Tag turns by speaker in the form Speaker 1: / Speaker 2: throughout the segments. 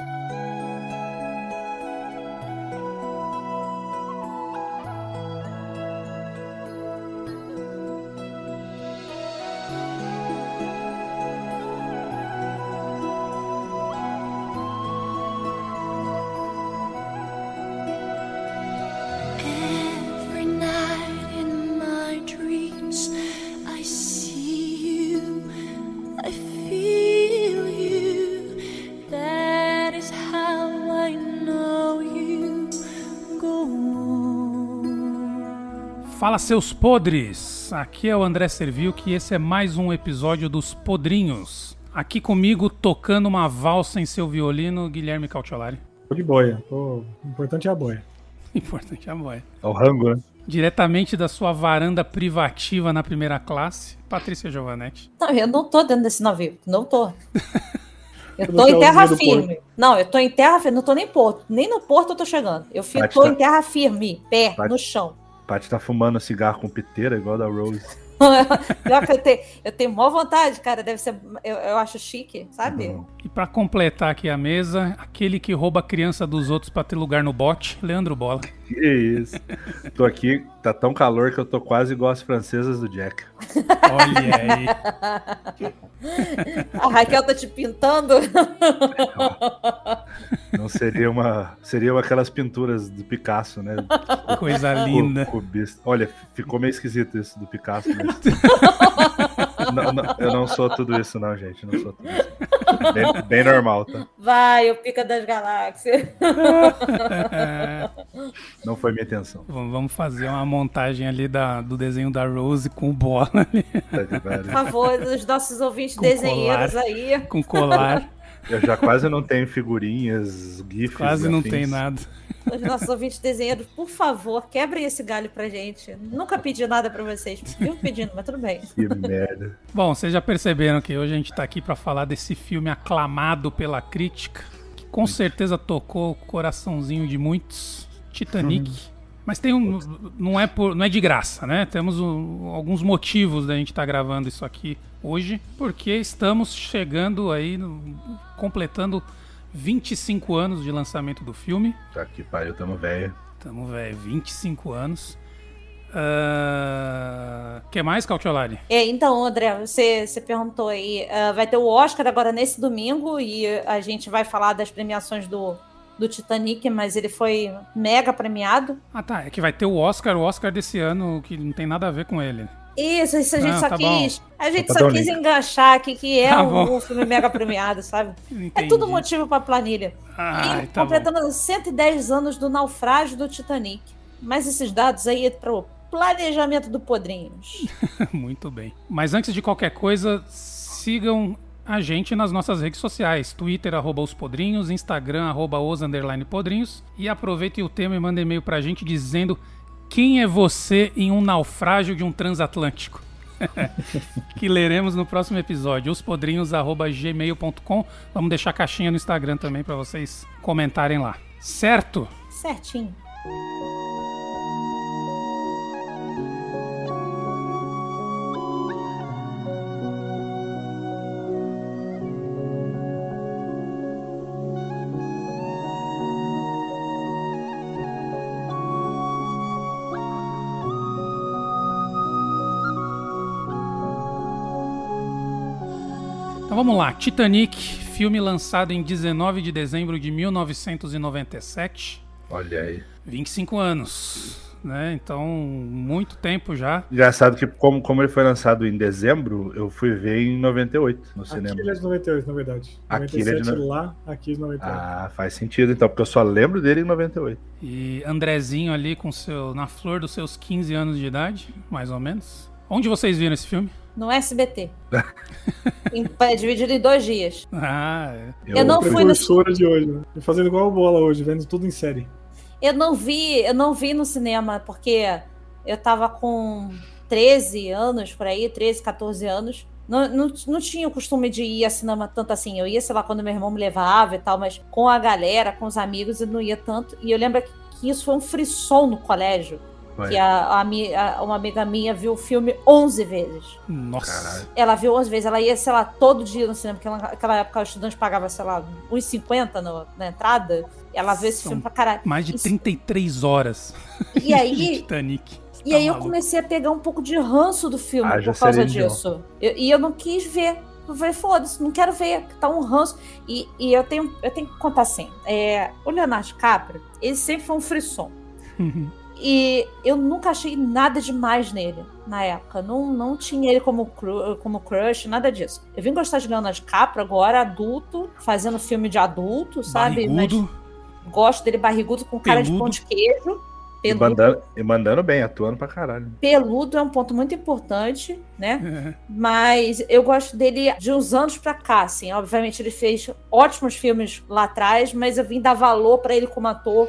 Speaker 1: Every
Speaker 2: Fala seus podres! Aqui é o André Servil que esse é mais um episódio dos Podrinhos. Aqui comigo, tocando uma valsa em seu violino, Guilherme Cautiolari.
Speaker 3: Tô de boia. Tô... O importante é a boia.
Speaker 2: Importante a boia.
Speaker 3: É o rango, né?
Speaker 2: Diretamente da sua varanda privativa na primeira classe, Patrícia Giovanetti.
Speaker 4: Não, eu não tô dentro desse navio. Não tô. Eu tô em terra firme. Não, eu tô em terra firme. Não tô nem em porto. Nem no porto eu tô chegando. Eu fico, tô em terra firme, pé, no chão.
Speaker 5: Paty tá fumando cigarro com piteira, igual da Rose.
Speaker 4: Pior que eu tenho, eu tenho maior vontade, cara. Deve ser. Eu, eu acho chique, sabe?
Speaker 5: Uhum.
Speaker 2: E pra completar aqui a mesa, aquele que rouba a criança dos outros pra ter lugar no bote, Leandro Bola.
Speaker 5: Que isso. Tô aqui, tá tão calor que eu tô quase igual as francesas do Jack.
Speaker 2: Olha aí.
Speaker 4: A Raquel tá te pintando.
Speaker 5: Não seria uma. Seriam aquelas pinturas do Picasso, né?
Speaker 2: Coisa linda.
Speaker 5: Cu- Cubista. Olha, ficou meio esquisito isso do Picasso. Mas... Não, não, eu não sou tudo isso, não, gente. Não sou tudo isso. Bem, bem normal, tá?
Speaker 4: Vai, o pica das galáxias.
Speaker 5: Não foi minha intenção.
Speaker 2: vamos fazer uma montagem ali da, do desenho da Rose com o Bola ali,
Speaker 5: Tá.
Speaker 4: Por favor, os nossos ouvintes
Speaker 2: Com
Speaker 4: desenheiros
Speaker 2: colar.
Speaker 4: aí.
Speaker 2: com colar.
Speaker 5: Eu já quase não tenho figurinhas, GIFs.
Speaker 2: Quase não
Speaker 5: afins.
Speaker 2: tem nada.
Speaker 4: Os nossos ouvintes desenheiros, por favor, quebrem esse galho pra gente. Nunca pedi nada pra vocês. Vivo pedindo, mas tudo bem.
Speaker 5: Que merda.
Speaker 2: Bom, vocês já perceberam que hoje a gente tá aqui pra falar desse filme aclamado pela crítica, que com certeza tocou o coraçãozinho de muitos, Titanic. Mas tem um, não é por, não é de graça, né? Temos um- alguns motivos da gente estar gravando isso aqui hoje, porque estamos chegando aí, no- completando 25 anos de lançamento do filme.
Speaker 5: Tá que pariu, tamo velho.
Speaker 2: Tamo, velho, 25 anos. Ah, que mais, Cautiolari?
Speaker 4: É, então, André, você, você perguntou aí. ah, vai ter o Oscar agora nesse domingo e a gente vai falar das premiações do, do Titanic, mas ele foi mega premiado.
Speaker 2: Ah, tá. É que vai ter o Oscar, o Oscar desse ano, que não tem nada a ver com ele.
Speaker 4: Isso, isso a gente
Speaker 2: Ah,
Speaker 4: só
Speaker 2: tá
Speaker 4: quis. A gente
Speaker 5: Só
Speaker 4: quis enganchar aqui que é
Speaker 2: Tá
Speaker 4: um,
Speaker 2: bom.
Speaker 4: um filme mega premiado, sabe? É tudo motivo pra planilha.
Speaker 2: Ai,
Speaker 4: e
Speaker 2: tá bom.
Speaker 4: completando 110 anos do naufrágio do Titanic. Mas esses dados aí é pro planejamento do Podrinhos.
Speaker 2: Muito bem. Mas antes de qualquer coisa, sigam a gente nas nossas redes sociais. Twitter, arroba os podrinhos, Instagram, arroba os underline podrinhos. E aproveitem o tema e mandem e-mail pra gente dizendo quem é você em um naufrágio de um transatlântico. que leremos no próximo episódio. ospodrinhos.gmail.com. Vamos deixar a caixinha no Instagram também pra vocês comentarem lá. Certo?
Speaker 4: Certinho.
Speaker 2: Então vamos lá. Titanic, filme lançado em 19 de dezembro de 1997.
Speaker 5: Olha aí.
Speaker 2: 25 anos, né? Então, muito tempo já.
Speaker 5: Engraçado que, como, como ele foi lançado em dezembro, eu fui ver em 98 no
Speaker 3: Aqui
Speaker 5: cinema.
Speaker 3: ele é de 98, na verdade.
Speaker 5: Aqui ele é de
Speaker 3: 97
Speaker 5: no-
Speaker 3: lá, aqui de 98.
Speaker 5: Ah, faz sentido então, porque eu só lembro dele em 98.
Speaker 2: E Andrezinho ali com seu na flor dos seus 15 anos de idade, mais ou menos. Onde vocês viram esse filme?
Speaker 4: No SBT. Em- é dividido em dois dias.
Speaker 2: Ah, é.
Speaker 4: Eu não fui no-
Speaker 3: de hoje, né? Fazendo igual o Bola hoje, vendo tudo em série.
Speaker 4: Eu não vi, eu não vi no cinema, porque eu tava com 13 anos por aí, 13, 14 anos. Não, não, não tinha o costume de ir a cinema tanto assim. Eu ia, sei lá, quando meu irmão me levava e tal, mas com a galera, com os amigos, eu não ia tanto. E eu lembro que, que isso foi um frisson no colégio. Que a, a a- uma amiga minha viu o filme 11 vezes.
Speaker 2: Nossa.
Speaker 5: Caralho.
Speaker 4: Ela viu 11 vezes, ela ia, sei lá, todo dia no cinema, porque ela- naquela época o estudante pagava, sei lá, 1,50 no- na entrada. Ela viu esse
Speaker 2: São
Speaker 4: filme pra caralho.
Speaker 2: Mais de
Speaker 4: Isso-
Speaker 2: 33 horas
Speaker 4: E
Speaker 2: de
Speaker 4: aí,
Speaker 2: Titanic.
Speaker 4: E
Speaker 2: tá
Speaker 4: aí eu
Speaker 2: maluco.
Speaker 4: comecei a pegar um pouco de ranço do filme
Speaker 5: Haja
Speaker 4: por causa disso. Eu- e eu não quis ver. Eu falei, foda-se, não quero ver, tá um ranço. E, e eu, tenho, eu tenho que contar assim: é, o Leonardo DiCaprio, ele sempre foi um frisson. E eu nunca achei nada demais nele na época. Não, não tinha ele como, cru- como crush, nada disso. Eu vim gostar de Leonardo DiCaprio agora, adulto, fazendo filme de adulto, sabe?
Speaker 2: Barrigudo.
Speaker 4: Mas gosto dele barrigudo com cara de
Speaker 2: Peludo.
Speaker 4: pão de queijo.
Speaker 5: E mandando, e mandando bem, atuando pra caralho.
Speaker 4: Peludo é um ponto muito importante, né?
Speaker 2: É.
Speaker 4: Mas eu gosto dele de uns anos pra cá, assim. Obviamente ele fez ótimos filmes lá atrás, mas eu vim dar valor pra ele como ator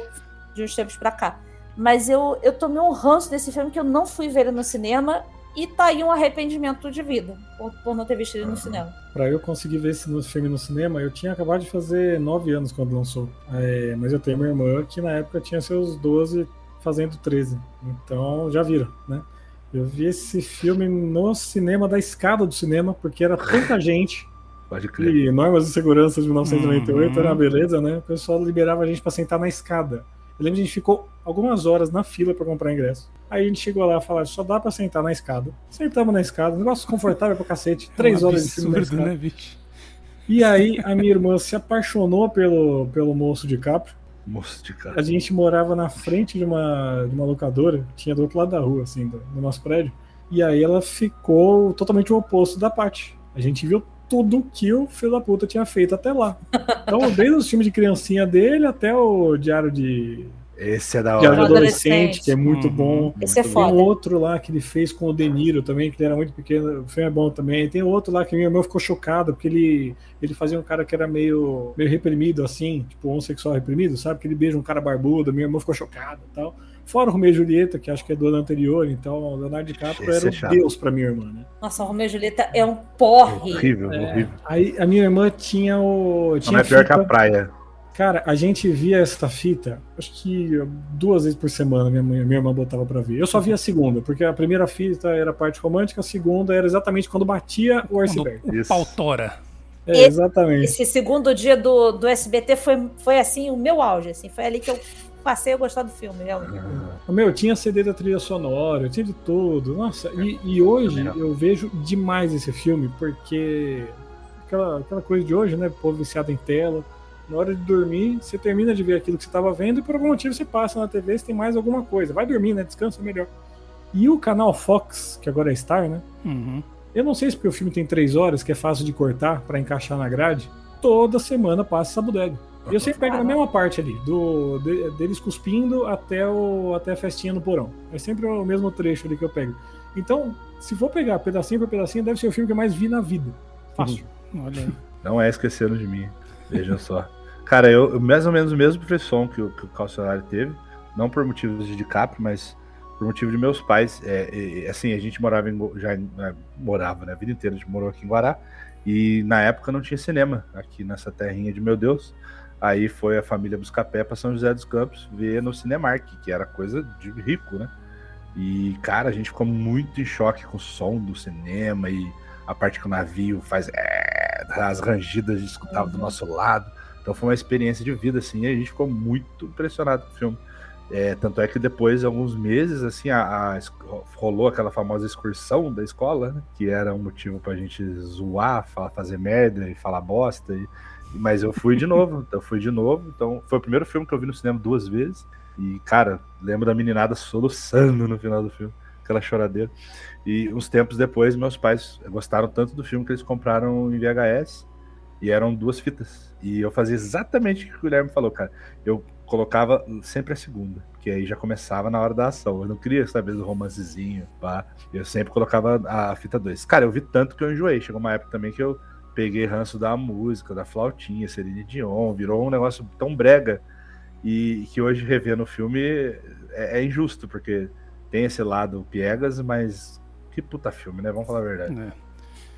Speaker 4: de uns tempos pra cá. Mas eu, eu tomei um ranço desse filme que eu não fui ver ele no cinema e tá aí um arrependimento de vida por, por não ter visto ele no cinema.
Speaker 3: Pra eu conseguir ver esse filme no cinema, eu tinha acabado de fazer 9 anos quando lançou. É, mas eu tenho uma irmã que na época tinha seus 12, fazendo 13. Então já viram, né? Eu vi esse filme no cinema da escada do cinema, porque era tanta gente.
Speaker 5: Pode crer.
Speaker 3: E normas de segurança de 1998
Speaker 2: Uhum.
Speaker 3: era uma beleza, né? O pessoal liberava a gente pra sentar na escada. Eu lembro que a gente ficou algumas horas na fila pra comprar ingresso. Aí a gente chegou lá e falou: só dá pra sentar na escada. Sentamos na escada, negócio confortável pra cacete. Três
Speaker 2: Um
Speaker 3: horas de filme na
Speaker 2: absurdo,
Speaker 3: escada.
Speaker 2: né, bicho?
Speaker 3: E aí a minha irmã se apaixonou pelo, pelo moço de Caprio.
Speaker 5: Moço de
Speaker 3: A
Speaker 5: cara.
Speaker 3: gente morava na frente de uma, de uma locadora, tinha do outro lado da rua, assim, do, do nosso prédio. E aí ela ficou totalmente o oposto da Paty. A gente viu tudo que o filho da puta tinha feito até lá. Então, desde os filmes de criancinha dele até o Diário de,
Speaker 5: Esse é da
Speaker 3: Diário de
Speaker 5: hora.
Speaker 4: Adolescente.
Speaker 3: Adolescente, que é muito
Speaker 2: Uhum.
Speaker 3: bom.
Speaker 4: Esse é
Speaker 5: Muito
Speaker 3: Tem
Speaker 4: foda.
Speaker 3: um outro lá que ele fez com o De Niro também, que ele era muito pequeno. O filme é bom também. Tem outro lá que minha irmã ficou chocada, porque ele, ele fazia um cara que era meio, meio reprimido, assim, tipo homossexual reprimido, sabe? Que ele beija um cara barbudo, minha irmã ficou chocada e tal. Fora o Romeu e Julieta, que acho que é do ano anterior, então o Leonardo DiCaprio
Speaker 5: Esse
Speaker 3: era
Speaker 5: é
Speaker 3: deus pra minha irmã, né?
Speaker 4: Nossa, o Romeu e Julieta é um porre.
Speaker 5: Horrível,
Speaker 3: É,
Speaker 5: horrível.
Speaker 3: Aí a minha irmã tinha o.
Speaker 5: Não
Speaker 3: Tinha
Speaker 5: é pior que a praia.
Speaker 3: Cara, a gente via essa fita, acho que duas vezes por semana minha, mãe, minha irmã botava pra ver. Eu só via a segunda, porque a primeira fita era a parte romântica, a segunda era exatamente quando batia o
Speaker 2: Quando
Speaker 3: iceberg.
Speaker 2: o
Speaker 5: Isso.
Speaker 2: pau tora.
Speaker 3: É, exatamente.
Speaker 4: Esse segundo dia do, do SBT foi, foi assim, o meu auge. Assim, foi ali que eu passei a gostar do filme, realmente.
Speaker 3: Meu, tinha CD da trilha sonora, tinha de tudo. Nossa, e, e hoje eu vejo demais esse filme, porque aquela, aquela coisa de hoje, né? Povo viciado em tela. Na hora de dormir, você termina de ver aquilo que você estava vendo e por algum motivo você passa na TV se tem mais alguma coisa. Vai dormir, né? Descansa melhor. E o canal Fox, que agora é Star, né?
Speaker 2: Uhum.
Speaker 3: Eu não sei se porque o filme tem três horas, que é fácil de cortar pra encaixar na grade. Toda semana passa essa bodega. E eu sempre pego na mesma parte ali, do, de- deles cuspindo até, o, até a festinha no porão. É sempre o mesmo trecho ali que eu pego. Então, se for pegar pedacinho por pedacinho, deve ser o filme que eu mais vi na vida. Fácil.
Speaker 2: Olha aí.
Speaker 5: Não é esquecendo de mim. Vejam só. Cara, eu mais ou menos o mesmo frisson que o, que o Calcionário teve. Não por motivos de DiCaprio, mas por motivo de meus pais. É, é, assim, a gente morava em. Já é, morava, né? A vida inteira a gente morou aqui em Guará. E na época não tinha cinema aqui nessa terrinha de meu Deus. Aí foi a família buscar pé pra São José dos Campos ver no Cinemark, que era coisa de rico, né? E, cara, a gente ficou muito em choque com o som do cinema e a parte que o navio faz é, as rangidas gente escutava do nosso lado. Então foi uma experiência de vida, assim, e a gente ficou muito impressionado com o filme. É, tanto é que depois, alguns meses, assim, a, a rolou aquela famosa excursão da escola, né? Que era um motivo pra gente zoar, fa- fazer merda e falar bosta. E, mas eu fui de novo, eu fui de novo. Então, foi o primeiro filme que eu vi no cinema duas vezes. E, cara, lembro da meninada soluçando no final do filme, aquela choradeira. E uns tempos depois, meus pais gostaram tanto do filme que eles compraram em VHS e eram duas fitas. E eu fazia exatamente o que o Guilherme falou, cara. Eu colocava sempre a segunda, que aí já começava na hora da ação. Eu não queria saber do romancezinho, pá. Eu sempre colocava a fita 2. Cara, eu vi tanto que eu enjoei. Chegou uma época também que eu peguei ranço da música, da flautinha, Celine Dion, virou um negócio tão brega e que hoje revendo o filme é, é injusto, porque tem esse lado piegas, mas que puta filme, né? Vamos falar a verdade.
Speaker 2: É.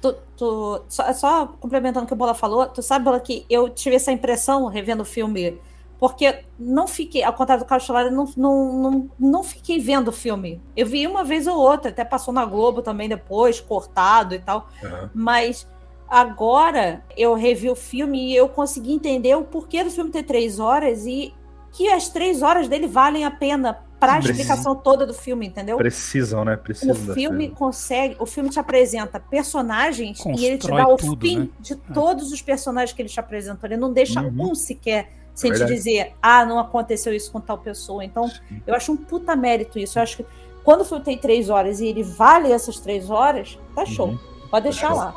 Speaker 4: Tu, tu- só, só complementando o que o Bola falou, tu sabe, Bola, que eu tive essa impressão revendo o filme Porque não fiquei, ao contrário do Carlos Solar, não, não, não, não fiquei vendo o filme. Eu vi uma vez ou outra, até passou na Globo também depois, cortado e tal.
Speaker 5: Aham.
Speaker 4: Mas agora eu revi o filme e eu consegui entender o porquê do filme ter três horas e que as três horas dele valem a pena para a explicação toda do filme, entendeu?
Speaker 5: Precisam, né?
Speaker 4: O
Speaker 5: Precisam da
Speaker 4: filme consegue, o filme te apresenta personagens e ele te
Speaker 2: Constrói
Speaker 4: dá o
Speaker 2: tudo,
Speaker 4: fim
Speaker 2: né?
Speaker 4: de todos os personagens que ele te apresentou. Ele não deixa
Speaker 5: Uhum.
Speaker 4: um sequer sem te dizer, ah, não aconteceu isso com tal pessoa. Então,
Speaker 5: Sim.
Speaker 4: eu acho um puta mérito isso. Eu acho que quando o filme tem três horas e ele vale essas três horas, tá show.
Speaker 5: Uhum.
Speaker 4: Pode deixar
Speaker 5: show.
Speaker 4: lá.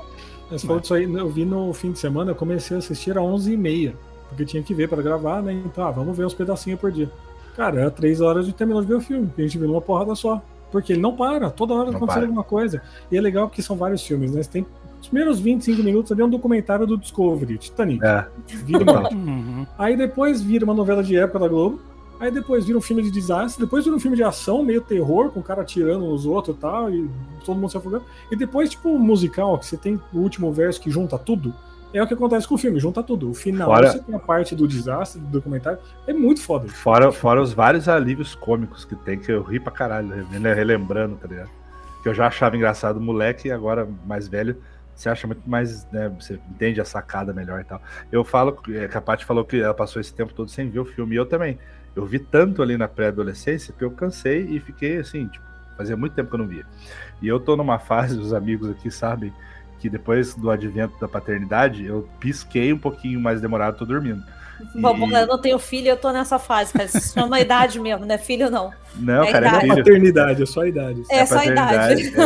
Speaker 3: Você falou disso aí, eu vi no fim de semana, eu comecei a assistir às 11h30, porque tinha que ver para gravar, né? Então, ah, vamos ver uns pedacinhos por dia. Cara, era três horas de terminou de ver o filme, a gente viu numa porrada só. Porque ele não para, toda hora
Speaker 5: Não para.
Speaker 3: alguma coisa. E é legal porque são vários filmes, né? Você tem os primeiros 25 minutos ali é um documentário do Discovery, Titanic.
Speaker 5: É,
Speaker 3: Vira uma-
Speaker 2: Uhum.
Speaker 3: Aí depois vira uma novela de época da Globo. Aí depois vira um filme de desastre. Depois vira um filme de ação, meio terror, com o cara atirando nos outros e tal. E todo mundo se afogando. E depois, tipo, um musical, que você tem o último verso que junta tudo. É o que acontece com o filme, junta tudo. O final,
Speaker 5: Fora-
Speaker 3: você tem a parte do desastre, do documentário. É muito foda.
Speaker 5: fora, fora os vários alívios cômicos que tem, que eu ri pra caralho, né, relembrando, tá ligado? Que eu já achava engraçado moleque e agora mais velho. Você acha muito mais, né? Você entende a sacada melhor e tal. Eu falo que é, que a Paty falou que ela passou esse tempo todo sem ver o filme. E eu também. Eu vi tanto ali na pré-adolescência que eu cansei e fiquei assim, tipo, fazia muito tempo que eu não via. E eu tô numa fase, os amigos aqui sabem, que depois do advento da paternidade, eu pisquei um pouquinho mais demorado, tô dormindo.
Speaker 4: Bom, bom, eu não tenho filho, eu tô nessa fase, cara. Isso chama a idade mesmo, não é filho, não.
Speaker 5: Não,
Speaker 4: É
Speaker 5: cara, é
Speaker 4: idade.
Speaker 5: filho.
Speaker 3: Paternidade, é só a idade.
Speaker 4: É, só a idade.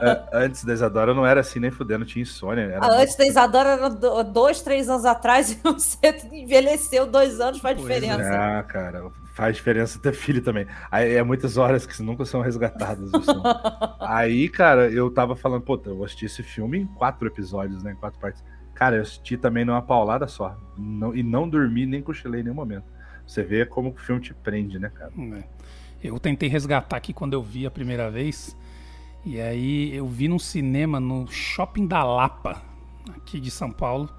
Speaker 5: é. É, antes da Isadora eu não era assim nem fudendo, tinha insônia. Era
Speaker 4: Ah, Antes da Isadora, era do- dois, três anos atrás, e você envelheceu dois anos, faz
Speaker 2: Pois é.
Speaker 4: diferença.
Speaker 5: Ah, cara, faz diferença ter filho também. Aí é muitas horas que nunca são resgatadas. Aí, cara, eu tava falando, pô, eu vou assistir esse filme em quatro episódios, né? Em quatro partes. Cara, eu assisti também numa paulada só. Não- e não dormi nem cochilei em nenhum momento. Você vê como o filme te prende, né, cara?
Speaker 2: É. Eu tentei resgatar aqui quando eu vi a primeira vez. E aí eu vi num cinema no Shopping da Lapa, aqui de São Paulo.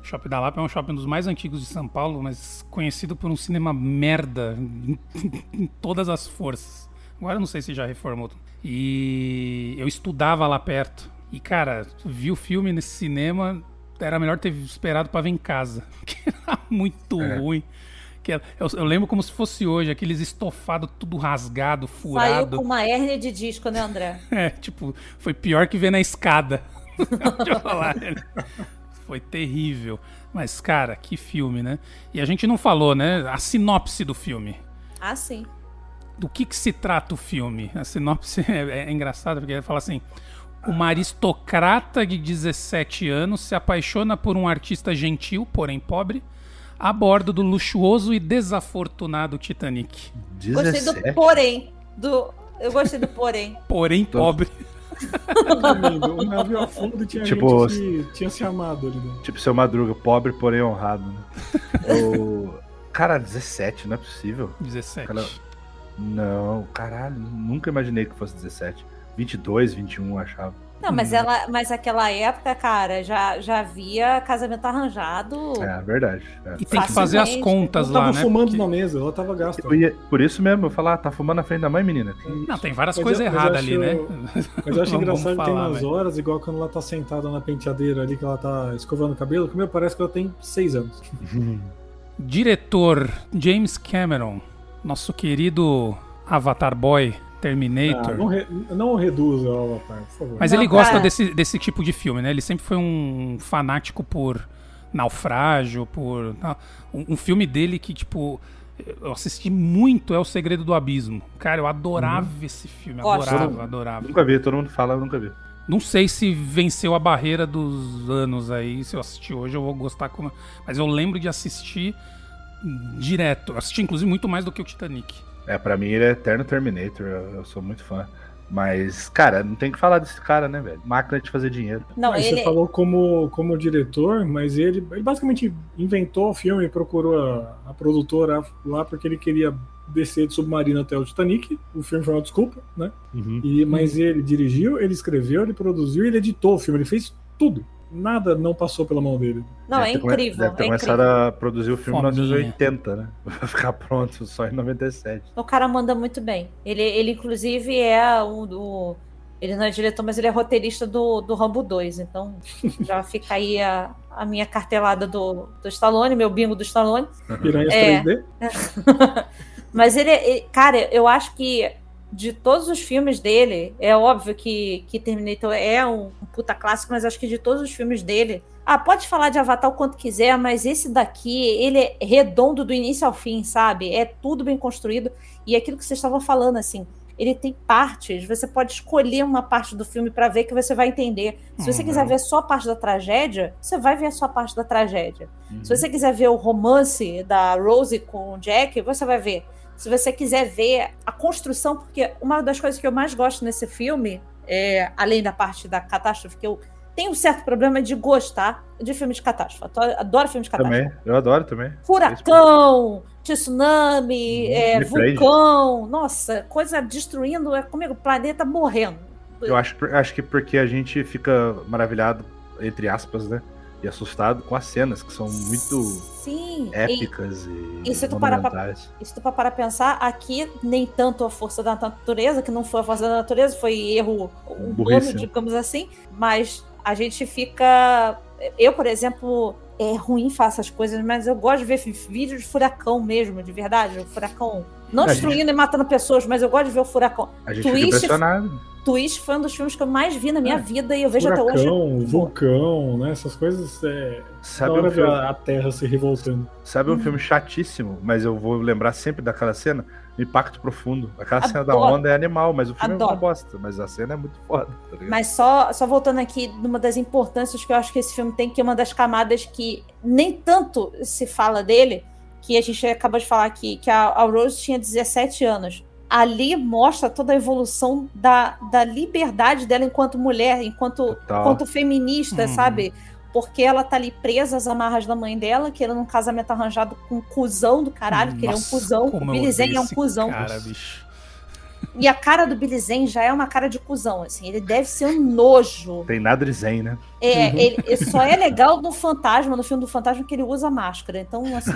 Speaker 2: O Shopping da Lapa é um shopping dos mais antigos de São Paulo, mas conhecido por um cinema merda em, em todas as forças. Agora eu não sei se já reformou. E eu estudava lá perto. E cara, vi o filme nesse cinema, era melhor ter esperado pra ver em casa, que era muito
Speaker 5: É.
Speaker 2: ruim. Que eu, eu lembro como se fosse hoje, aqueles estofados tudo rasgado,
Speaker 4: Saiu
Speaker 2: furado.
Speaker 4: com uma hérnia de disco, né, André?
Speaker 2: É, tipo, foi pior que ver na escada. Deixa eu falar. Foi terrível. Mas, cara, que filme, né? E a gente não falou, né? A sinopse do filme.
Speaker 4: Ah, sim.
Speaker 2: Do que, que se trata o filme? A sinopse é, é engraçada, porque ele fala assim: uma aristocrata de 17 anos se apaixona por um artista gentil, porém pobre, a bordo do luxuoso e desafortunado Titanic.
Speaker 4: Gostei
Speaker 5: 17?
Speaker 4: do porém. Do... Eu gostei do porém.
Speaker 2: Porém
Speaker 5: Tô-
Speaker 2: pobre.
Speaker 3: O navio afunda e tinha
Speaker 5: Tipo,
Speaker 3: gente que tinha se amado ali. Né?
Speaker 5: Tipo, seu Madruga, pobre, porém honrado. Né? Eu- Cara, 17, não é possível.
Speaker 2: 17.
Speaker 5: Cara, Não, caralho, nunca imaginei que fosse 17. 22, 21, eu achava.
Speaker 4: Não, mas ela, mas aquela época, cara, já, já havia casamento arranjado.
Speaker 5: É, verdade. é.
Speaker 2: E tem que fazer as contas
Speaker 3: Ela
Speaker 2: lá,
Speaker 3: tava
Speaker 2: né?
Speaker 3: fumando
Speaker 2: Porque-
Speaker 3: na mesa, ela tava gasta.
Speaker 5: Eu ia- por isso mesmo, eu falar, ah, tá fumando na frente da mãe, menina.
Speaker 2: Não, tem várias
Speaker 3: Mas
Speaker 2: coisas
Speaker 3: eu-
Speaker 2: erradas ali, né?
Speaker 3: Mas eu acho
Speaker 2: Não
Speaker 3: engraçado que tem umas
Speaker 2: velho.
Speaker 3: horas, igual quando ela tá sentada na penteadeira ali, que ela tá escovando o cabelo, que meu parece que ela tem seis anos.
Speaker 2: Diretor James Cameron, nosso querido Avatar Boy Terminator.
Speaker 3: Ah, não, re, não reduza ao Avatar, por favor.
Speaker 2: Mas
Speaker 4: Não,
Speaker 2: ele gosta
Speaker 4: cara.
Speaker 2: desse, desse tipo de filme, né? Ele sempre foi um fanático por naufrágio, por. Um, um filme dele que, tipo, eu assisti muito é O Segredo do Abismo. Cara, eu adorava esse filme, adorava, adorava.
Speaker 5: Nunca vi, todo mundo fala, eu nunca vi.
Speaker 2: Não sei se venceu a barreira dos anos aí. Se eu assistir hoje, eu vou gostar como. Mas eu lembro de assistir direto. Eu assisti, inclusive, muito mais do que o Titanic.
Speaker 5: É, pra mim ele é eterno Terminator, eu, eu sou muito fã. Mas, cara, não tem que falar desse cara, né, velho? Máquina de fazer dinheiro.
Speaker 4: Não,
Speaker 3: Mas
Speaker 4: ele.
Speaker 3: Você falou como, como diretor, mas ele, ele basicamente inventou o filme e procurou a, a produtora lá porque ele queria descer de submarino até o Titanic. O filme foi uma desculpa, né? E, mas ele dirigiu, ele escreveu, ele produziu, ele editou o filme, ele fez tudo. Nada não passou pela mão dele.
Speaker 4: Não, é
Speaker 5: Deve ter come-
Speaker 4: incrível.
Speaker 5: Deve ter
Speaker 4: é
Speaker 5: começado
Speaker 4: incrível.
Speaker 5: a produzir o filme em
Speaker 2: Fominha.
Speaker 5: 1980, né? Vai ficar pronto só em 97.
Speaker 4: O cara manda muito bem. Ele, ele inclusive, é o do. Ele não é diretor, mas ele é roteirista do, do Rambo 2. Então, já fica aí a, a minha cartelada do, do Stallone, meu bingo do Stallone.
Speaker 3: Piranhas
Speaker 4: É.
Speaker 3: 3D?
Speaker 4: Mas ele, ele- cara, eu acho que de todos os filmes dele, é óbvio que, que Terminator é um, um puta clássico, mas acho que de todos os filmes dele. Ah, pode falar de Avatar o quanto quiser, mas esse daqui, ele é redondo do início ao fim, sabe? É tudo bem construído. E aquilo que vocês estavam falando, assim, ele tem partes, você pode escolher uma parte do filme pra ver que você vai entender. Se você
Speaker 2: Uhum.
Speaker 4: quiser ver só a parte da tragédia, você vai ver só a parte da tragédia.
Speaker 5: Uhum.
Speaker 4: Se você quiser ver o romance da Rose com o Jack, você vai ver. Se você quiser ver a construção, porque uma das coisas que eu mais gosto nesse filme, é, além da parte da catástrofe, que eu tenho um certo problema de gostar de filme de catástrofe. Eu adoro filme de catástrofe.
Speaker 5: Também, eu adoro também.
Speaker 4: Furacão, tsunami,
Speaker 5: Uhum,
Speaker 4: é, vulcão, nossa, coisa destruindo, é comigo, o planeta morrendo.
Speaker 5: Eu acho, acho que porque a gente fica maravilhado, entre aspas, né? E assustado com as cenas, que são muito
Speaker 4: Sim, e-
Speaker 5: épicas e,
Speaker 4: e se tu parar pra-. E se tu parar pensar, aqui nem tanto a força da natureza, que não foi a força da natureza, foi erro humano,
Speaker 5: Burrice.
Speaker 4: digamos assim, mas a gente fica. Eu, por exemplo, é ruim faço as coisas, mas eu gosto de ver vídeo de furacão mesmo, de verdade. O furacão. Não
Speaker 5: A
Speaker 4: destruindo e matando pessoas, mas eu gosto de ver o furacão.
Speaker 5: A gente
Speaker 4: Twist-
Speaker 5: impressionado.
Speaker 4: Twist foi um dos filmes que eu mais vi na minha
Speaker 3: É,
Speaker 4: vida e eu vejo até hoje.
Speaker 3: Furacão, vulcão, né? Essas coisas é.
Speaker 5: Sabe um, filme,
Speaker 3: a, Terra se revoltando.
Speaker 5: sabe um
Speaker 4: Uhum.
Speaker 5: filme chatíssimo, mas eu vou lembrar sempre daquela cena? Impacto Profundo. Aquela cena da
Speaker 4: Adoro.
Speaker 5: onda é animal, mas o filme é
Speaker 4: Adoro.
Speaker 5: uma bosta. Mas a cena é muito foda, tá?
Speaker 4: Mas só, só voltando aqui, numa das importâncias que eu acho que esse filme tem, que é uma das camadas que nem tanto se fala dele, que a gente acabou de falar aqui, que a, a Rose tinha 17 anos. Ali mostra toda a evolução da, da liberdade dela enquanto mulher, enquanto, enquanto feminista,
Speaker 2: Uhum.
Speaker 4: sabe? Porque ela tá ali presa às amarras da mãe dela, querendo um casamento arranjado com um cuzão do caralho, que ele é um
Speaker 2: Nossa,
Speaker 4: cuzão. O Billy Zane é um cuzão.
Speaker 2: Cara, bicho.
Speaker 4: E a cara do Billy Zane já é uma cara de cuzão, assim. Ele deve ser um nojo.
Speaker 5: Tem nada de zen, né?
Speaker 4: É,
Speaker 3: Uhum.
Speaker 4: ele, ele só é legal no Fantasma, no filme do Fantasma, que ele usa máscara. Então, assim,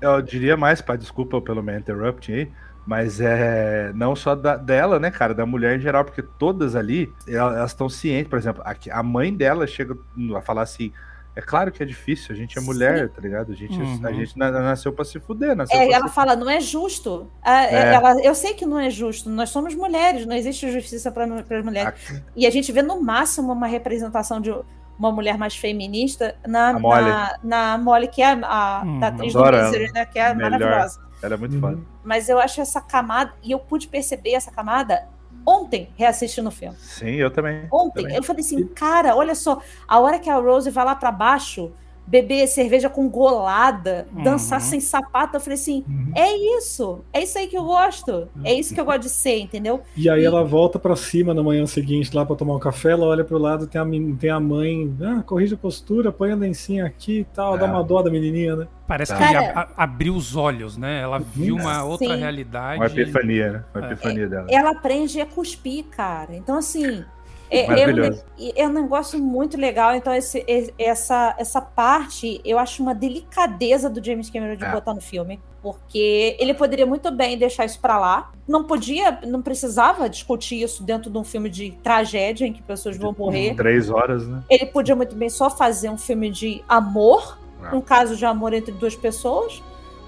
Speaker 5: Eu diria mais, pai, desculpa pelo meu interrupting aí, mas é não só da- dela, né, cara, da mulher em geral, porque todas ali, el- elas estão cientes, por exemplo, aqui, a mãe dela chega a falar assim, é claro que é difícil, a gente é
Speaker 4: Sim.
Speaker 5: mulher, tá ligado? A gente,
Speaker 2: Uhum.
Speaker 5: a gente na- nasceu pra se fuder, nasceu
Speaker 4: é,
Speaker 5: pra
Speaker 4: ela
Speaker 5: se...
Speaker 4: fala, não é justo. Ah, é,
Speaker 5: É.
Speaker 4: ela- eu sei que não é justo, nós somos mulheres, não existe justiça para as mulheres. E a gente vê no máximo uma representação de uma mulher mais feminista na,
Speaker 5: A Molly.
Speaker 4: na, na Molly, que é a, a
Speaker 2: Uhum.
Speaker 4: da atriz
Speaker 5: Adoro
Speaker 4: do. Misery, né? Que é
Speaker 5: Melhor.
Speaker 4: maravilhosa.
Speaker 5: Ela é muito
Speaker 3: Uhum.
Speaker 5: foda.
Speaker 4: Mas eu acho essa camada, e eu pude perceber essa camada ontem, reassistindo o filme.
Speaker 5: Sim, eu também.
Speaker 4: Ontem,
Speaker 5: Também.
Speaker 4: eu falei assim, cara, olha só, a hora que a Rose vai lá pra baixo, beber cerveja com golada,
Speaker 2: Uhum.
Speaker 4: dançar sem sapato, eu falei assim,
Speaker 3: Uhum.
Speaker 4: é isso, é isso aí que eu gosto, é isso que eu gosto de ser, entendeu?
Speaker 3: E aí
Speaker 4: E-
Speaker 3: ela volta pra cima na manhã seguinte lá pra tomar um café, ela olha pro lado, tem a, tem a mãe, ah, corrige a postura, põe a lencinha aqui e tal, dá
Speaker 5: É.
Speaker 3: uma dó da menininha, né?
Speaker 2: Parece
Speaker 5: Cara-
Speaker 2: que a- a- abriu os olhos, né? Ela viu uma outra
Speaker 4: Sim.
Speaker 2: realidade.
Speaker 5: Uma epifania, né? Uma
Speaker 2: É.
Speaker 5: epifania dela.
Speaker 4: Ela aprende a cuspir, cara, então assim... É, é, um,
Speaker 5: Maravilhoso.
Speaker 4: é um negócio muito legal. Então, esse- essa, essa parte eu acho uma delicadeza do James Cameron de
Speaker 5: É.
Speaker 4: botar no filme. Porque ele poderia muito bem deixar isso pra lá. Não podia, não precisava discutir isso dentro de um filme de tragédia em que pessoas vão morrer.
Speaker 5: Três horas, né?
Speaker 4: Ele podia muito bem só fazer um filme de amor,
Speaker 5: É.
Speaker 4: um caso de amor entre duas pessoas.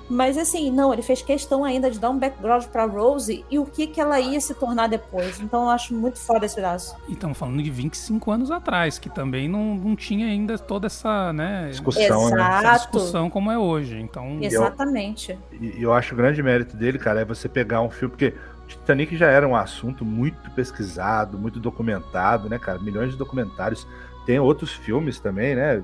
Speaker 4: Mas assim, não, ele fez questão ainda de dar um background pra Rose e o que que ela ia se tornar depois. Então eu acho muito foda esse pedaço.
Speaker 2: E estamos falando de 25 anos atrás, que também não, não tinha ainda toda essa, né,
Speaker 5: Discussão, né?
Speaker 2: essa
Speaker 4: Exato.
Speaker 2: discussão como é hoje. Então,
Speaker 4: Exatamente.
Speaker 5: E e eu acho o grande mérito dele, cara, é você pegar um filme, porque Titanic já era um assunto muito pesquisado, muito documentado, né, cara? Milhões de documentários. Tem outros filmes também, né?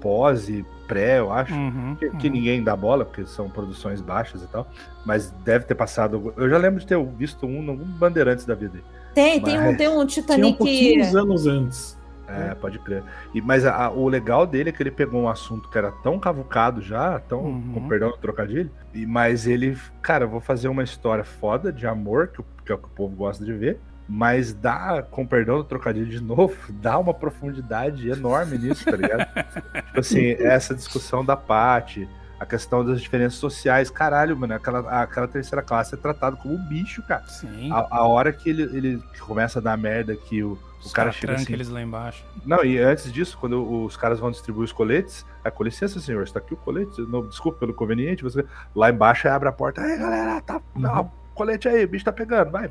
Speaker 5: Pós e pré, eu acho.
Speaker 2: uhum,
Speaker 5: Que, que
Speaker 2: uhum.
Speaker 5: ninguém dá bola, porque são produções baixas e tal. Mas deve ter passado. Eu já lembro de ter visto um, algum Bandeirantes da vida.
Speaker 4: Tem, tem um,
Speaker 5: Mas-
Speaker 4: tem um
Speaker 3: Tinha um
Speaker 4: Titanic.
Speaker 3: pouquinhos anos antes.
Speaker 5: É, pode crer. E, mas a- a- o legal dele é que ele pegou um assunto que era tão cavucado já, tão,
Speaker 2: Uhum.
Speaker 5: com perdão do trocadilho, e, mas ele, cara, eu vou fazer uma história foda de amor, que, o- que é o que o povo gosta de ver, mas dá, com perdão do trocadilho de novo, dá uma profundidade enorme nisso, tá ligado? tipo assim, essa discussão da parte, a questão das diferenças sociais, caralho, mano, aquela, aquela terceira classe é tratado como um bicho, cara.
Speaker 2: Sim.
Speaker 5: A, a hora que ele, ele começa a dar merda, que o, o cara chega
Speaker 2: tranca
Speaker 5: assim.
Speaker 2: eles lá embaixo.
Speaker 5: Não, e antes disso, quando os caras vão distribuir os coletes, é com licença, senhor, está aqui o colete. Não, desculpa pelo conveniente. Você... Lá embaixo abre a porta. Aí, galera, tá. Não, colete aí, o bicho tá pegando, vai.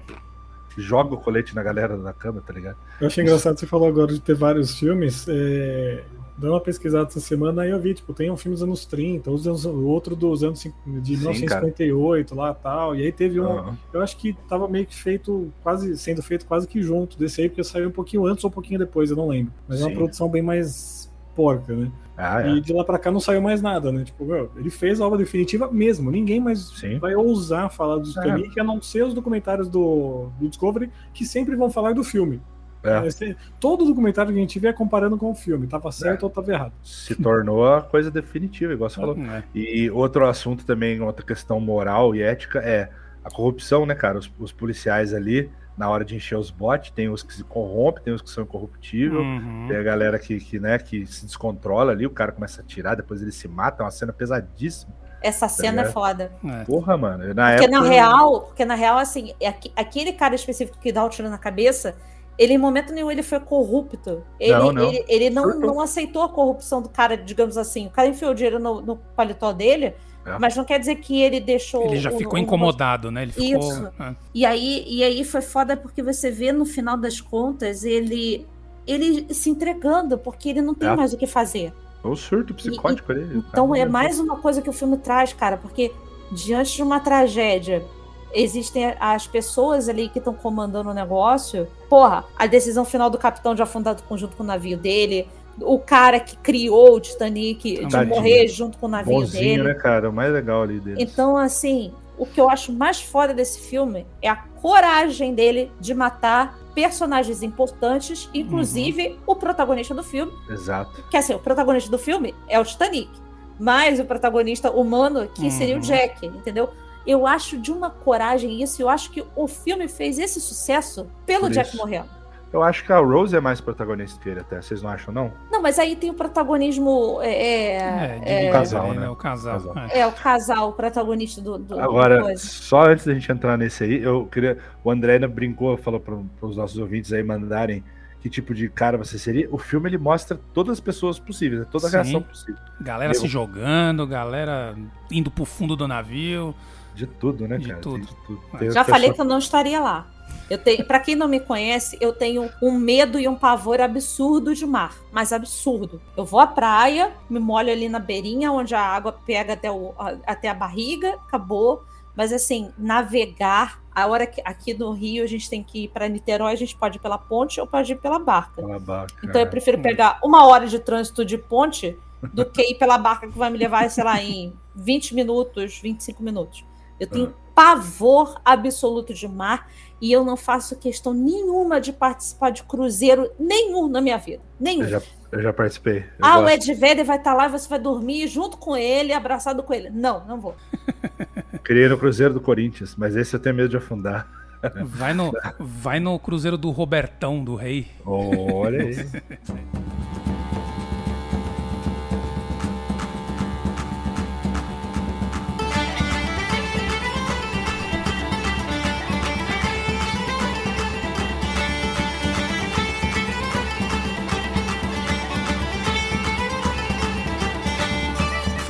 Speaker 5: Joga o colete na galera da cama, tá ligado?
Speaker 3: Eu achei engraçado você falou agora de ter vários filmes. É... Dando uma pesquisada essa semana, aí eu vi, tipo, tem um filme dos anos 30, os anos- o outro dos anos de
Speaker 5: Sim,
Speaker 3: 1958 lá tal. E aí teve um.
Speaker 5: Aham.
Speaker 3: Eu acho que tava meio que feito, quase sendo feito quase que junto desse aí, porque saiu um pouquinho antes ou um pouquinho depois, eu não lembro. Mas é uma
Speaker 5: Sim.
Speaker 3: produção bem mais porca, né?
Speaker 5: Ah, é.
Speaker 3: E de lá pra cá não saiu mais nada, né? Tipo, meu, ele fez a obra definitiva mesmo. Ninguém mais
Speaker 5: Sim.
Speaker 3: vai ousar falar do
Speaker 5: É.
Speaker 3: Titanic, a não ser os documentários do, do Discovery, que sempre vão falar do filme.
Speaker 5: É.
Speaker 3: Esse- todo documentário que a gente vê é comparando com o filme. Tava certo
Speaker 5: É.
Speaker 3: ou tava errado.
Speaker 5: Se tornou a coisa definitiva, igual você falou.
Speaker 2: É.
Speaker 5: E outro assunto também, outra questão moral e ética é a corrupção, né, cara? Os, os policiais ali, na hora de encher os botes, tem os que se corrompem, tem os que são incorruptíveis.
Speaker 2: Uhum.
Speaker 5: Tem a galera que, que, né, que se descontrola ali, o cara começa a atirar, depois ele se mata, é uma cena pesadíssima.
Speaker 4: Essa cena é
Speaker 5: ligado?
Speaker 4: foda.
Speaker 2: É.
Speaker 5: Porra, mano. Na
Speaker 4: Porque
Speaker 5: época.
Speaker 4: na real, porque na real, assim, é aque- aquele cara específico que dá o tiro na cabeça, ele em momento nenhum ele foi corrupto. Ele
Speaker 5: Não,
Speaker 4: não. Ele, ele não, não aceitou a corrupção do cara, digamos assim. O cara enfiou o dinheiro no, no paletó dele,
Speaker 5: É.
Speaker 4: mas não quer dizer que ele deixou.
Speaker 2: Ele já
Speaker 4: o-
Speaker 2: ficou
Speaker 4: o-
Speaker 2: incomodado, né? Ele ficou.
Speaker 4: Isso.
Speaker 2: é.
Speaker 4: E aí, e aí foi foda porque você vê no final das contas ele ele se entregando porque ele não tem
Speaker 5: É.
Speaker 4: mais o que fazer.
Speaker 5: O surto psicótico ali. o
Speaker 4: Então
Speaker 5: cara-
Speaker 4: é mais uma coisa que o filme traz, cara, porque diante de uma tragédia, existem as pessoas ali que estão comandando o negócio. Porra, a decisão final do capitão de afundar junto com o navio dele, o cara que criou o Titanic de morrer junto com o navio
Speaker 5: Bonzinho,
Speaker 4: dele.
Speaker 5: né, cara? O mais legal ali dele.
Speaker 4: Então, assim, o que eu acho mais foda desse filme é a coragem dele de matar personagens importantes, inclusive
Speaker 5: Uhum.
Speaker 4: o protagonista do filme.
Speaker 5: Exato.
Speaker 4: Que assim, o protagonista do filme é o Titanic, mas o protagonista humano que seria o
Speaker 2: Uhum.
Speaker 4: Jack, entendeu? Eu acho de uma coragem isso, eu acho que o filme fez esse sucesso pelo
Speaker 5: Por
Speaker 4: Jack
Speaker 5: isso.
Speaker 4: morrendo.
Speaker 5: Eu acho que a Rose é mais protagonista que ele até. Vocês não acham, não?
Speaker 4: Não, mas aí tem o protagonismo. É,
Speaker 2: É,
Speaker 4: é, é,
Speaker 5: casal, né?
Speaker 2: O casal.
Speaker 5: Casal.
Speaker 2: é.
Speaker 4: é o casal, o protagonista do. do
Speaker 5: Agora, só antes da gente entrar nesse aí, eu queria. O André ainda brincou, falou para os nossos ouvintes aí mandarem que tipo de cara você seria. O filme ele mostra todas as pessoas possíveis, né? toda a
Speaker 2: Sim.
Speaker 5: reação possível.
Speaker 2: Galera
Speaker 5: Eu-
Speaker 2: se jogando, galera indo pro fundo do navio.
Speaker 5: De tudo, né,
Speaker 2: De
Speaker 5: cara?
Speaker 2: tudo.
Speaker 5: Tem de tudo.
Speaker 2: Já
Speaker 5: Tem
Speaker 4: Já falei que eu não estaria lá. Eu tenho, para quem não me conhece, eu tenho um medo e um pavor absurdo de mar, mas absurdo. Eu vou à praia, me molho ali na beirinha, onde a água pega até, o, a- até a barriga, acabou. Mas assim, navegar, a hora que aqui no Rio a gente tem que ir para Niterói, a gente pode ir pela ponte ou pode ir pela barca.
Speaker 5: Pela barca,
Speaker 4: Então eu
Speaker 5: é.
Speaker 4: prefiro pegar uma hora de trânsito de ponte do que ir pela barca que vai me levar, sei lá, em 20 minutos, 25 minutos. Eu tenho pavor absoluto de mar e eu não faço questão nenhuma de participar de cruzeiro nenhum na minha vida. Nenhum.
Speaker 5: Eu já, eu já participei. Eu
Speaker 4: ah, o
Speaker 5: gosto.
Speaker 4: Ed Vedder vai estar lá e você vai dormir junto com ele, abraçado com ele. Não, não vou.
Speaker 5: Criei no Cruzeiro do Corinthians, mas esse eu tenho medo de afundar.
Speaker 2: Vai no, vai no cruzeiro do Robertão, do rei.
Speaker 5: Olha aí.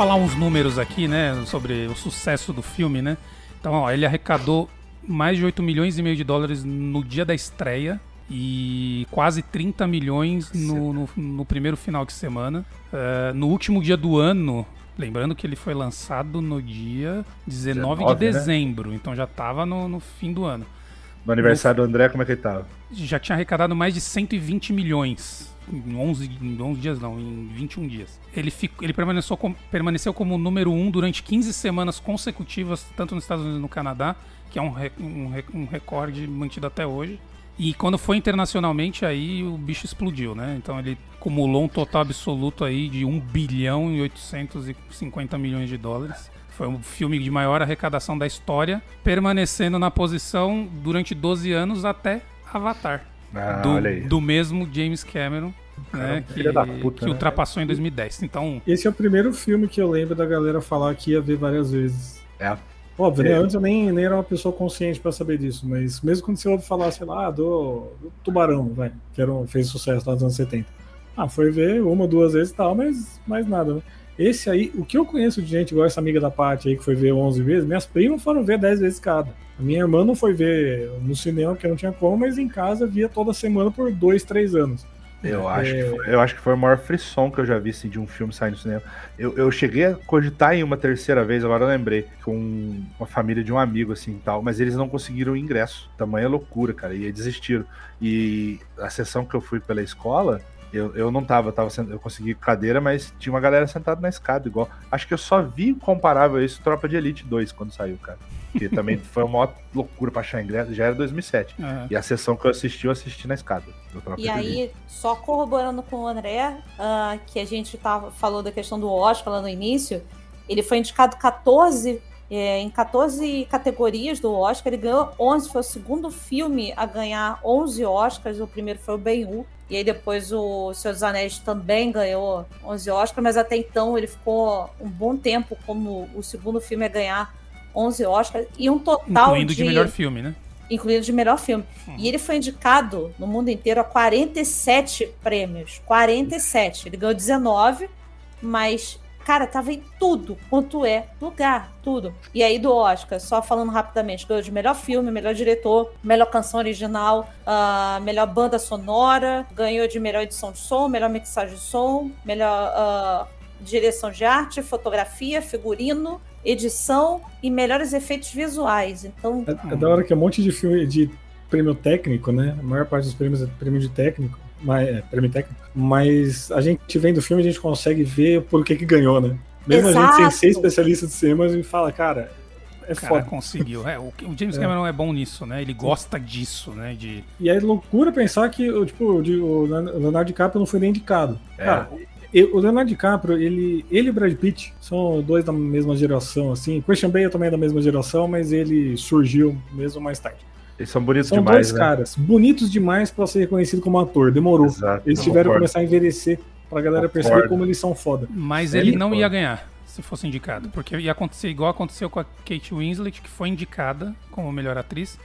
Speaker 2: falar uns números aqui, né, sobre o sucesso do filme, né? Então, ó, ele arrecadou mais de 8 milhões e meio de dólares no dia da estreia e quase 30 milhões no, no, no primeiro final de semana. Eh, no último dia do ano, lembrando que ele foi lançado no dia 19,
Speaker 5: 19,
Speaker 2: de
Speaker 5: né?
Speaker 2: dezembro, então já estava no, no fim do ano.
Speaker 5: No aniversário do André, como é que ele tava?
Speaker 2: Já tinha arrecadado mais de 120 milhões. Em 11, em 11 dias, não, em 21 dias. Ele, ficou, ele permaneceu, com- permaneceu como número 1 durante 15 semanas consecutivas, tanto nos Estados Unidos e no Canadá, que é um, um, um recorde mantido até hoje. E quando foi internacionalmente, aí o bicho explodiu, né? Então ele acumulou um total absoluto aí de 1 bilhão e 850 milhões de dólares. Foi o filme de maior arrecadação da história, permanecendo na posição durante 12 anos até Avatar.
Speaker 5: Ah,
Speaker 2: do, do mesmo James Cameron, né, que,
Speaker 5: filho da puta,
Speaker 2: que
Speaker 5: né?
Speaker 2: ultrapassou em 2010. Então,
Speaker 3: Esse é o primeiro filme que eu lembro da galera falar que ia ver várias vezes.
Speaker 5: É.
Speaker 3: Óbvio, né?
Speaker 5: É.
Speaker 3: Antes eu nem, nem era uma pessoa consciente pra saber disso, mas mesmo quando você ouve falar, sei lá, do, do Tubarão, vai, que era um, fez sucesso lá nos anos 70. Ah, foi ver uma, duas vezes e tal, mas mais nada, né? Esse aí, o que eu conheço de gente, igual essa amiga da Paty aí, que foi ver 11 vezes, minhas primas foram ver 10 vezes cada. A minha irmã não foi ver no cinema, porque não tinha como, mas em casa via toda semana por 2, 3 anos.
Speaker 5: Eu acho,
Speaker 3: É.
Speaker 5: que foi, eu acho que foi o maior frisson que eu já vi assim, de um filme saindo do cinema. Eu, eu cheguei a cogitar em uma terceira vez, agora eu lembrei, com uma família de um amigo assim e tal, mas eles não conseguiram o ingresso. Tamanha loucura, cara, e desistiram. E a sessão que eu fui pela escola, eu, eu não tava, eu, tava sent- eu consegui cadeira, mas tinha uma galera sentada na escada igual. Acho que eu só vi comparável a isso Tropa de Elite 2 quando saiu, cara. Que também foi uma maior loucura pra achar ingresso, já era 2007.
Speaker 2: é,
Speaker 5: E a sessão que eu assisti, eu assisti na escada do Tropa
Speaker 4: E
Speaker 5: de Elite.
Speaker 4: aí, só corroborando com o André, ah, que a gente tava, falou da questão do Oscar lá no início, ele foi indicado 14, é, em 14 categorias do Oscar, ele ganhou 11, foi o segundo filme a ganhar 11 Oscars, o primeiro foi o Ben-Hur, e aí depois o Senhor dos Anéis também ganhou 11 Oscars, mas até então ele ficou um bom tempo como o segundo filme a ganhar 11 Oscars, e um total
Speaker 2: incluindo de melhor filme, né?
Speaker 4: incluindo de melhor filme. E ele foi indicado no mundo inteiro a 47 prêmios. 47. Ele ganhou 19, mas, cara, tava em tudo quanto é lugar, tudo. E aí do Oscar, só falando rapidamente, ganhou de melhor filme, melhor diretor, melhor canção original, ah, melhor banda sonora, ganhou de melhor edição de som, melhor mixagem de som, melhor ah, direção de arte, fotografia, figurino, edição e melhores efeitos visuais. Então,
Speaker 3: É, é da hora que é um monte de filme de prêmio técnico, né? A maior parte dos prêmios é prêmio de técnico, mas, é, prêmio técnico. Mas a gente vendo o filme, a gente consegue ver por que que ganhou, né? Mesmo a gente sem
Speaker 4: Exato.
Speaker 3: ser especialista de cinema, a gente fala, cara, é
Speaker 2: O cara
Speaker 3: foda.
Speaker 2: conseguiu. É, o, o James
Speaker 3: É.
Speaker 2: Cameron é bom nisso, né? Ele gosta disso, né? De,
Speaker 3: E é loucura pensar que o, tipo, o Leonardo DiCaprio não foi nem indicado.
Speaker 5: É.
Speaker 3: Cara, o Leonardo DiCaprio, ele, ele e o Brad Pitt são dois da mesma geração, assim. Christian Bale também é da mesma geração, mas ele surgiu mesmo mais tarde.
Speaker 5: Eles são bonitos
Speaker 3: São
Speaker 5: demais,
Speaker 3: dois
Speaker 5: né?
Speaker 3: caras bonitos demais pra ser reconhecido como ator. Demorou.
Speaker 5: Exato,
Speaker 3: Eles tiveram que começar a envelhecer pra galera perceber
Speaker 5: Concordo.
Speaker 3: como eles são foda.
Speaker 2: Mas
Speaker 5: Sério,
Speaker 2: ele não
Speaker 5: pô?
Speaker 2: ia ganhar se fosse indicado. Porque ia acontecer igual aconteceu com a Kate Winslet, que foi indicada como melhor atriz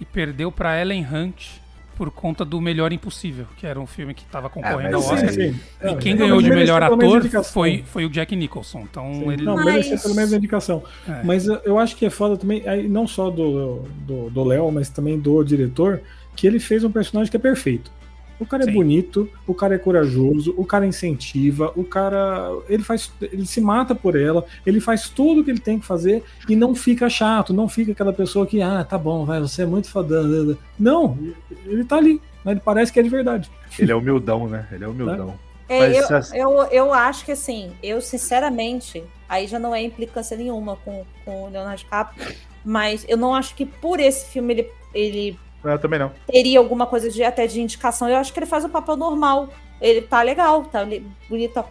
Speaker 2: e perdeu pra Ellen Hunt por conta do Melhor Impossível, que era um filme que estava concorrendo
Speaker 5: mas
Speaker 2: ao Oscar.
Speaker 5: sim,
Speaker 2: E
Speaker 3: É,
Speaker 2: quem ganhou de melhor ator foi, foi o Jack Nicholson. Então
Speaker 3: Sim.
Speaker 2: ele.
Speaker 3: Não,
Speaker 4: Mas-
Speaker 3: merecia pelo menos a indicação.
Speaker 2: É.
Speaker 3: Mas eu- acho que é foda também, aí, não só do do do Léo, mas também do diretor, que ele fez um personagem que é perfeito. O cara é
Speaker 2: Sim.
Speaker 3: bonito, o cara é corajoso, o cara incentiva, o cara. Ele faz. Ele se mata por ela, ele faz tudo o que ele tem que fazer e não fica chato, não fica aquela pessoa que, ah, tá bom, vai, você é muito fodão. Não, ele tá ali, mas ele parece que é de verdade.
Speaker 5: Ele é humildão, né? Ele é humildão.
Speaker 4: É,
Speaker 5: Mas
Speaker 4: eu, eu, eu acho que assim, eu sinceramente, aí já não é implicância nenhuma com, com o Leonardo DiCaprio, mas eu não acho que por esse filme ele, ele
Speaker 5: Eu também não.
Speaker 4: teria alguma coisa de até de indicação. Eu acho que ele faz o papel normal. Ele tá legal, tá bonito.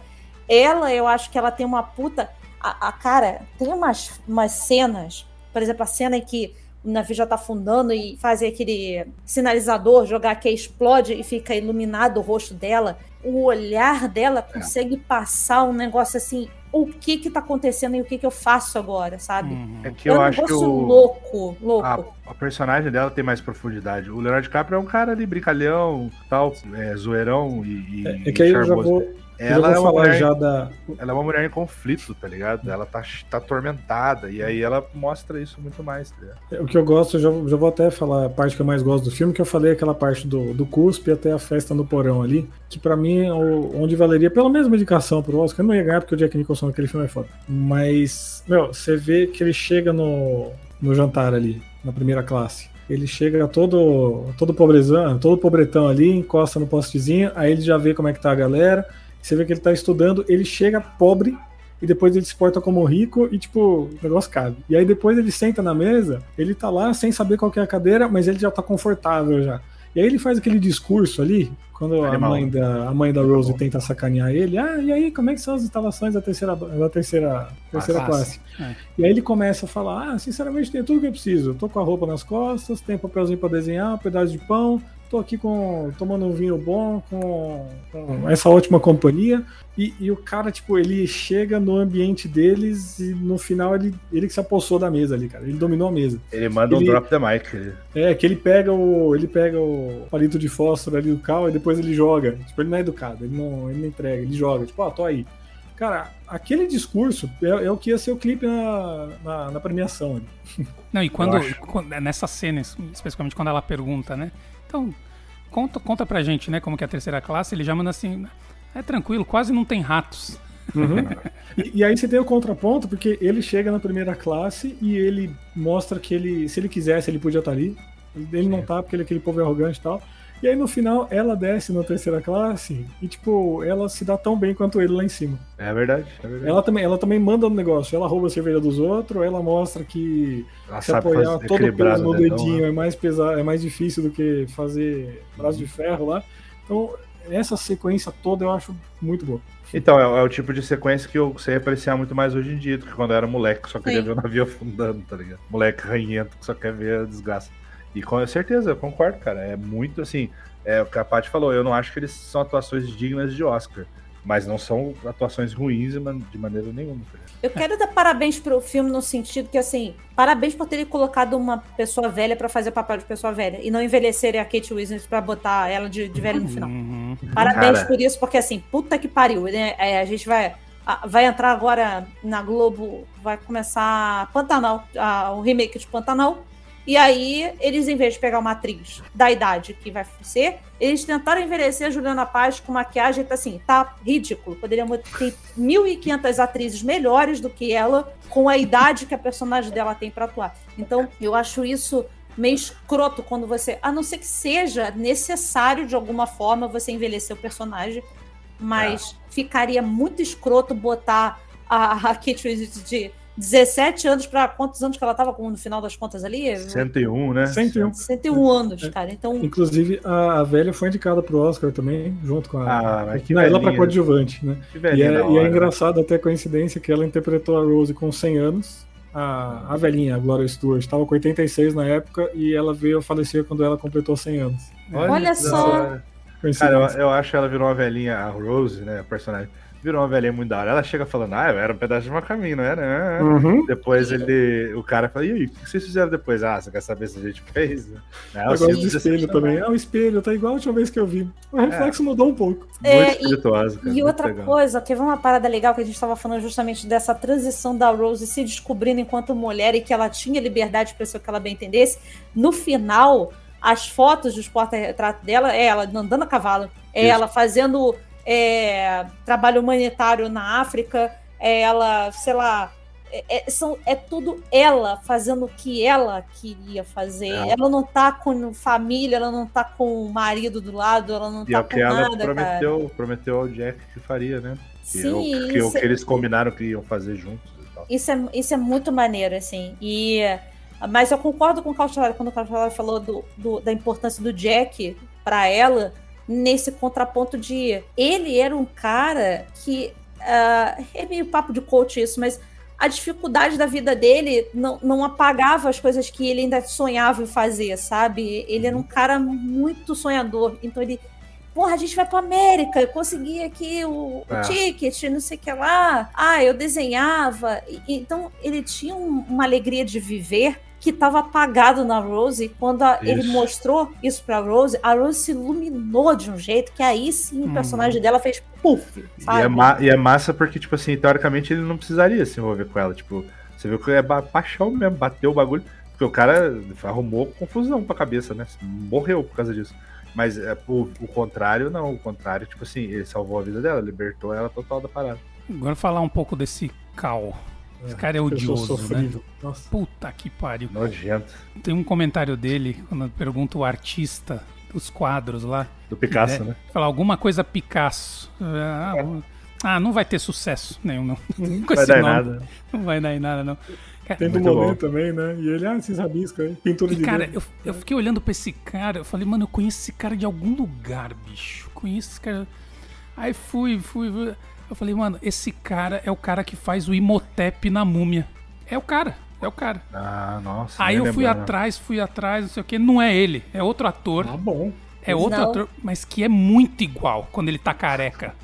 Speaker 4: Ela, eu acho que ela tem uma puta. A, a cara, tem umas, umas cenas, por exemplo, a cena em que o navio já tá afundando e fazer aquele sinalizador, jogar que explode e fica iluminado o rosto dela. O olhar dela consegue passar um negócio assim. O que que tá acontecendo e o que que eu faço agora, sabe?
Speaker 2: Uhum.
Speaker 5: É que
Speaker 4: é
Speaker 5: eu
Speaker 4: um
Speaker 5: acho que o,
Speaker 4: louco, louco.
Speaker 5: a, a personagem dela tem mais profundidade. O Leonardo DiCaprio é um cara ali, brincalhão, tal, é, zoeirão e, e
Speaker 3: É, é que aí eu já vou, eu
Speaker 5: Ela é, uma mulher,
Speaker 3: já da.
Speaker 5: ela é uma mulher em conflito, tá ligado? Ela tá, tá atormentada, e aí ela mostra isso muito mais, tá ligado?
Speaker 3: O que eu gosto, eu já, já vou até falar a parte que eu mais gosto do filme, que eu falei aquela parte do, do cuspe até a festa no porão ali, que pra mim é o, onde valeria pela mesma indicação pro Oscar. Eu não ia ganhar porque o Jack Nicholson naquele filme é foda. Mas, meu, você vê que ele chega no, no jantar ali, na primeira classe. Ele chega todo, todo pobrezão, todo pobretão ali, encosta no postezinho, aí ele já vê como é que tá a galera. Você vê que ele tá estudando, ele chega pobre e depois ele se porta como rico e, tipo, o negócio cabe. E aí depois ele senta na mesa, ele tá lá sem saber qual que é a cadeira, mas ele já tá confortável já. E aí ele faz aquele discurso ali, quando a mãe, da, a mãe da Rose tenta sacanear ele, ah, e aí, como é que são as instalações da terceira, da terceira, terceira
Speaker 2: classe.
Speaker 3: classe?
Speaker 2: É.
Speaker 3: E aí ele começa a falar, ah, sinceramente tem tudo que eu preciso. Eu tô com a roupa nas costas, tem papelzinho pra desenhar, um pedaço de pão, tô aqui com tomando um vinho bom, com, com essa ótima companhia. E, e o cara, tipo, ele chega no ambiente deles e no final ele, ele que se apossou da mesa ali, cara. Ele dominou a mesa.
Speaker 5: Ele manda
Speaker 3: Ele-
Speaker 5: um drop the mic. ele-
Speaker 3: É, que ele pega o. Ele pega o palito de fósforo ali do Cal e depois ele joga. Tipo, ele não é educado, ele não, ele não entrega, ele joga. Tipo, ó, tô aí. Cara, aquele discurso é, é o que ia ser o clipe na, na, na premiação. ali.
Speaker 2: Não, e quando, quando- nessa cena, especificamente quando ela pergunta, né? Então, conta, conta pra gente, né, como que é a terceira classe, ele já manda assim, é tranquilo, quase não tem ratos.
Speaker 3: E, e aí você tem o contraponto, porque ele chega na primeira classe e ele mostra que ele, se ele quisesse, ele podia estar ali. Ele não tá, porque ele é aquele povo arrogante e tal. E aí no final ela desce na terceira classe e, tipo, ela se dá tão bem quanto ele lá em cima.
Speaker 5: É verdade, é verdade.
Speaker 3: Ela também, ela também manda no negócio. Ela rouba a cerveja dos outros, ela mostra que
Speaker 5: Ela
Speaker 3: se apoiar todo o peso no
Speaker 5: dedão,
Speaker 3: dedinho
Speaker 5: né?
Speaker 3: é mais pesado, é mais difícil do que fazer braço de ferro lá. Então, essa sequência toda eu acho muito boa.
Speaker 5: Então, é, é o tipo de sequência que eu sei apreciar muito mais hoje em dia do que quando eu era moleque, que só queria
Speaker 4: Sim.
Speaker 5: ver o navio afundando, tá ligado? Moleque ranhento que só quer ver a desgraça. E com certeza, eu concordo, cara. É muito assim. É o que a Paty falou, eu não acho que eles são atuações dignas de Oscar. Mas não são atuações ruins de man- de maneira nenhuma. tá?
Speaker 4: Eu quero dar parabéns pro filme no sentido que, assim, parabéns por terem colocado uma pessoa velha pra fazer o papel de pessoa velha e não envelhecerem a Kate Winslet pra botar ela de, de velha no final.
Speaker 2: Uhum.
Speaker 4: Parabéns
Speaker 5: Cara.
Speaker 4: por isso, porque assim, puta que pariu, né? É, a gente vai, a- vai entrar agora na Globo, vai começar Pantanal, a- o remake de Pantanal. E aí, eles, em vez de pegar uma atriz da idade que vai ser, eles tentaram envelhecer a Juliana Paz com maquiagem, tá assim, tá ridículo. Poderiam ter 1.500 atrizes melhores do que ela, com a idade que a personagem dela tem pra atuar. Então, eu acho isso meio escroto quando você. A não ser que seja necessário de alguma forma você envelhecer o personagem. Mas ficaria muito escroto botar a, a Kate Winslet de 17 anos pra quantos anos que ela tava com no final das contas ali?
Speaker 5: 101, né?
Speaker 3: 101.
Speaker 4: 101 anos, cara. Então,
Speaker 3: Inclusive, a, a velha foi indicada pro Oscar também, junto com a.
Speaker 5: Ah, mas que
Speaker 3: não, ela pra
Speaker 5: velhinha.
Speaker 3: coadjuvante, né?
Speaker 5: Que
Speaker 3: E é, e é engraçado até a coincidência que ela interpretou a Rose com 100 anos. A, a velhinha, a Gloria Stewart, estava com 86 na época e ela veio a falecer quando ela completou 100 anos.
Speaker 4: Olha
Speaker 5: que
Speaker 4: só.
Speaker 5: Cara, eu, eu acho que ela virou uma velhinha, a Rose, né, a personagem, virou uma velhinha muito da hora. Ela chega falando, ah, eu era um pedaço de uma caminho, não era?
Speaker 3: Uhum.
Speaker 5: Depois ele, o cara fala, e aí, o que vocês fizeram depois? Ah, você quer saber se a gente fez? Não,
Speaker 3: Agora
Speaker 5: assim,
Speaker 3: do espelho também. Ah, o espelho, tá igual a última vez que eu vi. O reflexo mudou um pouco.
Speaker 5: Muito
Speaker 4: É, e-
Speaker 5: espirituoso, cara.
Speaker 4: E
Speaker 5: muito
Speaker 4: outra
Speaker 5: legal.
Speaker 4: coisa, que uma parada legal que a gente estava falando justamente dessa transição da Rose se descobrindo enquanto mulher e que ela tinha liberdade para ser o que ela bem entendesse. No final, as fotos dos porta-retratos dela é ela andando a cavalo, é
Speaker 5: Isso.
Speaker 4: ela fazendo é, trabalho humanitário na África, é ela, sei lá. É, é- são, é tudo ela fazendo o que ela queria fazer.
Speaker 5: É.
Speaker 4: Ela não tá com família, ela não tá com o marido do lado, ela não
Speaker 5: E
Speaker 4: tá
Speaker 5: é o
Speaker 4: com
Speaker 5: que ela
Speaker 4: nada, cara.
Speaker 5: prometeu, prometeu ao Jack que faria, né? Que, é o,
Speaker 4: Sim,
Speaker 5: que, o
Speaker 4: isso,
Speaker 5: que eles combinaram que iam fazer juntos e
Speaker 4: isso, é, isso é muito maneiro, assim. E, mas eu concordo com o Cautelar quando o Cautelar falou do, do- da importância do Jack pra ela, nesse contraponto de ele era um cara que. ah, é meio papo de coach isso, mas a dificuldade da vida dele não, não apagava as coisas que ele ainda sonhava em fazer, sabe? Ele era um cara muito sonhador. Então ele. Porra, a gente vai pra América, eu consegui aqui o, o
Speaker 5: É.
Speaker 4: ticket, não sei o que lá. Ah, eu desenhava. E- então ele tinha um- uma alegria de viver que estava apagado na Rose. Quando a- ele mostrou isso pra Rose, a Rose se iluminou de um jeito que aí sim o
Speaker 2: Hum.
Speaker 4: personagem dela fez puff.
Speaker 5: E é, ma- e é massa porque, tipo assim, teoricamente ele não precisaria se envolver com ela. Tipo, você viu que é ba- paixão mesmo, bateu o bagulho. Porque o cara arrumou confusão pra cabeça, né? Morreu por causa disso. Mas é, o, o contrário, não. O contrário, tipo assim, ele salvou a vida dela, libertou ela total da parada.
Speaker 2: Agora falar um pouco desse Cal. Esse cara é odioso, né?
Speaker 3: Nossa.
Speaker 2: Puta que pariu.
Speaker 5: Nojento.
Speaker 2: Tem um comentário dele, quando pergunta o artista dos quadros lá.
Speaker 5: Do Picasso,
Speaker 2: É,
Speaker 5: né?
Speaker 2: Fala alguma coisa Picasso. Ah, ah, não vai ter sucesso nenhum, não.
Speaker 5: Não vai
Speaker 2: esse
Speaker 5: dar em
Speaker 2: nome.
Speaker 5: nada.
Speaker 2: Não vai dar em nada, não. Cara,
Speaker 3: Tem do Monet também, né? E ele, ah, esses rabiscos aí, pintura
Speaker 2: E,
Speaker 3: de
Speaker 2: cara, eu, eu fiquei olhando pra esse cara, eu falei, mano, eu conheço esse cara de algum lugar, bicho. Conheço esse cara. Aí fui, fui, fui. Eu falei, mano, esse cara é o cara que faz o Imhotep na múmia. É o cara, é o cara.
Speaker 5: Ah, nossa.
Speaker 2: Aí eu fui
Speaker 5: lembrava.
Speaker 2: atrás, fui atrás, não sei o que. Não é ele, é outro ator.
Speaker 3: Ah, bom.
Speaker 2: É outro
Speaker 4: Não.
Speaker 2: ator, mas que é muito igual quando ele tá careca.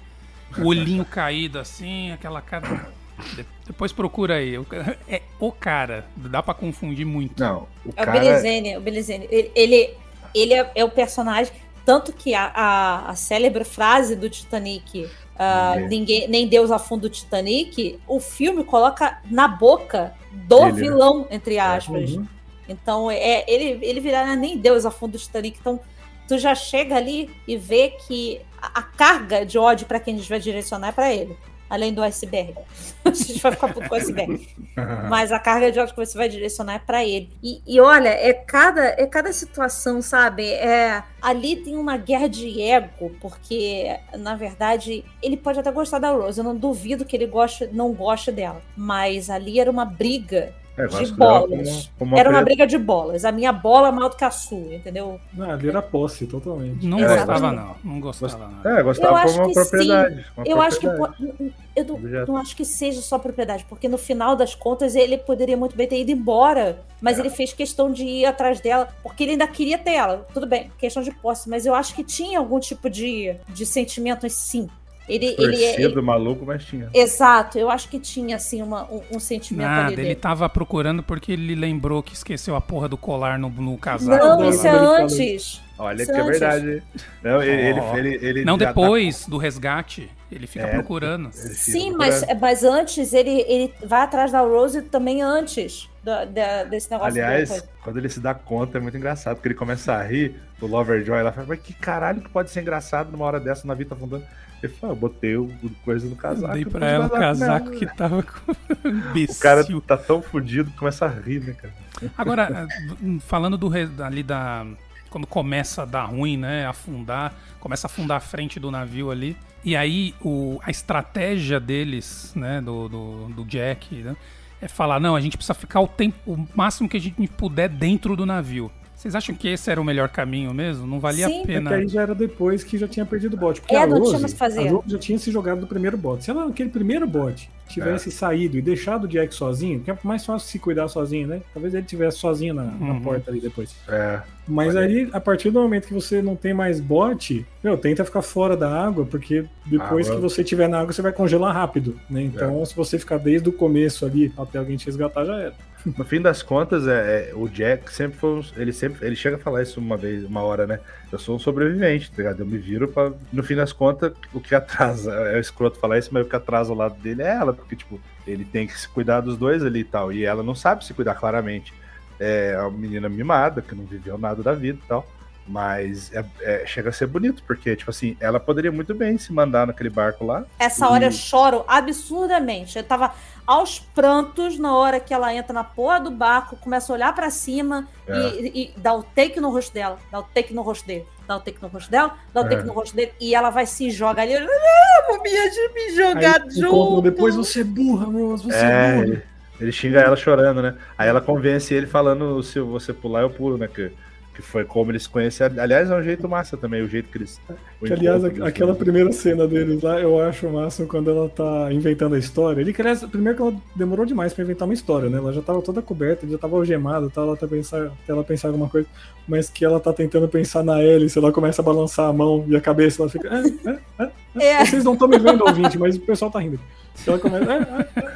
Speaker 2: O olhinho caído assim, aquela cara. De- Depois procura aí. É o cara. Dá pra confundir muito.
Speaker 5: Não, o
Speaker 4: É o
Speaker 5: cara.
Speaker 4: Billy Zane, o Billy Zane. Ele, ele, ele é, é o personagem. Tanto que a, a, a célebre frase do Titanic, ah,
Speaker 5: Ninguém.
Speaker 4: nem Deus afunda o Titanic, o filme coloca na boca do
Speaker 5: Dele, né?
Speaker 4: vilão, entre aspas.
Speaker 3: Uhum.
Speaker 4: Então, é, ele, ele virar nem Deus afunda o Titanic. Então, tu já chega ali e vê que a, a carga de ódio para quem a gente vai direcionar é para ele. Além do iceberg. a gente vai ficar puto com o iceberg. Mas a carga de ódio que você vai direcionar é para ele. E, e olha, é cada, é cada situação, sabe? É, ali tem uma guerra de ego, porque, na verdade, ele pode até gostar da Rose. Eu não duvido que ele goste, não goste dela. Mas ali era uma briga
Speaker 5: É,
Speaker 4: de bolas.
Speaker 5: como- como
Speaker 4: Era uma
Speaker 5: pre-
Speaker 4: briga de bolas. A minha bola é maior do que a sua, entendeu?
Speaker 3: Não, ali era posse, totalmente.
Speaker 2: Não
Speaker 5: É,
Speaker 2: gostava,
Speaker 4: gost-
Speaker 2: não. Não gostava, não.
Speaker 5: É,
Speaker 4: Eu
Speaker 5: gostava
Speaker 4: acho
Speaker 5: como uma
Speaker 4: que
Speaker 5: propriedade. uma
Speaker 4: Eu acho que
Speaker 5: propriedade.
Speaker 4: eu não, não acho que seja só propriedade, porque no final das contas ele poderia muito bem ter ido embora, mas
Speaker 5: É.
Speaker 4: ele fez questão de ir atrás dela, porque ele ainda queria ter ela. Tudo bem, questão de posse, mas eu acho que tinha algum tipo de, de sentimento sim. Ele, ele, é-
Speaker 5: Torcido, maluco, mas tinha.
Speaker 4: exato, eu acho que tinha assim uma, um, um sentimento
Speaker 2: Nada,
Speaker 4: ali
Speaker 2: ele
Speaker 4: dele.
Speaker 2: tava procurando porque ele lembrou que esqueceu a porra do colar no, no casaco.
Speaker 4: Não, isso é
Speaker 3: ele
Speaker 4: antes.
Speaker 5: Olha que é verdade. Não, ele,
Speaker 2: Ó.
Speaker 5: ele, ele, ele
Speaker 2: Não
Speaker 5: tá-
Speaker 2: depois do resgate. Ele fica
Speaker 5: É,
Speaker 2: procurando.
Speaker 5: ele fica
Speaker 4: Sim, mas,
Speaker 5: procurando.
Speaker 4: mas antes ele, ele vai atrás da Rose também antes da- da- desse negócio. do-
Speaker 5: Aliás, quando ele se dá conta é muito engraçado, porque ele começa a rir, o Loverjoy lá fala, mas que caralho que pode ser engraçado numa hora dessa, o navio tá afundando. Ele fala, eu botei o o coisa no casaco.
Speaker 2: dei pra ela o
Speaker 5: nela."
Speaker 2: casaco que tava com.
Speaker 5: O cara tá tão fudido que começa a rir, né, cara?
Speaker 2: Agora, falando do ali da. Quando começa a dar ruim, né? Afundar, começa a afundar a frente do navio ali. E aí o, a estratégia deles, né? Do, do, do Jack, né? É falar, não, a gente precisa ficar o tempo, o máximo que a gente puder dentro do navio. Vocês acham que esse era o melhor caminho mesmo? Não valia
Speaker 4: Sim.
Speaker 2: a
Speaker 3: É que
Speaker 2: pena.
Speaker 3: aí já era depois que já tinha perdido o bote. Porque
Speaker 4: É,
Speaker 3: a
Speaker 4: não
Speaker 3: Rose,
Speaker 4: tinha mais o que fazer.
Speaker 3: a Rose já tinha se jogado do primeiro bote. Se ela naquele primeiro bote tivesse saído e deixado o Jack sozinho, porque é mais fácil se cuidar sozinho, né? Talvez ele tivesse sozinho na, na
Speaker 2: Uhum.
Speaker 3: porta ali depois.
Speaker 5: É,
Speaker 3: Mas
Speaker 5: Olha
Speaker 3: aí, a partir do momento que você não tem mais bote, meu, tenta ficar fora da água, porque depois
Speaker 5: Água.
Speaker 3: que você estiver na água, você vai congelar rápido, né? Então, se você ficar desde o começo ali até alguém te resgatar, já era.
Speaker 5: No fim das contas, é, é, o Jack sempre foi um, ele sempre ele chega a falar isso uma vez, uma hora, né? Eu sou um sobrevivente, tá ligado? Eu me viro pra. No fim das contas, o que atrasa, é escroto falar isso, mas o que atrasa o lado dele é ela, porque, tipo, ele tem que se cuidar dos dois ali e tal. E ela não sabe se cuidar claramente. É uma menina mimada, que não viveu nada da vida e tal. Mas é- é- chega a ser bonito, porque, tipo assim, ela poderia muito bem se mandar naquele barco lá.
Speaker 4: Essa hora eu
Speaker 5: E-
Speaker 4: choro absurdamente. Eu tava aos prantos na hora que ela entra na porra do barco, começa a olhar pra cima
Speaker 5: É.
Speaker 4: e, e dá o take no rosto dela, dá o take no rosto dele, dá o take no rosto dela, dá o take
Speaker 5: É.
Speaker 4: no rosto dele, e ela vai se jogar ali. Ah, vou me, me jogar
Speaker 3: Aí,
Speaker 4: junto.
Speaker 3: depois você é burra, Rose, você é,
Speaker 5: É,
Speaker 3: burra.
Speaker 5: ele, ele xinga ela chorando, né? Aí ela convence ele falando: se você pular, eu pulo, né? Que, que foi como eles se conheceram. Aliás, é um jeito massa também, o jeito que eles.
Speaker 3: Que, aliás, aquela primeira cena deles lá, eu acho massa quando ela tá inventando a história. Ele cresce, primeiro que ela demorou demais pra inventar uma história, né? Ela já tava toda coberta, já tava algemada, tá, ela até pensar, até ela pensar alguma coisa, mas que ela tá tentando pensar na hélice, ela começa a balançar a mão e a cabeça, ela fica. É, é, é.
Speaker 4: É,
Speaker 3: Vocês não estão me vendo, ouvinte, mas o pessoal tá rindo. Ela começa.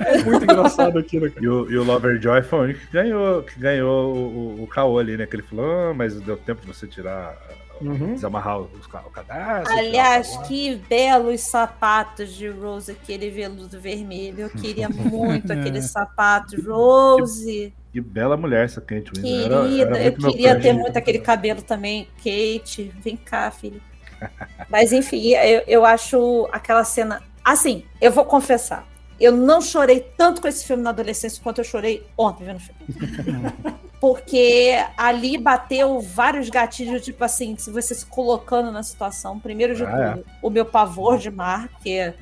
Speaker 3: É, é, é muito engraçado aquilo, cara.
Speaker 5: E o, e o Loverjoy foi o único que ganhou, que ganhou o, o, o caô ali, né? Que ele falou, ah, mas deu tempo de você tirar,
Speaker 3: Uhum.
Speaker 5: desamarrar os, ca- o cadastro.
Speaker 4: aliás,
Speaker 5: o
Speaker 4: que belos sapatos de Rose, aquele veludo vermelho. Eu queria muito aqueles sapatos, Rose.
Speaker 5: Que bela mulher essa Kate Winslet.
Speaker 4: Querida,
Speaker 5: Era- era
Speaker 4: eu queria ter muito aquele cabelo também. Kate, vem cá, filho. Mas enfim, eu, eu acho aquela cena. Assim, eu vou confessar. Eu não chorei tanto com esse filme na adolescência quanto eu chorei ontem vendo o filme. Porque ali bateu vários gatilhos, tipo assim, se você se colocando na situação. Primeiro de
Speaker 5: Ah,
Speaker 4: tudo, o meu pavor de mar, que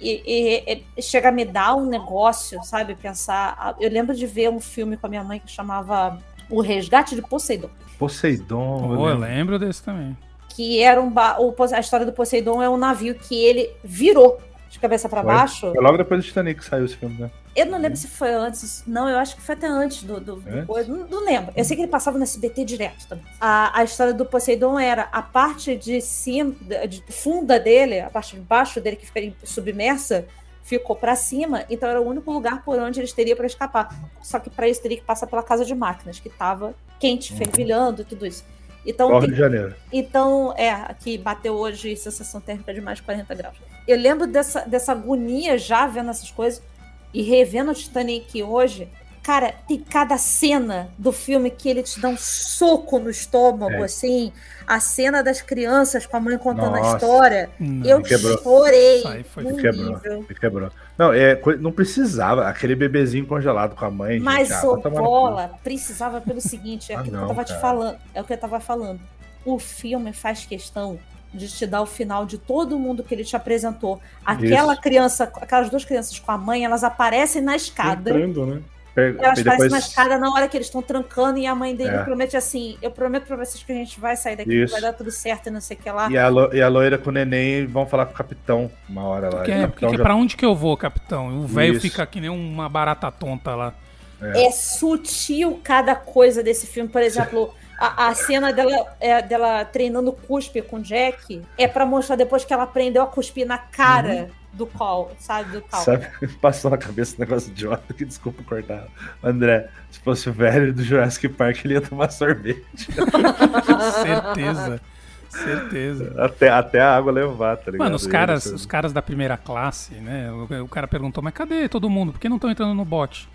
Speaker 4: e, e- e chega a me dar um negócio, sabe? Pensar. Eu lembro de ver um filme com a minha mãe que chamava O Resgate de Poseidon.
Speaker 5: Poseidon.
Speaker 2: Pô, eu
Speaker 5: lembro
Speaker 2: desse também.
Speaker 4: Que era um. ba- a história do Poseidon é um navio que ele virou. de cabeça
Speaker 5: Foi.
Speaker 4: baixo.
Speaker 5: Foi logo depois do Titanic que saiu esse filme, né?
Speaker 4: Eu não lembro se foi antes. Não, eu acho que foi até antes do. do, do. Não, não lembro. Eu sei que ele passava no SBT direto também. A, a história do Poseidon era a parte de cima, de, funda dele, a parte de baixo dele que ficaria submersa, ficou pra cima. Então era o único lugar por onde eles teriam pra escapar. Só que pra isso teria que passar pela casa de máquinas, que tava quente, fervilhando e tudo isso. Então, tem-
Speaker 5: Rio de Janeiro.
Speaker 4: então, é, aqui bateu hoje sensação térmica de mais de 40 graus. Eu lembro dessa, dessa agonia já vendo essas coisas e revendo o Titanic hoje. Cara, tem cada cena do filme que ele te dá um soco no estômago,
Speaker 5: É.
Speaker 4: assim. A cena das crianças com a mãe contando a
Speaker 5: Nossa.
Speaker 4: história.
Speaker 2: Não.
Speaker 4: Eu chorei.
Speaker 2: Aí foi-
Speaker 5: Me quebrou. Me quebrou. Não, é, não precisava. Aquele bebezinho congelado com a mãe.
Speaker 4: Mas
Speaker 5: gente, ah,
Speaker 4: o
Speaker 5: cu.
Speaker 4: bola precisava pelo seguinte, é
Speaker 5: Ah,
Speaker 4: aquilo que
Speaker 5: não,
Speaker 4: eu tava te
Speaker 5: cara.
Speaker 4: falando. É o que eu tava falando. O filme faz questão de te dar o final de todo mundo que ele te apresentou. Aquela
Speaker 5: Isso.
Speaker 4: criança, aquelas duas crianças com a mãe, elas aparecem na escada.
Speaker 3: Entrando, né?
Speaker 4: Elas
Speaker 5: e depois...
Speaker 4: na escada na hora que eles estão trancando e a mãe dele
Speaker 5: É.
Speaker 4: promete assim: Eu prometo pra vocês que a gente vai sair daqui, vai dar tudo certo e não sei o que lá.
Speaker 5: E a, lo- e a loira com o neném vão falar com o capitão uma hora lá.
Speaker 2: Porque, é, porque
Speaker 5: já-
Speaker 2: pra onde que eu vou, capitão? O velho fica que nem uma barata tonta lá.
Speaker 4: É sutil cada coisa desse filme. Por exemplo, a, a cena dela, é, dela treinando cuspe com o Jack é pra mostrar depois que ela aprendeu a cuspir na cara do Call, sabe? Do Cal.
Speaker 5: Sabe, passou na cabeça um negócio idiota que desculpa cortar. André, se fosse o velho do Jurassic Park, ele ia tomar sorvete.
Speaker 2: Certeza. Certeza.
Speaker 5: Até, até a água levar, tá ligado?
Speaker 2: Mano, os caras, os caras da primeira classe, né? O, o cara perguntou, mas cadê todo mundo? Por que não estão entrando no bote?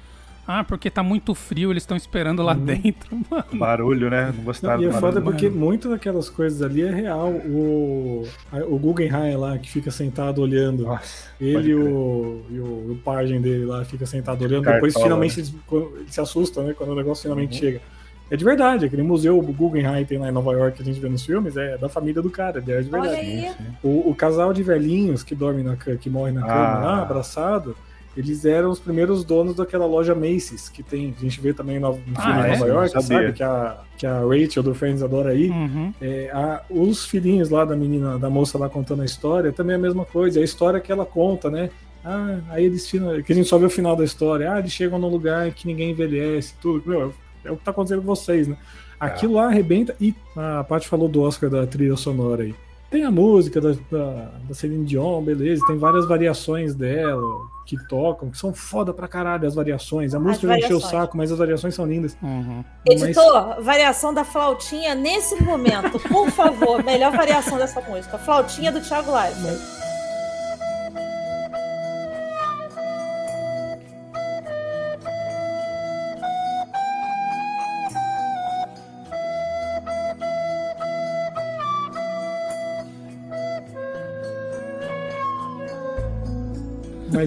Speaker 2: Ah, porque tá muito frio, eles estão esperando lá dentro, mano.
Speaker 5: Barulho, né? Não gostava
Speaker 3: Não, e é foda porque
Speaker 2: mano.
Speaker 3: muito daquelas coisas ali é real. O, o Guggenheim lá, que fica sentado olhando.
Speaker 5: Nossa,
Speaker 3: Ele e o, e o, o pajem dele lá fica sentado olhando.
Speaker 5: Cartola,
Speaker 3: Depois, finalmente,
Speaker 5: né?
Speaker 3: eles, eles se assustam, né? Quando o negócio finalmente
Speaker 5: Uhum.
Speaker 3: chega. É de verdade, aquele museu o Guggenheim tem lá em Nova York que a gente vê nos filmes, é da família do cara, é de
Speaker 4: Olha
Speaker 3: verdade.
Speaker 4: aí.
Speaker 3: O, o casal de velhinhos que dorme na que morre na cama
Speaker 5: Ah.
Speaker 3: lá, abraçado, eles eram os primeiros donos daquela loja Macy's que tem. A gente vê também no, no filme
Speaker 2: Ah,
Speaker 3: em
Speaker 2: é?
Speaker 3: Nova York,
Speaker 5: Não sabia.
Speaker 3: sabe? Que a, que a Rachel do Friends adora aí.
Speaker 2: Uhum.
Speaker 3: É, a- os filhinhos lá da menina, da moça lá contando a história, também é a mesma coisa. É a história que ela conta, né? Ah, aí eles que a gente só vê o final da história. Ah, eles chegam num lugar que ninguém envelhece, tudo. Meu, é o que tá acontecendo com vocês, né? Aquilo lá arrebenta. E a Paty falou do Oscar da trilha sonora aí. Tem a música da, da, da Celine Dion, beleza. Tem várias variações dela que tocam, que são foda pra caralho as variações. A música já encheu o saco, mas as variações são lindas.
Speaker 2: Uhum.
Speaker 3: Mas-
Speaker 4: Editor, variação da flautinha nesse momento, por favor. Melhor variação dessa música. Flautinha do Thiago Leifert.
Speaker 3: Mas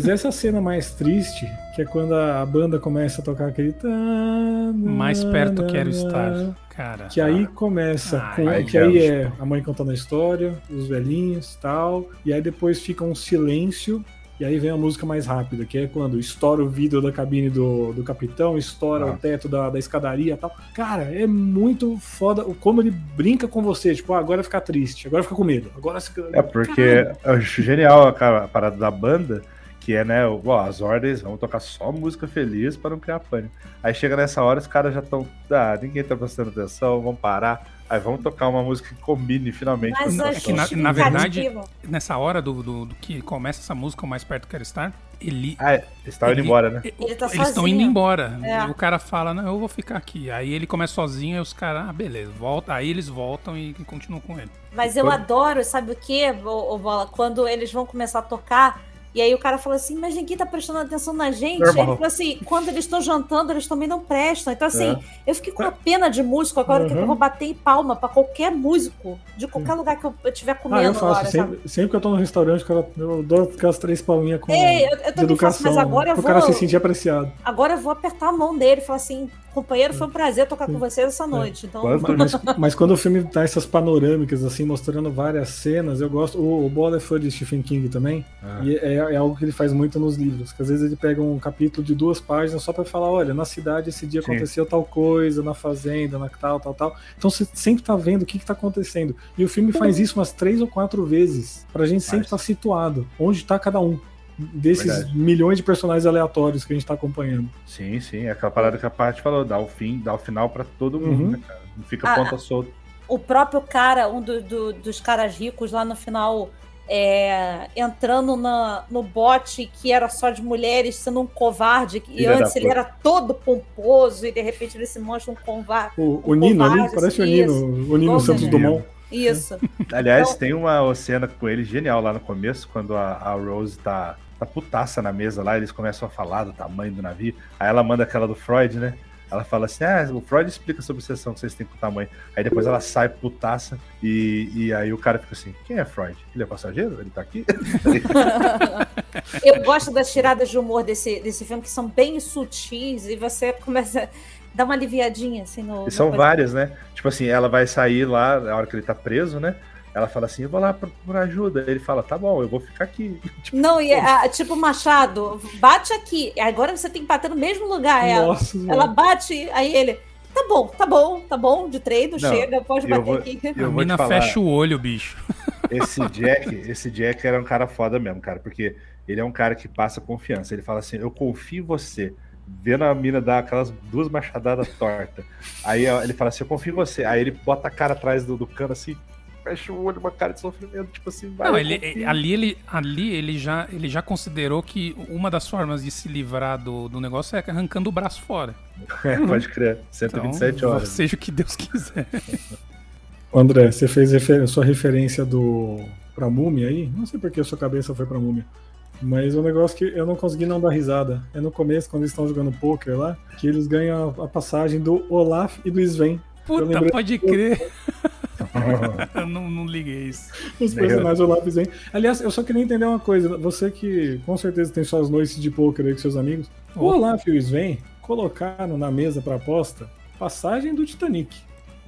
Speaker 3: essa cena mais triste, que é quando a banda começa a tocar aquele.
Speaker 2: Mais perto quero estar, cara.
Speaker 3: Que aí começa
Speaker 2: Ah,
Speaker 3: com.
Speaker 5: aí
Speaker 3: que aí é a mãe contando a história, os velhinhos e tal. E aí depois fica um silêncio. E aí vem a música mais rápida, que é quando estoura o vidro da cabine do, do capitão, estoura
Speaker 5: Ah.
Speaker 3: o teto da, da escadaria e tal. Cara, é muito foda o como ele brinca com você. Tipo, ah, agora fica triste, agora fica com medo. Agora fica.
Speaker 5: É porque eu acho genial a, cara- a parada da banda, que é, né, o- ó, as ordens, vamos tocar só música feliz para não criar pânico. Aí chega nessa hora, os caras já estão, ah, ninguém tá prestando atenção, vamos parar. Aí vamos tocar uma música que combine finalmente
Speaker 4: Mas
Speaker 5: com
Speaker 2: é que na- na verdade- Nessa hora do, do, do que começa essa música, o Mais Perto Quero Estar, ele...
Speaker 5: Ah, é, eles estavam indo
Speaker 2: Ele-
Speaker 5: embora, né?
Speaker 4: Ele tá
Speaker 2: Eles estão indo embora.
Speaker 4: É.
Speaker 2: O cara fala, não, eu vou ficar aqui. Aí ele começa sozinho, aí os caras, ah, beleza, volta. Aí eles voltam e continuam com ele.
Speaker 4: Mas eu
Speaker 5: Quando-
Speaker 4: adoro, sabe o ô Bola? Quando eles vão começar a tocar, e aí o cara fala assim, mas ninguém tá prestando atenção na gente. Aí ele falou assim, quando eles estão jantando, eles também não prestam. Então, assim,
Speaker 5: É.
Speaker 4: eu fiquei com uma pena de músico agora que
Speaker 3: Uhum.
Speaker 4: eu vou bater em palma pra qualquer músico, de qualquer lugar que eu estiver
Speaker 3: Ah,
Speaker 4: comendo
Speaker 3: eu faço.
Speaker 4: agora,
Speaker 3: sempre, sempre que eu tô no restaurante, cara, eu dou aquelas três palminhas com
Speaker 4: Ei, eu, eu
Speaker 3: de
Speaker 4: também faço,
Speaker 3: educação.
Speaker 4: mas agora
Speaker 3: né?
Speaker 4: eu
Speaker 3: Pro cara
Speaker 4: vou.
Speaker 3: se sentir apreciado.
Speaker 4: Agora eu vou apertar a mão dele e falar assim: Companheiro, foi um prazer tocar com vocês essa noite. Então,
Speaker 5: Quanto-
Speaker 3: Mas, mas quando o filme tá essas panorâmicas, assim, mostrando várias cenas, eu gosto. O, o Bola é fã de Stephen King também,
Speaker 5: Ah.
Speaker 3: e é, é algo que ele faz muito nos livros. Que às vezes ele pega um capítulo de duas páginas só pra falar: olha, na cidade esse dia
Speaker 5: Sim.
Speaker 3: aconteceu tal coisa, na fazenda, na tal, tal, tal. Então você sempre tá vendo o que, que tá acontecendo. E o filme faz isso umas três ou quatro vezes, pra gente sempre estar situado, onde tá cada um. Desses
Speaker 5: Verdade.
Speaker 3: milhões de personagens aleatórios que a gente tá acompanhando.
Speaker 5: Sim, sim, é aquela parada que a parte falou, dá o fim, dá o final pra todo mundo,
Speaker 3: Uhum.
Speaker 5: né, cara? Não fica
Speaker 4: Ah,
Speaker 5: ponta solta.
Speaker 4: o próprio cara, um do- do- dos caras ricos lá no final, é, entrando na- no bote que era só de mulheres, sendo um covarde, e
Speaker 5: Filha
Speaker 4: antes ele era todo pomposo, e de repente ele se mostra um covarde.
Speaker 3: O, o
Speaker 4: Um
Speaker 3: Nino ali,
Speaker 4: covarde,
Speaker 3: parece o
Speaker 4: isso.
Speaker 3: Nino, o Nino Santos
Speaker 5: o Nino.
Speaker 3: Dumont.
Speaker 4: Isso.
Speaker 5: Aliás,
Speaker 4: Então-
Speaker 5: tem uma cena com ele genial lá no começo, quando a, a Rose tá, tá putaça na mesa lá, eles começam a falar do tamanho do navio. Aí ela manda aquela do Freud, né? Ela fala assim: Ah, o Freud explica sobre a obsessão que vocês têm com o tamanho. Aí depois ela sai putaça e, e aí o cara fica assim: Quem é Freud? Ele é passageiro? Ele tá aqui?
Speaker 4: Eu gosto das tiradas de humor desse, desse filme, que são bem sutis, e você começa a dar uma aliviadinha assim no.
Speaker 5: E são
Speaker 4: no
Speaker 5: várias, né? Tipo assim, ela vai sair lá na hora que ele tá preso, né? Ela fala assim: Eu vou lá por, por ajuda. Ele fala: Tá bom, eu vou ficar aqui. Tipo,
Speaker 4: Não, e é, tipo Machado, bate aqui. Agora você tem que bater no mesmo lugar. Ela,
Speaker 3: Nossa,
Speaker 4: ela bate, aí ele. Tá bom, tá bom, tá bom, de treino,
Speaker 5: Não,
Speaker 4: chega, pode
Speaker 5: eu
Speaker 4: bater
Speaker 5: vou-
Speaker 4: aqui.
Speaker 5: eu
Speaker 2: a mina
Speaker 5: falar-
Speaker 2: fecha o olho, bicho.
Speaker 5: Esse Jack, esse Jack era um cara foda mesmo, cara, porque ele é um cara que passa confiança. Ele fala assim: Eu confio em você. Vendo a mina dar aquelas duas machadadas tortas. Aí ele fala assim: Eu confio em você. Aí ele bota a cara atrás do, do cano assim, fecha o olho, uma cara de sofrimento, tipo assim, vai.
Speaker 2: Não, ele, ali, ele, ali ele, já, ele já considerou que uma das formas de se livrar do, do negócio é arrancando o braço fora.
Speaker 5: É, pode crer. 127
Speaker 2: Então,
Speaker 5: horas.
Speaker 2: Seja o que Deus quiser.
Speaker 3: André, você fez refer- sua referência do pra múmia aí? Não sei porque a sua cabeça foi pra múmia. Mas o negócio que eu não consegui não dar risada é no começo, quando eles estão jogando poker lá, que eles ganham a, a passagem do Olaf e do Sven.
Speaker 2: Puta,
Speaker 3: lembrei-
Speaker 2: pode crer. Eu não, não liguei isso.
Speaker 3: Os personagens Olaf e Sven. Aliás, eu só queria entender uma coisa. Você que com certeza tem suas noites de poker aí com seus amigos. O. Olaf e o Sven colocaram na mesa pra aposta passagem do Titanic.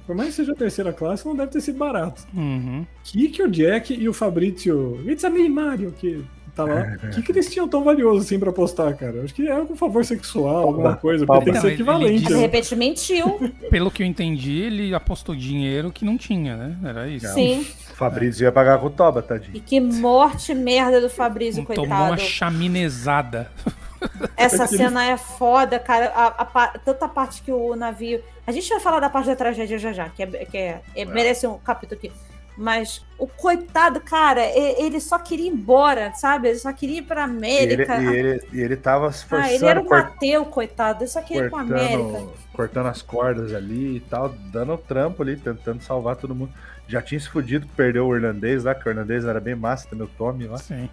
Speaker 3: Por mais que seja a terceira classe, não deve ter sido barato.
Speaker 2: Uhum.
Speaker 3: que que o Jack e o Fabrício, It's a me, Mario, que tava lá, o que, que eles tinham tão valioso assim pra apostar, cara? Acho que é algum favor sexual, alguma coisa, porque tem que ser equivalente.
Speaker 2: disse-
Speaker 4: De
Speaker 3: né?
Speaker 4: repente mentiu.
Speaker 2: Pelo que eu entendi, ele apostou dinheiro que não tinha, né? Era isso.
Speaker 4: Sim.
Speaker 5: O Fabrício ia pagar com o Toba, tadinho.
Speaker 4: E que morte merda do Fabrício,
Speaker 2: Tomou
Speaker 4: coitado.
Speaker 2: uma chaminezada.
Speaker 4: Essa cena é foda, cara. A, a tanta parte que o navio. A gente vai falar da parte da tragédia já já, que, é, que é- é- merece um capítulo aqui. Mas o coitado, cara, ele só queria ir embora, sabe? Ele só queria ir pra
Speaker 5: E ele,
Speaker 4: América.
Speaker 5: e ele, e ele tava se
Speaker 4: ah,
Speaker 5: forçando,
Speaker 4: ele era um
Speaker 5: cort-
Speaker 4: Mateu, coitado. Ele só queria ir pra América.
Speaker 5: cortando, cortando as cordas ali e tal, dando trampo ali, tentando salvar todo mundo. Já tinha se fudido, perdeu o irlandês lá, que o irlandês era bem massa, também o Tommy lá,
Speaker 2: Sim.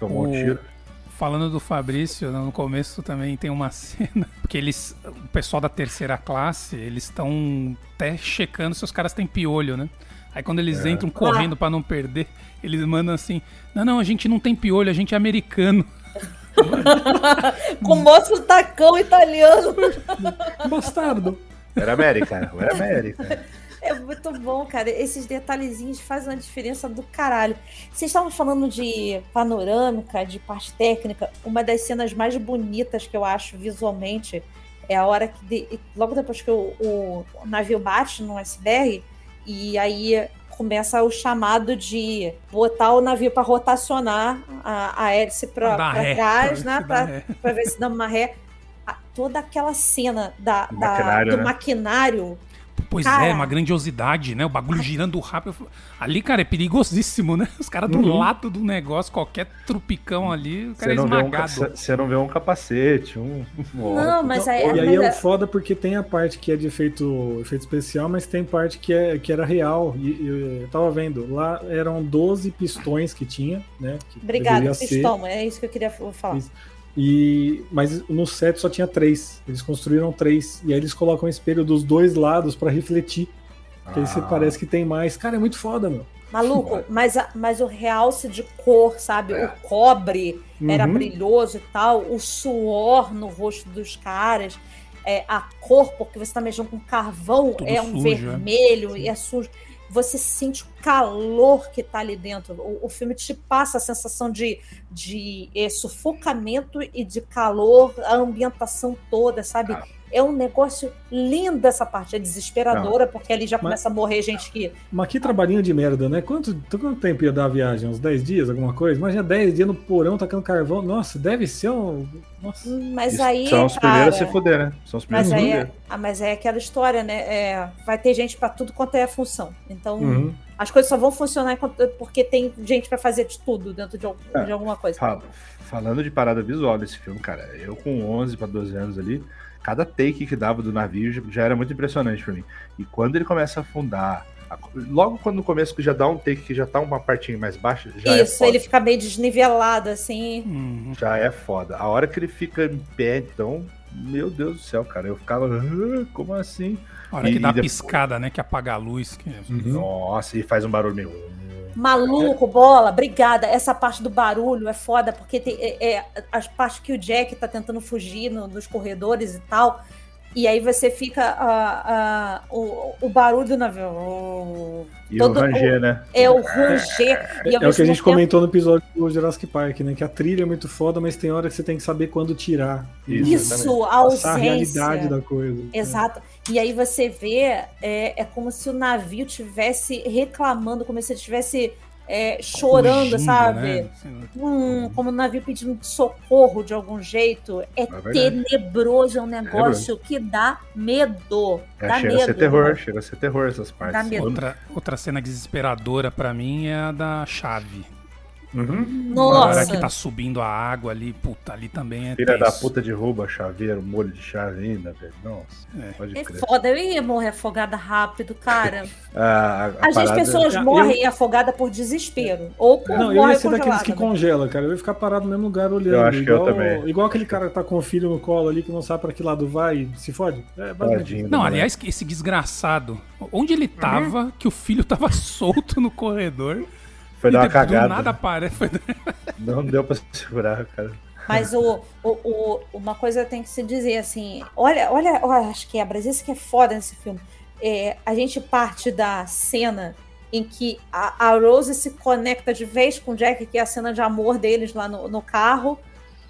Speaker 5: tomou um
Speaker 2: O-
Speaker 5: tiro.
Speaker 2: Falando do Fabrício, no começo também tem uma cena, porque eles, o pessoal da terceira classe, eles estão até checando se os caras têm piolho, né? Aí quando eles
Speaker 5: É.
Speaker 2: entram correndo pra não perder, eles mandam assim: "Não, não, a gente não tem piolho, a gente é americano".
Speaker 4: Com moço tacão italiano.
Speaker 3: Bastardo.
Speaker 5: Era América, era América.
Speaker 4: É muito bom, cara. Esses detalhezinhos fazem uma diferença do caralho. Vocês estavam falando de panorâmica, de parte técnica. Uma das cenas mais bonitas que eu acho visualmente é a hora que, de- logo depois que o, o navio bate no SBR, e aí começa o chamado de botar o navio para rotacionar a, a hélice para trás, né?
Speaker 2: ver se dá
Speaker 4: Pra,
Speaker 2: ré.
Speaker 4: pra ver se dá uma ré. Toda aquela cena da,
Speaker 5: Do
Speaker 4: da-
Speaker 5: maquinário,
Speaker 4: do
Speaker 5: né?
Speaker 2: Pois é,
Speaker 4: Cara.
Speaker 2: uma grandiosidade, né? O bagulho girando rápido. Ali, cara, é perigosíssimo, né? Os caras do
Speaker 3: Uhum.
Speaker 2: lado do negócio, qualquer trupicão ali, o cara
Speaker 5: Você
Speaker 2: é
Speaker 5: não, vê um,
Speaker 2: esmagado.
Speaker 5: você não vê um capacete, um. um
Speaker 4: Não, mas aí,
Speaker 3: e
Speaker 4: mas
Speaker 3: aí é
Speaker 4: é-
Speaker 3: o foda porque tem a parte que é de efeito, efeito especial, mas tem parte que, é, que era real. E, e eu tava vendo, lá eram 12 pistões que tinha, né? Que
Speaker 4: Obrigada,
Speaker 3: deveria ser.
Speaker 4: Pistão. É isso que eu queria falar.
Speaker 3: Isso. E, mas no set só tinha três. Eles construíram três. E aí eles colocam o espelho dos dois lados pra refletir. Que aí você
Speaker 5: Ah.
Speaker 3: parece que tem mais. Cara, é muito foda, meu.
Speaker 4: Maluco, mas, a- mas o realce de cor, sabe?
Speaker 5: É.
Speaker 4: O cobre era
Speaker 3: Uhum.
Speaker 4: brilhoso e tal, o suor no rosto dos caras. é, a cor, porque você está mexendo com carvão,
Speaker 2: Tudo
Speaker 4: é um
Speaker 2: sujo, é.
Speaker 4: vermelho e é sujo. Você sente o calor que está ali dentro. O, o filme te passa a sensação de, de eh, sufocamento e de calor, a ambientação toda, sabe?
Speaker 5: Ah.
Speaker 4: É um negócio lindo essa parte. É desesperadora, porque ali já começa a morrer gente que.
Speaker 3: Mas que trabalhinho de merda, né? Quanto, quanto tempo ia dar a viagem? Uns 10 dias, alguma coisa? Imagina 10 dias no porão tacando carvão. Nossa, deve ser um. Nossa.
Speaker 4: Mas aí.
Speaker 5: São os
Speaker 4: cara,
Speaker 5: primeiros a se fuder, né? São os primeiros
Speaker 4: Mas
Speaker 5: a se fuder.
Speaker 4: é, ah, mas é aquela história, né? É, vai ter gente para tudo quanto é a função. Então,
Speaker 3: Uhum.
Speaker 4: as coisas só vão funcionar porque tem gente para fazer de tudo dentro de,
Speaker 5: É.
Speaker 4: de alguma coisa.
Speaker 5: Fala- Falando de parada visual desse filme, cara, eu com 11 para 12 anos ali, cada take que dava do navio já- era muito impressionante pra mim. E quando ele começa a afundar, logo quando no começo que já dá um take que já tá uma partinha mais baixa, já é
Speaker 4: Isso,
Speaker 5: foda.
Speaker 4: ele fica meio desnivelado, assim.
Speaker 2: Uhum.
Speaker 5: Já é foda. A hora que ele fica em pé, então, meu Deus do céu, cara, eu ficava, "Ah, como assim?
Speaker 2: A hora que
Speaker 5: E
Speaker 2: dá a
Speaker 5: depois-
Speaker 2: piscada, né? Que apaga a luz. Que...
Speaker 3: Uhum.
Speaker 5: Nossa, e faz um barulho meio.
Speaker 4: Maluco, bola, obrigada. Essa parte do barulho é foda, porque tem, é, é as partes que o Jack tá tentando fugir no- nos corredores e tal. E aí você fica. ah, ah, o, o barulho do navio.
Speaker 5: E
Speaker 4: Todo-
Speaker 5: o ranger, né?
Speaker 4: É o ranger. E ao
Speaker 3: É o que a gente
Speaker 4: tempo-
Speaker 3: comentou no episódio do Jurassic Park, né? Que a trilha é muito foda, mas tem hora que você tem que saber quando tirar.
Speaker 5: Isso,
Speaker 4: Isso, a
Speaker 3: Passar a
Speaker 4: ausência.
Speaker 3: realidade da coisa.
Speaker 4: Exato. E aí você vê, é, é como se o navio tivesse reclamando, como se ele estivesse é, chorando,
Speaker 2: Fugindo,
Speaker 4: sabe?
Speaker 2: né?
Speaker 4: Hum, como o navio pedindo socorro de algum jeito. É,
Speaker 5: verdade.
Speaker 4: tenebroso, é um negócio que dá medo.
Speaker 5: É,
Speaker 4: dá
Speaker 5: chega
Speaker 4: medo.
Speaker 5: a ser terror,
Speaker 4: né?
Speaker 5: chega a ser terror essas partes.
Speaker 4: Dá medo.
Speaker 2: Outra, outra cena desesperadora pra mim é a da chave.
Speaker 3: Uhum.
Speaker 4: Nossa.
Speaker 2: que tá subindo a água ali, puta, ali também é
Speaker 5: Filha da puta derruba chaveiro, molho de chave ainda, velho. Nossa,
Speaker 2: É.
Speaker 5: pode
Speaker 4: É
Speaker 5: crer.
Speaker 4: foda, eu ia morrer afogada rápido, cara.
Speaker 5: A, a, a
Speaker 4: Às vezes
Speaker 5: parada-
Speaker 4: pessoas
Speaker 3: Eu-
Speaker 4: morrem afogadas por desespero. Ou por
Speaker 3: Não, eu ia ser daqueles que congela, cara. Eu ia ficar parado no mesmo lugar olhando.
Speaker 5: Eu acho que eu
Speaker 3: igual,
Speaker 5: também.
Speaker 3: igual aquele cara que tá com o filho no colo ali que não sabe pra que lado vai e se fode. É.
Speaker 5: Tadinho
Speaker 2: Não, aliás, esse desgraçado, onde ele tava, que o filho tava solto no corredor.
Speaker 5: Foi dar uma
Speaker 2: e
Speaker 5: cagada.
Speaker 2: nada. Foi...
Speaker 5: Não deu pra segurar, cara.
Speaker 4: Mas o, o, o- uma coisa tem que se dizer assim: olha, olha, olha as quebras, isso que é foda nesse filme. É, a gente parte da cena em que a, a Rose se conecta de vez com o Jack, que é a cena de amor deles lá no, no carro,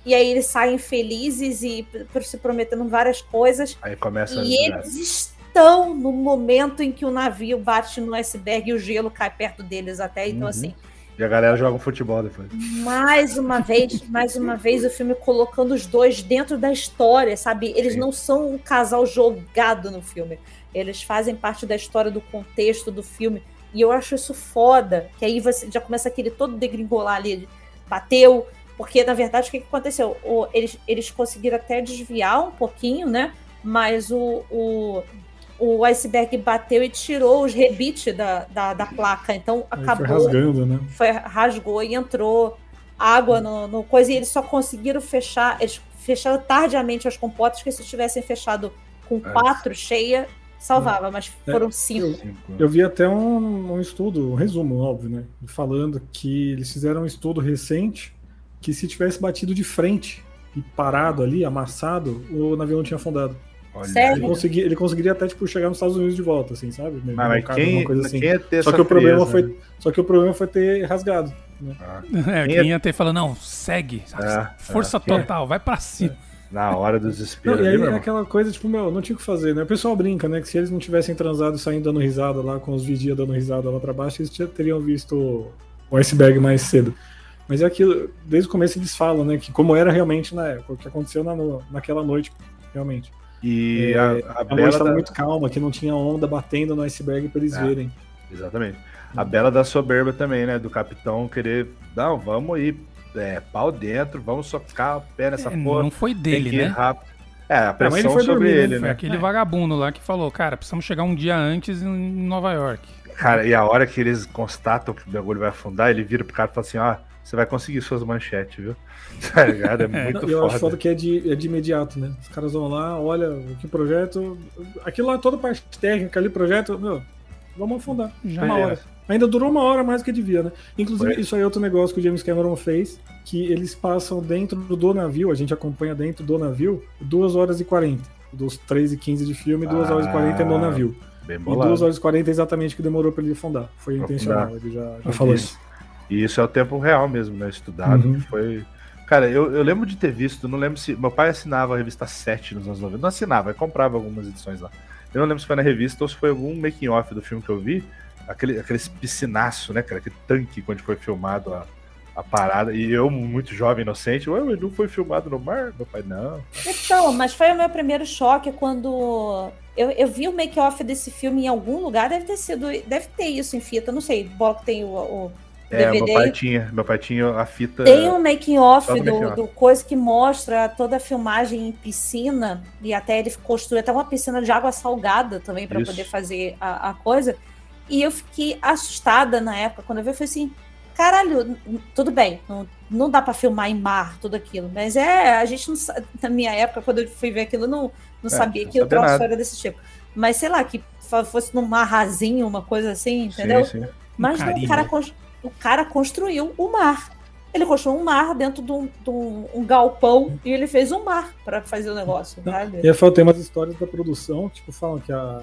Speaker 4: e aí eles saem felizes e se prometendo várias coisas,
Speaker 5: Aí começa a
Speaker 4: e eles estão no momento em que o navio bate no iceberg e o gelo cai perto deles até. Então,
Speaker 5: Uhum.
Speaker 4: assim,
Speaker 5: E a galera joga um futebol depois.
Speaker 4: mais uma vez, mais uma vez, o filme colocando os dois dentro da história, sabe? Eles
Speaker 5: Sim.
Speaker 4: não são um casal jogado no filme. Eles fazem parte da história, do contexto do filme. E eu acho isso foda. Que aí você já começa aquele todo degringolar ali. Bateu. Porque, na verdade, o que, que aconteceu? O- eles, eles conseguiram até desviar um pouquinho, né? Mas o, o, o iceberg bateu e tirou os rebites da, da, da placa. Então
Speaker 3: Aí
Speaker 4: acabou
Speaker 3: Foi rasgando, né?
Speaker 4: foi, rasgou e entrou água no, no coisa e eles só conseguiram fechar, eles fecharam tardiamente as compotas, que se tivessem fechado com
Speaker 5: É.
Speaker 4: quatro cheia, salvava, mas
Speaker 3: É,
Speaker 4: foram cinco.
Speaker 5: Cinco.
Speaker 3: Eu vi até um, um estudo, um resumo, óbvio, né? Falando que eles fizeram um estudo recente que se tivesse batido de frente e parado ali, amassado, o navio não tinha afundado.
Speaker 5: Olha
Speaker 4: Sério?
Speaker 3: Ele, consegui- ele conseguiria até, tipo, chegar nos Estados Unidos de volta, assim, sabe?
Speaker 5: Mas, mas
Speaker 3: Embarcado,
Speaker 5: quem,
Speaker 3: assim.
Speaker 5: quem ia ter
Speaker 3: Só que, o problema
Speaker 5: frieza,
Speaker 3: foi, só que o problema foi ter rasgado.
Speaker 5: né? Ah,
Speaker 2: É,
Speaker 5: Quem
Speaker 2: quem ia ter falando, não, segue.
Speaker 5: É,
Speaker 2: força
Speaker 5: é, quem é?
Speaker 2: total, vai pra cima.
Speaker 5: Na hora do
Speaker 3: Não,
Speaker 5: desespero
Speaker 3: e
Speaker 5: ali,
Speaker 3: aí é aquela coisa, tipo, meu, não tinha o que fazer, né? O pessoal brinca, né? Que se eles não tivessem transado e saindo dando risada lá, com os vigia dando risada lá pra baixo, eles já teriam visto o iceberg mais cedo. Mas é aquilo, desde o começo eles falam, né? Que como era realmente na época, o que aconteceu na, naquela noite, realmente.
Speaker 5: E
Speaker 3: É,
Speaker 5: a, a Bela
Speaker 3: estava
Speaker 5: da...
Speaker 3: muito calma, que não tinha onda batendo no iceberg pra eles
Speaker 5: É.
Speaker 3: verem.
Speaker 5: Exatamente. A Bela da soberba também, né? Do capitão querer... Não, vamos ir é, pau dentro, vamos socar o pé nessa
Speaker 2: É,
Speaker 5: porra.
Speaker 2: não foi dele, né?
Speaker 5: rápido. É, a
Speaker 3: ele
Speaker 5: pressão
Speaker 3: foi
Speaker 5: sobre
Speaker 3: dormir, né?
Speaker 5: ele,
Speaker 2: Foi
Speaker 5: né?
Speaker 2: aquele vagabundo lá que falou, cara, precisamos chegar um dia antes em Nova York.
Speaker 5: Cara, e a hora que eles constatam que o bagulho vai afundar, ele vira pro cara e fala assim, ó, você vai conseguir suas manchetes, viu? Tá ligado? É muito
Speaker 3: Não, eu acho
Speaker 5: foda.
Speaker 3: foda que é de, é de imediato, né? Os caras vão lá, olha que projeto. Aquilo lá, toda parte técnica ali, projeto, meu, vamos afundar.
Speaker 2: Já
Speaker 3: uma
Speaker 2: era.
Speaker 3: hora. Ainda durou uma hora mais do que devia, né? Inclusive,
Speaker 5: Foi.
Speaker 3: isso aí é outro negócio que o James Cameron fez, que eles passam dentro do navio, a gente acompanha dentro do navio, 2 horas e 40. dos 3 e 15 de filme e 2 horas e
Speaker 5: Ah,
Speaker 3: 40 no navio.
Speaker 5: Bem
Speaker 3: E 2
Speaker 5: bolado.
Speaker 3: horas e 40 é exatamente o que demorou pra ele afundar. Foi intencional, ele já, já falou isso.
Speaker 5: Isso. E isso é o tempo real mesmo, né? Estudado.
Speaker 3: Uhum.
Speaker 5: que Foi. Cara, eu, eu lembro de ter visto, não lembro se. Meu pai assinava a revista 7 nos anos 90. Não assinava, ele comprava algumas edições lá. Eu não lembro se foi na revista ou se foi algum making off do filme que eu vi. Aquele, aquele piscinaço, né, cara? Aquele tanque quando foi filmado a, a parada. E eu, muito jovem, inocente, ué, não foi filmado no mar? Meu pai, não.
Speaker 4: Então, mas foi o meu primeiro choque quando eu, eu vi o make-off desse filme em algum lugar. Deve ter sido. Deve ter isso em fita, não sei. Bola que tem o, o
Speaker 5: É, meu
Speaker 4: DVD.
Speaker 5: pai tinha. Meu pai tinha a fita.
Speaker 4: Tem um making-off
Speaker 5: Só do
Speaker 4: do, do coisa que mostra toda a filmagem em piscina. E até ele construiu até uma piscina de água salgada também para poder fazer a, a coisa. E eu fiquei assustada na época, quando eu vi, eu falei assim: caralho, tudo bem, não, não dá para filmar em mar, tudo aquilo. Mas é, a gente não Na minha época, quando eu fui ver aquilo, eu não, não sabia
Speaker 5: É, não
Speaker 4: que o
Speaker 5: sabia
Speaker 4: troço era desse tipo. Mas sei lá, que fosse num mar rasinho, uma coisa assim, entendeu?
Speaker 5: Sim, sim.
Speaker 4: Mas não, o, cara, cons- o cara construiu o mar. Ele construiu um mar dentro de um, de um- um galpão e ele fez um mar para fazer o negócio,
Speaker 3: Não,
Speaker 4: sabe?
Speaker 3: E aí fala, tem umas histórias da produção, tipo, falam que a,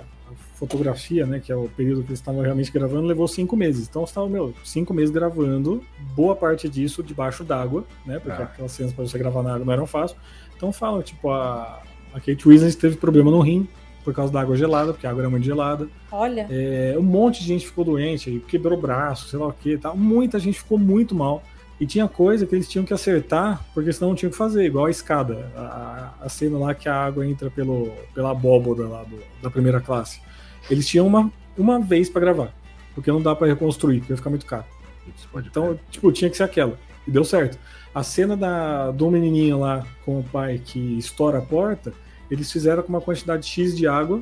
Speaker 3: fotografia, né, que é o período que eles estavam realmente gravando, levou cinco meses. Então estavam, meu, cinco meses gravando, boa parte disso debaixo d'água, né, porque
Speaker 5: Ah.
Speaker 3: aquelas cenas pra você gravar na água não eram fáceis. Então falam, tipo, a, a Kate Winslet teve problema no rim por causa da água gelada, porque a água era muito gelada.
Speaker 4: Olha,
Speaker 3: É, um monte de gente ficou doente, quebrou o braço, sei lá o que, tá? muita gente ficou muito mal. E tinha coisa que eles tinham que acertar, porque senão não tinha o que fazer, igual a escada. A, a cena lá que a água entra pelo, pela abóboda lá do- da primeira classe. Eles tinham uma, uma vez pra gravar, porque não dá pra reconstruir, porque ia ficar muito caro. Então, tipo, tinha que ser aquela. E deu certo. A cena da, do menininho lá com o pai que estoura a porta, eles fizeram com uma quantidade X de água,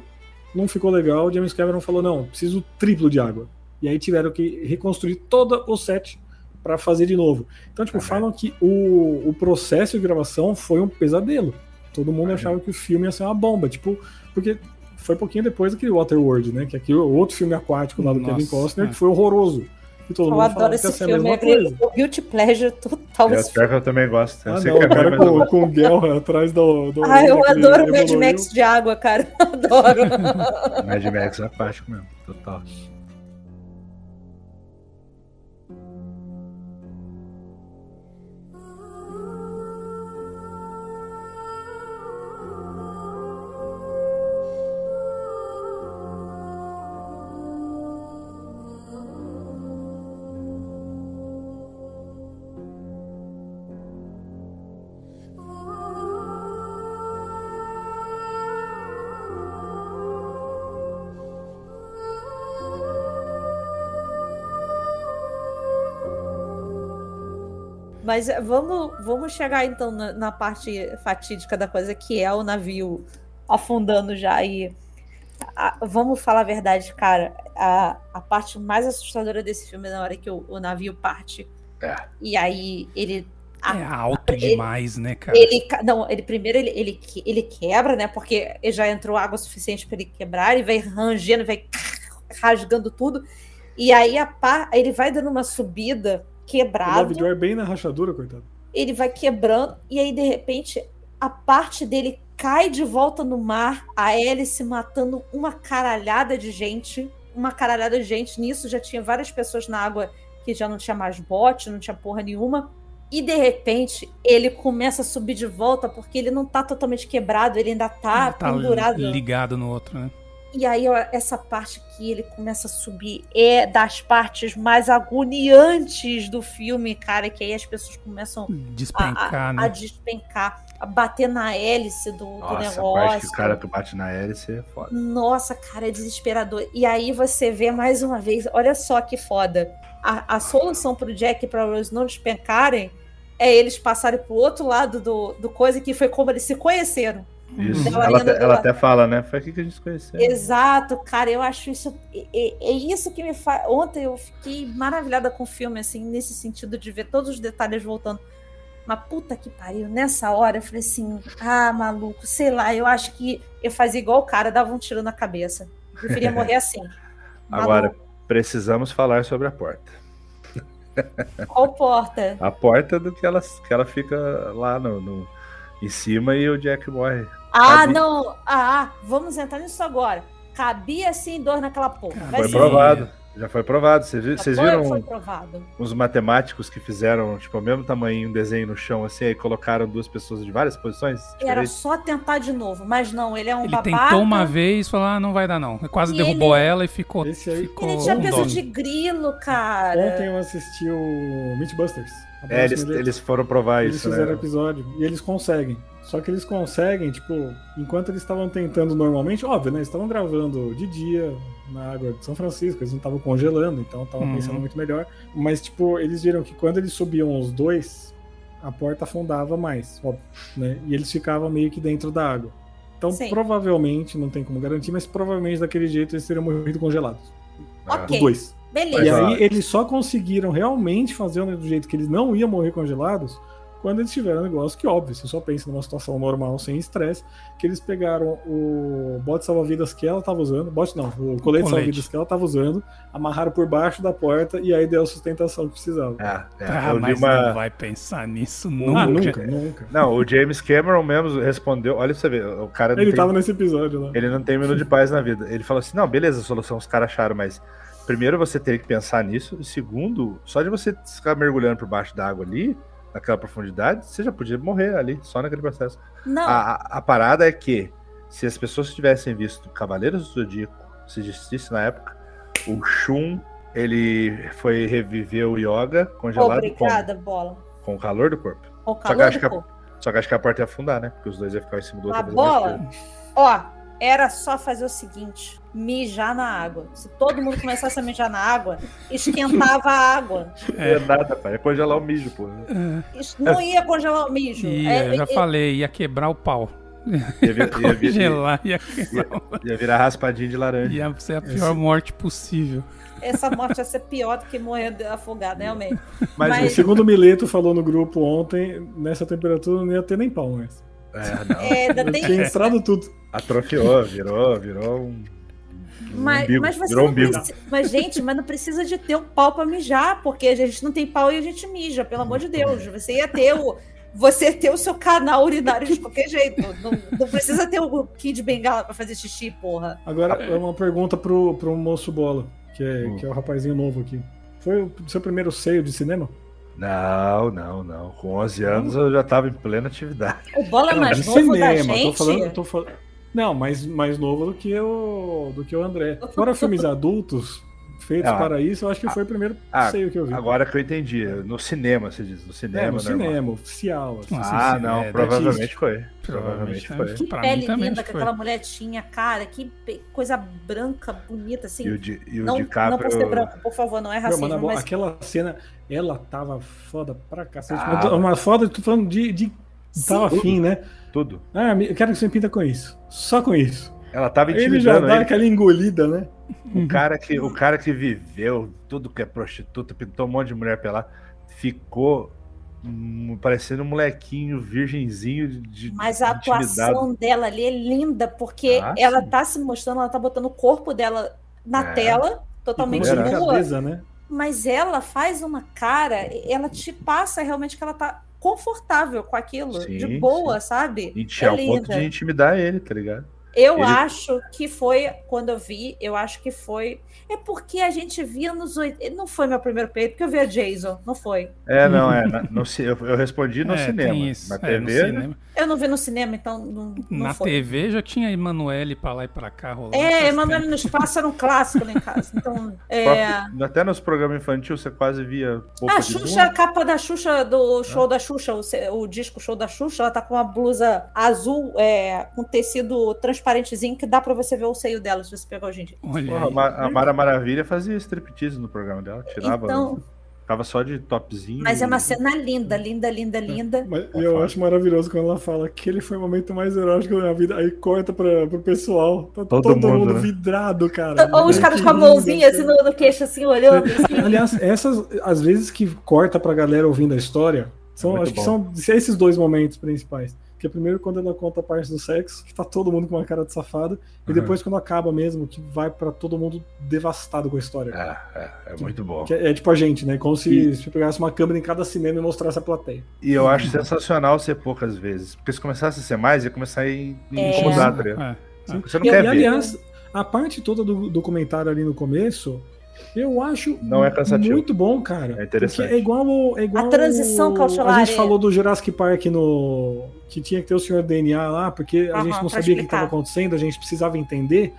Speaker 3: não ficou legal. O James Cameron falou: não, preciso triplo de água. E aí tiveram que reconstruir todo o set para fazer de novo. Então, tipo,
Speaker 5: Ah,
Speaker 3: falam que o, o processo de gravação foi um pesadelo. Todo mundo
Speaker 5: Ah,
Speaker 3: achava que o filme ia ser uma bomba, tipo, porque foi pouquinho depois daquele Waterworld, né? Que é aquele outro filme aquático lá do
Speaker 2: Nossa,
Speaker 3: Kevin Costner,
Speaker 2: é.
Speaker 3: que foi horroroso. E todo
Speaker 4: eu
Speaker 3: mundo
Speaker 4: adoro esse
Speaker 3: a
Speaker 4: filme.
Speaker 3: mesma
Speaker 4: É
Speaker 3: coisa.
Speaker 4: o guilty pleasure total.
Speaker 5: É, pior que eu também gosto. Eu
Speaker 3: Ah,
Speaker 5: sei
Speaker 3: não,
Speaker 5: que é
Speaker 3: o cara
Speaker 5: eu
Speaker 3: com, com o Gel atrás do. do
Speaker 4: Ah, eu adoro Mad
Speaker 3: evoluiu.
Speaker 4: Max de água, cara. Adoro.
Speaker 5: Mad Max é aquático mesmo, total.
Speaker 4: Mas eh, vamos, vamos chegar então na, na parte fatídica da coisa, que é o navio afundando já. E a- vamos falar a verdade, cara. A, a parte mais assustadora desse filme é na hora que o, o navio parte.
Speaker 5: É.
Speaker 4: E aí ele. a-
Speaker 2: É alto
Speaker 4: ele-
Speaker 2: demais, né, cara?
Speaker 4: Ele, não, ele primeiro ele, ele, ele quebra, né? Porque já entrou água suficiente para ele quebrar, ele vai rangendo, vai rasgando tudo. E aí a pá, ele vai dando uma subida
Speaker 3: O
Speaker 4: quebrado
Speaker 3: Lovejoy bem na rachadura, coitado.
Speaker 4: ele vai quebrando e aí de repente a parte dele cai de volta no mar, a hélice matando uma caralhada de gente, uma caralhada de gente. Nisso já tinha várias pessoas na água que já não tinha mais bote, não tinha porra nenhuma. E de repente ele começa a subir de volta porque ele não tá totalmente quebrado, ele ainda tá,
Speaker 2: tá
Speaker 4: pendurado.
Speaker 2: ligado no outro, né?
Speaker 4: E aí, ó, essa parte que ele começa a subir é das partes mais agoniantes do filme, cara, que aí as pessoas começam
Speaker 2: Despencar,
Speaker 4: a,
Speaker 2: né?
Speaker 4: a despencar, a bater na hélice do, do
Speaker 5: Nossa, a
Speaker 4: negócio.
Speaker 5: parte que o cara que bate na hélice é foda.
Speaker 4: Nossa, cara, é desesperador. E aí você vê mais uma vez, olha só que foda. A, a solução pro Jack e pra Rose não despencarem é eles passarem pro outro lado do, do coisa, que foi como eles se conheceram.
Speaker 5: Isso.
Speaker 4: Ela
Speaker 5: Ela,
Speaker 4: ainda
Speaker 5: até, ela até fala, né? Foi aqui que a gente se conheceu.
Speaker 4: Exato, cara, eu acho isso. É, é- isso que me faz. Ontem eu fiquei maravilhada com o filme, assim, nesse sentido de ver todos os detalhes voltando. Mas puta que pariu, nessa hora eu falei assim: ah, maluco, sei lá, eu acho que eu fazia igual o cara, dava um tiro na cabeça. Preferia morrer assim.
Speaker 5: Agora,
Speaker 4: Maluco,
Speaker 5: precisamos falar sobre a porta.
Speaker 4: qual porta?
Speaker 5: A porta do que ela, que ela fica lá no, no- em cima e o Jack morre
Speaker 4: Ah,
Speaker 5: Cabe-
Speaker 4: não. Ah, vamos entrar nisso agora. Cabia sim dor naquela porra. Vai
Speaker 5: Foi provado. Já foi provado. Vocês vi-
Speaker 4: Já
Speaker 5: vocês
Speaker 4: foi,
Speaker 5: viram
Speaker 4: Foi provado.
Speaker 5: os matemáticos que fizeram, tipo, o mesmo tamanho, um desenho no chão, assim, aí colocaram duas pessoas de várias posições?
Speaker 4: Era só tentar de novo, mas não, ele é um
Speaker 2: Ele
Speaker 4: babaca.
Speaker 2: tentou uma vez e falou: ah, não vai dar não. Quase
Speaker 4: E
Speaker 2: derrubou
Speaker 4: ele-
Speaker 2: ela e ficou.
Speaker 3: Esse aí-
Speaker 2: ficou
Speaker 4: Ele tinha
Speaker 2: com
Speaker 4: peso de grilo, cara.
Speaker 3: Ontem eu assisti o Mythbusters. A
Speaker 5: É, eles, eles foram provar
Speaker 3: Eles
Speaker 5: isso,
Speaker 3: fizeram
Speaker 5: né?
Speaker 3: episódio e eles conseguem. Só que eles conseguem, tipo, enquanto eles estavam tentando normalmente, óbvio, né? Eles estavam gravando de dia na água de São Francisco, eles não estavam congelando, então estavam
Speaker 2: Uhum.
Speaker 3: pensando muito melhor. Mas, tipo, eles viram que quando eles subiam os dois, a porta afundava mais, óbvio, né? E eles ficavam meio que dentro da água. Então,
Speaker 4: Sim.
Speaker 3: provavelmente, não tem como garantir, mas provavelmente daquele jeito eles teriam morrido congelados.
Speaker 4: Ok.
Speaker 3: Os dois.
Speaker 4: Beleza.
Speaker 3: E aí eles só conseguiram realmente fazer do jeito que eles não iam morrer congelados quando eles tiveram um negócio que, óbvio, você só pensa numa situação normal, sem estresse, que eles pegaram o bote salva-vidas que ela tava usando, bote não, o colete salva-vidas que ela tava usando, amarraram por baixo da porta e aí deu a sustentação que precisava.
Speaker 5: É, é,
Speaker 2: Ah, mas
Speaker 5: uma...
Speaker 2: não vai pensar nisso
Speaker 3: ah,
Speaker 2: nunca.
Speaker 3: nunca, nunca.
Speaker 5: Não, o James Cameron mesmo respondeu. Olha pra você ver, o cara
Speaker 3: Ele
Speaker 5: tem,
Speaker 3: tava nesse episódio lá.
Speaker 5: ele não tem minuto de paz na vida. Ele falou assim: não, beleza, a solução os caras acharam, mas primeiro você teria que pensar nisso, e segundo, só de você ficar mergulhando por baixo da água ali, naquela profundidade, você já podia morrer ali, só naquele processo.
Speaker 4: Não,
Speaker 5: A, a- a parada é que, se as pessoas tivessem visto Cavaleiros do Zodíaco, se existisse na época, o Shun, ele foi reviver o Yoga congelado
Speaker 4: obrigada, bola.
Speaker 5: com, com o calor do corpo.
Speaker 4: O
Speaker 5: que
Speaker 4: calor do
Speaker 5: que a-
Speaker 4: corpo.
Speaker 5: Só que acho que a porta ia afundar, né? Porque os dois iam ficar em cima do outro.
Speaker 4: A bola, ó, era só fazer o seguinte: mijar na água. Se todo mundo começasse a mijar na água, esquentava a água.
Speaker 5: Não é nada, pai. Ia congelar o mijo, pô.
Speaker 4: Isso não ia congelar o mijo.
Speaker 2: E
Speaker 4: É,
Speaker 2: eu já
Speaker 4: é,
Speaker 2: falei, ia quebrar o pau.
Speaker 5: Ia, vir- ia, vir-
Speaker 2: ia,
Speaker 5: ia virar raspadinho de laranja.
Speaker 2: ia ser a pior morte possível.
Speaker 4: essa morte ia ser pior do que morrer afogado, realmente.
Speaker 5: Mas,
Speaker 4: Mas-
Speaker 3: O segundo Mileto falou no grupo ontem, nessa temperatura não ia ter nem pau mais.
Speaker 5: É, não.
Speaker 4: É, ainda tem
Speaker 3: Tinha entrado tudo.
Speaker 5: Atrofiou, virou, virou um. um
Speaker 4: Mas,
Speaker 5: umbigo,
Speaker 4: mas você
Speaker 5: um
Speaker 4: não precisa, mas, gente, mas não precisa de ter um pau pra mijar, porque a gente não tem pau e a gente mija, pelo amor de Deus. Você ia ter o. Você ia ter o seu canal urinário de qualquer jeito. Não, não precisa ter o Kid Bengala pra fazer xixi, porra.
Speaker 3: Agora, é uma pergunta pro, pro moço bola, que é,
Speaker 5: Hum.
Speaker 3: que é o rapazinho novo aqui. Foi o seu primeiro seio de cinema?
Speaker 5: Não, não, não. Com 11 anos eu já tava em plena atividade.
Speaker 4: O bola mais
Speaker 3: de
Speaker 4: novo da
Speaker 3: cinema,
Speaker 4: gente.
Speaker 3: tô falando, tô falando. Não, mais, mais novo do que o do que o André. Fora filmes adultos feitos
Speaker 5: Ah.
Speaker 3: para isso, eu acho que foi o primeiro
Speaker 5: Ah,
Speaker 3: seio que eu vi.
Speaker 5: Agora que eu entendi. No cinema, você diz. No cinema,
Speaker 3: é, no
Speaker 5: normal.
Speaker 3: cinema, oficial. assim.
Speaker 5: Ah,
Speaker 2: sim,
Speaker 5: não,
Speaker 2: é,
Speaker 5: provavelmente foi. Provavelmente foi.
Speaker 2: né?
Speaker 4: Que
Speaker 2: Pra
Speaker 4: pele linda que
Speaker 2: foi.
Speaker 4: aquela mulher tinha, cara. Que coisa branca, bonita, assim.
Speaker 5: E o, Di, e o
Speaker 4: não,
Speaker 5: DiCaprio.
Speaker 4: não por ser branco, por favor, não é racismo,
Speaker 3: mano,
Speaker 4: mas
Speaker 3: aquela cena, ela tava foda pra cacete.
Speaker 5: Ah.
Speaker 3: Mas Uma foda, tô falando de. de tava afim, né?
Speaker 5: Tudo.
Speaker 3: Ah, eu quero que você pinta com isso. Só com isso.
Speaker 5: Ela tava
Speaker 3: Ele já
Speaker 5: intimidando
Speaker 3: dá
Speaker 5: ele.
Speaker 3: aquela engolida, né?
Speaker 5: O cara, que, o cara que viveu tudo que é prostituta, pintou um monte de mulher pelada, ficou hum, parecendo um molequinho virgenzinho de- de
Speaker 4: Mas a
Speaker 5: intimidado.
Speaker 4: atuação dela ali é linda, porque
Speaker 5: Ah,
Speaker 4: ela
Speaker 5: sim.
Speaker 4: tá se mostrando, ela tá botando o corpo dela na
Speaker 5: É.
Speaker 4: tela,
Speaker 3: E
Speaker 4: totalmente nua,
Speaker 3: delicadeza, né?
Speaker 4: mas ela faz uma cara, ela te passa realmente que ela tá confortável com aquilo, de
Speaker 5: Sim,
Speaker 4: boa, sabe?
Speaker 5: Inti- ao
Speaker 4: é
Speaker 5: ponto
Speaker 4: linda.
Speaker 5: de intimidar ele, tá ligado?
Speaker 4: Eu
Speaker 5: Ele-
Speaker 4: acho que foi, quando eu vi, eu acho que foi. É porque a gente via nos oit- Não foi meu primeiro peito, porque eu via Jason, não foi.
Speaker 5: É, não, é. na- no eu, eu respondi no
Speaker 2: É,
Speaker 5: cinema.
Speaker 2: tem isso.
Speaker 5: Na
Speaker 2: É, no
Speaker 5: TV,
Speaker 2: cinema.
Speaker 4: Eu não vi no cinema, então não, não
Speaker 2: Na
Speaker 4: foi.
Speaker 2: TV já tinha Emanuele pra lá e pra cá rolando.
Speaker 4: É, Emanuele no Espaço era um clássico lá em casa. Então, é,
Speaker 5: próprio- até nos programas infantis você quase via
Speaker 4: a
Speaker 5: de
Speaker 4: Xuxa, a capa da Xuxa, do show da Xuxa, o, o disco show da Xuxa, ela tá com uma blusa azul é, com tecido transparentezinho que dá pra você ver o seio dela se você pegar
Speaker 5: Porra, a. Ma- a Mara Maravilha fazia striptease no programa dela. Tirava.
Speaker 4: Então,
Speaker 5: Ficava só de topzinho.
Speaker 4: mas é uma cena linda, linda, linda, linda.
Speaker 3: Mas eu acho maravilhoso quando ela fala que ele foi o momento mais erótico da minha vida. Aí corta pra, pro pessoal. Tá todo,
Speaker 5: Todo
Speaker 3: mundo,
Speaker 5: mundo, né?
Speaker 3: vidrado, cara.
Speaker 4: Ou os
Speaker 3: Que
Speaker 4: caras com a mãozinha assim no, no queixo, assim, olhando. assim.
Speaker 3: Aliás, essas, às vezes que corta pra galera ouvindo a história, são,
Speaker 5: Muito
Speaker 3: acho que
Speaker 5: bom.
Speaker 3: são esses dois momentos principais. Que é primeiro quando ela conta a parte do sexo, que tá todo mundo com uma cara de safado, e
Speaker 5: Uhum.
Speaker 3: depois quando acaba mesmo, que vai pra todo mundo devastado com a história.
Speaker 5: É, é, é muito bom.
Speaker 3: Que é, é tipo a gente, né? Como se, se pegasse uma câmera em cada cinema e mostrasse a plateia.
Speaker 5: E eu acho sensacional ser poucas vezes. Porque se começasse a ser mais, ia começar a in-
Speaker 4: É.
Speaker 5: incomodar, tá ligado?
Speaker 2: É.
Speaker 5: Você não
Speaker 3: E,
Speaker 5: quer
Speaker 3: e,
Speaker 5: ver.
Speaker 3: aliás, a parte toda do, do comentário ali no começo, eu acho
Speaker 5: Não é cansativo.
Speaker 3: muito bom, cara.
Speaker 5: É interessante.
Speaker 3: Porque é igual, o- é igual
Speaker 4: A transição, Cauchelari.
Speaker 3: A gente falou do Jurassic Park no. Que tinha que ter o senhor DNA lá, porque a gente não sabia o que estava acontecendo, a gente precisava entender.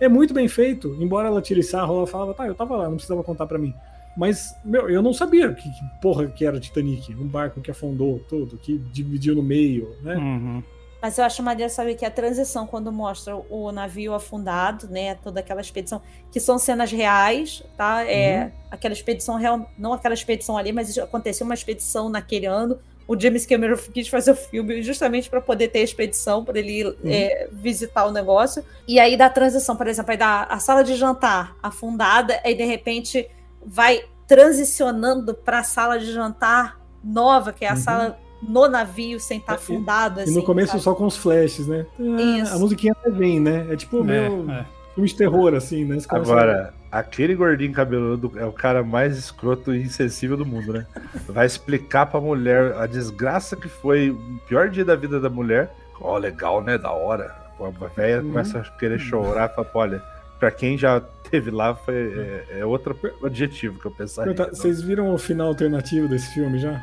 Speaker 3: É muito bem feito. Embora ela tire sarro, ela falava, tá, eu tava lá, não precisava contar pra mim. Mas, meu, eu não sabia que, que porra que era o Titanic. Um barco que afundou tudo, que dividiu no meio, né?
Speaker 2: Uhum.
Speaker 4: Mas eu acho maneiro saber que a transição, quando mostra o navio afundado, né? Toda aquela expedição, que são cenas reais, tá? É aquela expedição real, não aquela expedição ali, mas aconteceu uma expedição naquele ano. O James Cameron quis fazer o filme justamente para poder ter a expedição, para ele ir, é, visitar o negócio. E aí da transição, por exemplo, aí da a sala de jantar afundada, aí de repente vai transicionando para a sala de jantar nova, que é a
Speaker 3: Uhum.
Speaker 4: sala no navio sem estar
Speaker 3: E-
Speaker 4: afundado.
Speaker 3: E
Speaker 4: assim,
Speaker 3: no começo
Speaker 4: sabe?
Speaker 3: só com os flashes, né? Ah,
Speaker 4: Isso.
Speaker 3: A musiquinha até vem, né? É tipo meu
Speaker 2: É, é.
Speaker 3: filme de terror, assim, né?
Speaker 5: Agora, aquele gordinho cabeludo é o cara mais escroto e insensível do mundo, né? Vai explicar pra mulher a desgraça que foi o pior dia da vida da mulher. Ó, legal, né? Da hora. Pô, A velha
Speaker 3: Uhum.
Speaker 5: começa a querer chorar, fala, olha, pra quem já teve lá, foi, é, é outro adjetivo que eu
Speaker 3: a-
Speaker 5: pensaria.
Speaker 3: Perguntar, Vocês viram o final alternativo desse filme já?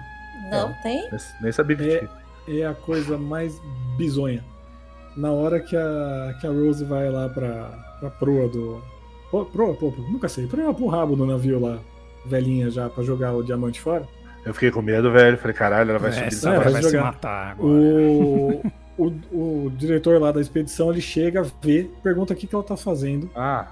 Speaker 4: Não, tem?
Speaker 5: Nem- sabia que
Speaker 3: É.
Speaker 5: tinha.
Speaker 3: É a coisa mais bizonha. Na hora que a, que a Rose vai lá pra, pra proa do. Proa, pô, nunca sei. Proa pro rabo do navio lá, velhinha já, pra jogar o diamante fora.
Speaker 5: Eu fiquei com medo, velho. Falei, caralho, ela vai
Speaker 2: É,
Speaker 5: subir
Speaker 2: essa
Speaker 3: vai
Speaker 2: vai, se matar agora.
Speaker 3: O, o, o diretor lá da expedição, ele chega, vê, pergunta o que, que ela tá fazendo.
Speaker 5: Ah,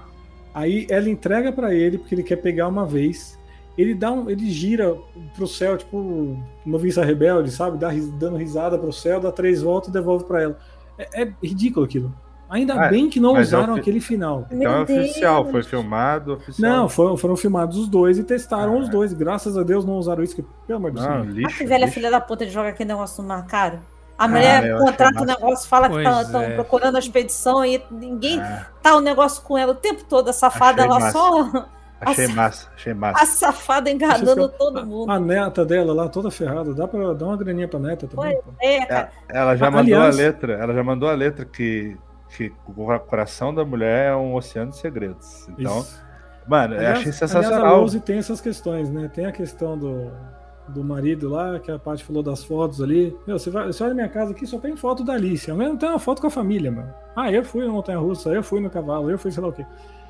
Speaker 3: Aí ela entrega pra ele, porque ele quer pegar uma vez. Ele dá um, ele gira pro céu, tipo noviça rebelde, sabe? Dá, dando risada pro céu, dá três voltas e devolve pra ela. É, é ridículo aquilo. Ainda
Speaker 5: Ah,
Speaker 3: bem que não
Speaker 5: é
Speaker 3: usaram
Speaker 5: fi-
Speaker 3: aquele final.
Speaker 5: então é oficial, foi filmado, oficial.
Speaker 3: Não, foram, foram filmados os dois e testaram
Speaker 5: Ah.
Speaker 3: os dois. Graças a Deus não usaram isso. que- Pelo amor de Deus.
Speaker 5: Não,
Speaker 4: Ah, que velha
Speaker 5: lixo.
Speaker 4: filha da puta de joga aquele negócio no caro. A
Speaker 5: Ah,
Speaker 4: mulher
Speaker 5: achei
Speaker 4: contrata o negócio, fala que
Speaker 2: Pois
Speaker 4: estão
Speaker 2: é.
Speaker 4: procurando a expedição e ninguém
Speaker 5: Ah,
Speaker 4: tá o negócio com ela o tempo todo. A safada,
Speaker 5: Achei
Speaker 4: ela
Speaker 5: massa.
Speaker 4: só.
Speaker 5: Achei
Speaker 4: Nossa.
Speaker 5: massa, achei
Speaker 4: A
Speaker 5: massa.
Speaker 4: safada enganando todo mundo.
Speaker 3: A neta dela lá, toda ferrada. Dá pra dar uma graninha pra neta também. pô.
Speaker 4: É, cara.
Speaker 5: Ela já mandou
Speaker 3: aliás-
Speaker 5: a letra, ela já mandou a letra que, que o coração da mulher é um oceano de segredos. Então,
Speaker 3: Isso.
Speaker 5: mano, eu
Speaker 3: Aliás-
Speaker 5: achei
Speaker 3: Aliás, a
Speaker 5: sensacional.
Speaker 3: Rose tem essas questões, né? Tem a questão do, do marido lá, que a Paty falou das fotos ali. Meu, você, vai, você olha minha casa aqui, só tem foto da Alice. Ao menos não tem uma foto com a família, mano. Ah, eu fui na Montanha Russa, eu fui no cavalo, eu fui sei lá o quê.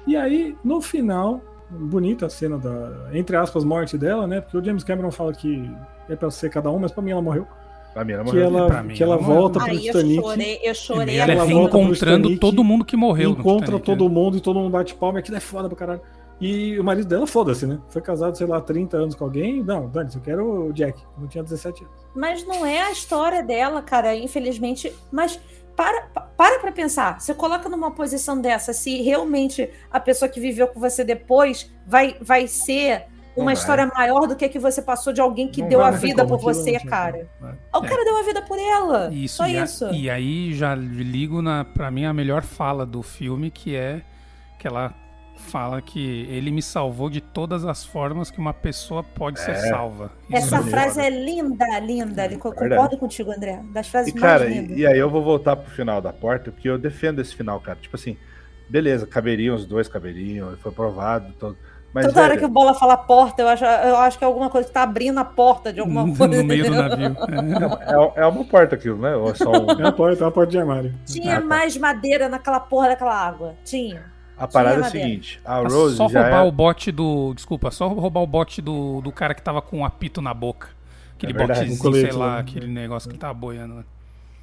Speaker 3: E aí, no final, bonita a cena da, entre aspas, morte dela, né? Porque o James Cameron fala que é pra ser cada um, mas pra mim ela morreu.
Speaker 5: Pra mim, ela
Speaker 3: Que
Speaker 5: morreu.
Speaker 3: ela,
Speaker 2: pra mim,
Speaker 3: que ela
Speaker 2: ela morreu.
Speaker 3: volta pro
Speaker 4: Aí eu chorei, eu chorei.
Speaker 2: ela é
Speaker 3: ela
Speaker 2: reencontrando
Speaker 3: Titanic,
Speaker 2: todo mundo que morreu.
Speaker 3: encontra
Speaker 2: Titanic,
Speaker 3: todo
Speaker 2: né?
Speaker 3: mundo e todo mundo bate palma, aquilo é foda pra caralho. E o marido dela, foda-se, né? Foi casado, sei lá, 30 anos com alguém. Não, Dani, eu quero o Jack. Não tinha 17 anos.
Speaker 4: Mas não é a história dela, cara, infelizmente. Mas para, pa- para pra pensar. Você coloca numa posição dessa, se realmente a pessoa que viveu com você depois vai, vai ser
Speaker 5: Não
Speaker 4: uma
Speaker 5: vai.
Speaker 4: história maior do que a que você passou de alguém que
Speaker 5: Não
Speaker 4: deu
Speaker 5: vai,
Speaker 4: a
Speaker 5: não
Speaker 4: vida por você,
Speaker 3: não
Speaker 4: cara.
Speaker 3: né?
Speaker 4: O cara deu a vida por ela.
Speaker 2: Isso,
Speaker 4: Só
Speaker 2: e, a-
Speaker 4: isso.
Speaker 2: e aí já ligo na, pra mim a melhor fala do filme, que é que ela fala que ele me salvou de todas as formas que uma pessoa pode ser
Speaker 5: É.
Speaker 2: salva. Isso
Speaker 4: Essa
Speaker 2: é
Speaker 4: frase é linda, linda. Eu concordo
Speaker 5: verdade.
Speaker 4: contigo, André. Das frases
Speaker 5: E, cara,
Speaker 4: mais
Speaker 5: e,
Speaker 4: lindas.
Speaker 5: e aí eu vou voltar pro final da porta, porque eu defendo esse final, cara. Tipo assim, beleza, caberiam os dois, caberiam, foi provado, todo. Mas,
Speaker 4: Toda hora
Speaker 5: velho,
Speaker 4: que o Bola fala porta, eu acho, eu acho que é alguma coisa que tá abrindo a porta de alguma coisa.
Speaker 2: no meio do navio. É.
Speaker 5: é, é uma porta aquilo, né? Ou é só um-
Speaker 3: É uma porta, é uma porta de armário.
Speaker 4: Tinha
Speaker 5: Ah, tá.
Speaker 4: mais madeira naquela porra daquela água. Tinha.
Speaker 5: A parada é a seguinte, a
Speaker 2: É
Speaker 5: Rose
Speaker 2: só
Speaker 5: já
Speaker 2: roubar
Speaker 5: é...
Speaker 2: o bote do. Desculpa, só roubar o bote do, do cara que tava com um apito na boca. Aquele
Speaker 5: É
Speaker 2: botezinho,
Speaker 3: Um colete
Speaker 2: sei lá,
Speaker 3: lá.
Speaker 2: aquele negócio que ele tava boiando. né?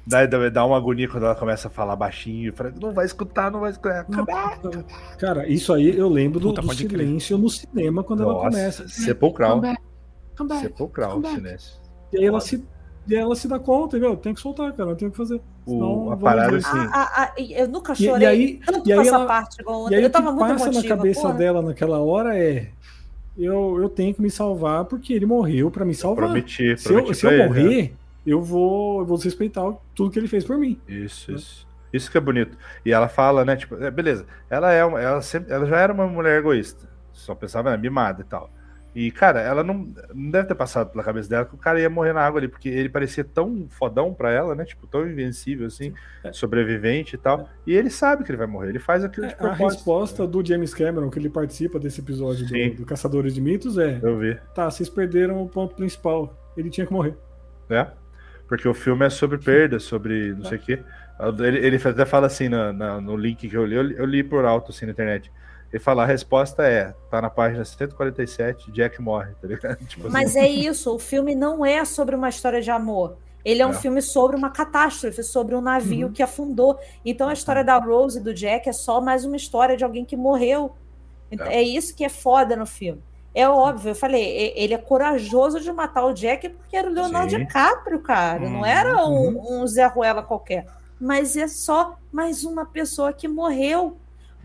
Speaker 5: Dá, dá, uma agonia quando ela começa a falar baixinho. Fala, não vai escutar, não vai escutar.
Speaker 3: Cara, isso aí eu lembro do,
Speaker 2: Puta,
Speaker 3: do
Speaker 2: crer.
Speaker 3: silêncio no cinema quando ela começa.
Speaker 5: sepulcral. Sepulcral o silêncio.
Speaker 3: E aí ela se, e ela se dá conta, meu, tem que soltar, cara, tem o que fazer.
Speaker 5: O-
Speaker 3: Senão
Speaker 5: a parada assim,
Speaker 4: A- a- a- eu nunca
Speaker 3: E- e
Speaker 4: chorei
Speaker 3: aí-
Speaker 4: tanto
Speaker 3: e aí
Speaker 4: com essa
Speaker 3: ela-
Speaker 4: parte igual
Speaker 3: E aí
Speaker 4: Eu
Speaker 3: o
Speaker 4: tava
Speaker 3: que
Speaker 4: muito
Speaker 3: passa
Speaker 4: emotiva.
Speaker 3: na cabeça
Speaker 4: porra.
Speaker 3: dela naquela hora é eu, eu tenho que me salvar porque ele morreu pra me salvar.
Speaker 5: prometi,
Speaker 3: Se eu,
Speaker 5: prometi
Speaker 3: se
Speaker 5: pra
Speaker 3: eu
Speaker 5: ele, né?
Speaker 3: morrer, eu vou, eu vou respeitar tudo que ele fez por mim.
Speaker 5: Isso, isso. Isso que é bonito. E ela fala, né? Tipo, é, beleza. Ela é uma, ela, sempre, ela já era uma mulher egoísta. Só pensava, né, mimada e tal. E, cara, ela não, não deve ter passado pela cabeça dela que o cara ia morrer na água ali, porque ele parecia tão fodão pra ela, né? Tipo, tão invencível, assim,
Speaker 3: É.
Speaker 5: sobrevivente e tal. E ele sabe que ele vai morrer, ele faz aquilo de
Speaker 3: A
Speaker 5: propósito.
Speaker 3: resposta do James Cameron, que ele participa desse episódio do, do Caçadores de Mitos, é:
Speaker 5: Eu vi,
Speaker 3: tá, vocês perderam o ponto principal. Ele tinha que morrer.
Speaker 5: né? Porque o filme é sobre perda, sobre não sei o quê. Ele, ele até fala assim na- na- no link que eu, li- eu li por alto assim na internet. Ele fala, a resposta é, tá na página 147, Jack morre, tá ligado? Tipo assim.
Speaker 4: Mas é isso, o filme não é sobre uma história de amor. Ele é um
Speaker 5: É.
Speaker 4: filme sobre uma catástrofe, sobre um navio
Speaker 3: Uhum.
Speaker 4: que afundou. Então a história da Rose e do Jack é só mais uma história de alguém que morreu. Então, É, isso que é foda no filme. É óbvio, eu falei, e- ele é corajoso de matar o Jack porque era o Leonardo
Speaker 5: Sim.
Speaker 4: DiCaprio, cara. Não
Speaker 2: Uhum.
Speaker 4: era um, um Zé Ruela qualquer. Mas é só mais uma pessoa que morreu.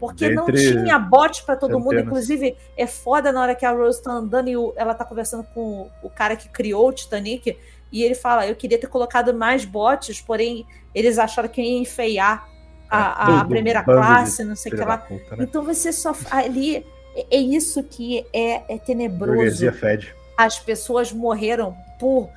Speaker 4: Porque não
Speaker 5: Dentre
Speaker 4: tinha bote para todo mundo. Inclusive, é foda na hora que a Rose tá andando e o- ela tá conversando com o cara que criou o Titanic. E ele fala: Eu queria ter colocado mais botes, porém eles acharam que ia enfeiar a, a
Speaker 5: Tudo,
Speaker 4: primeira classe, não sei o que lá.
Speaker 5: puta, né?
Speaker 4: Então você só. Ali. é- É isso que é, é tenebroso.
Speaker 5: Fede.
Speaker 4: As pessoas morreram por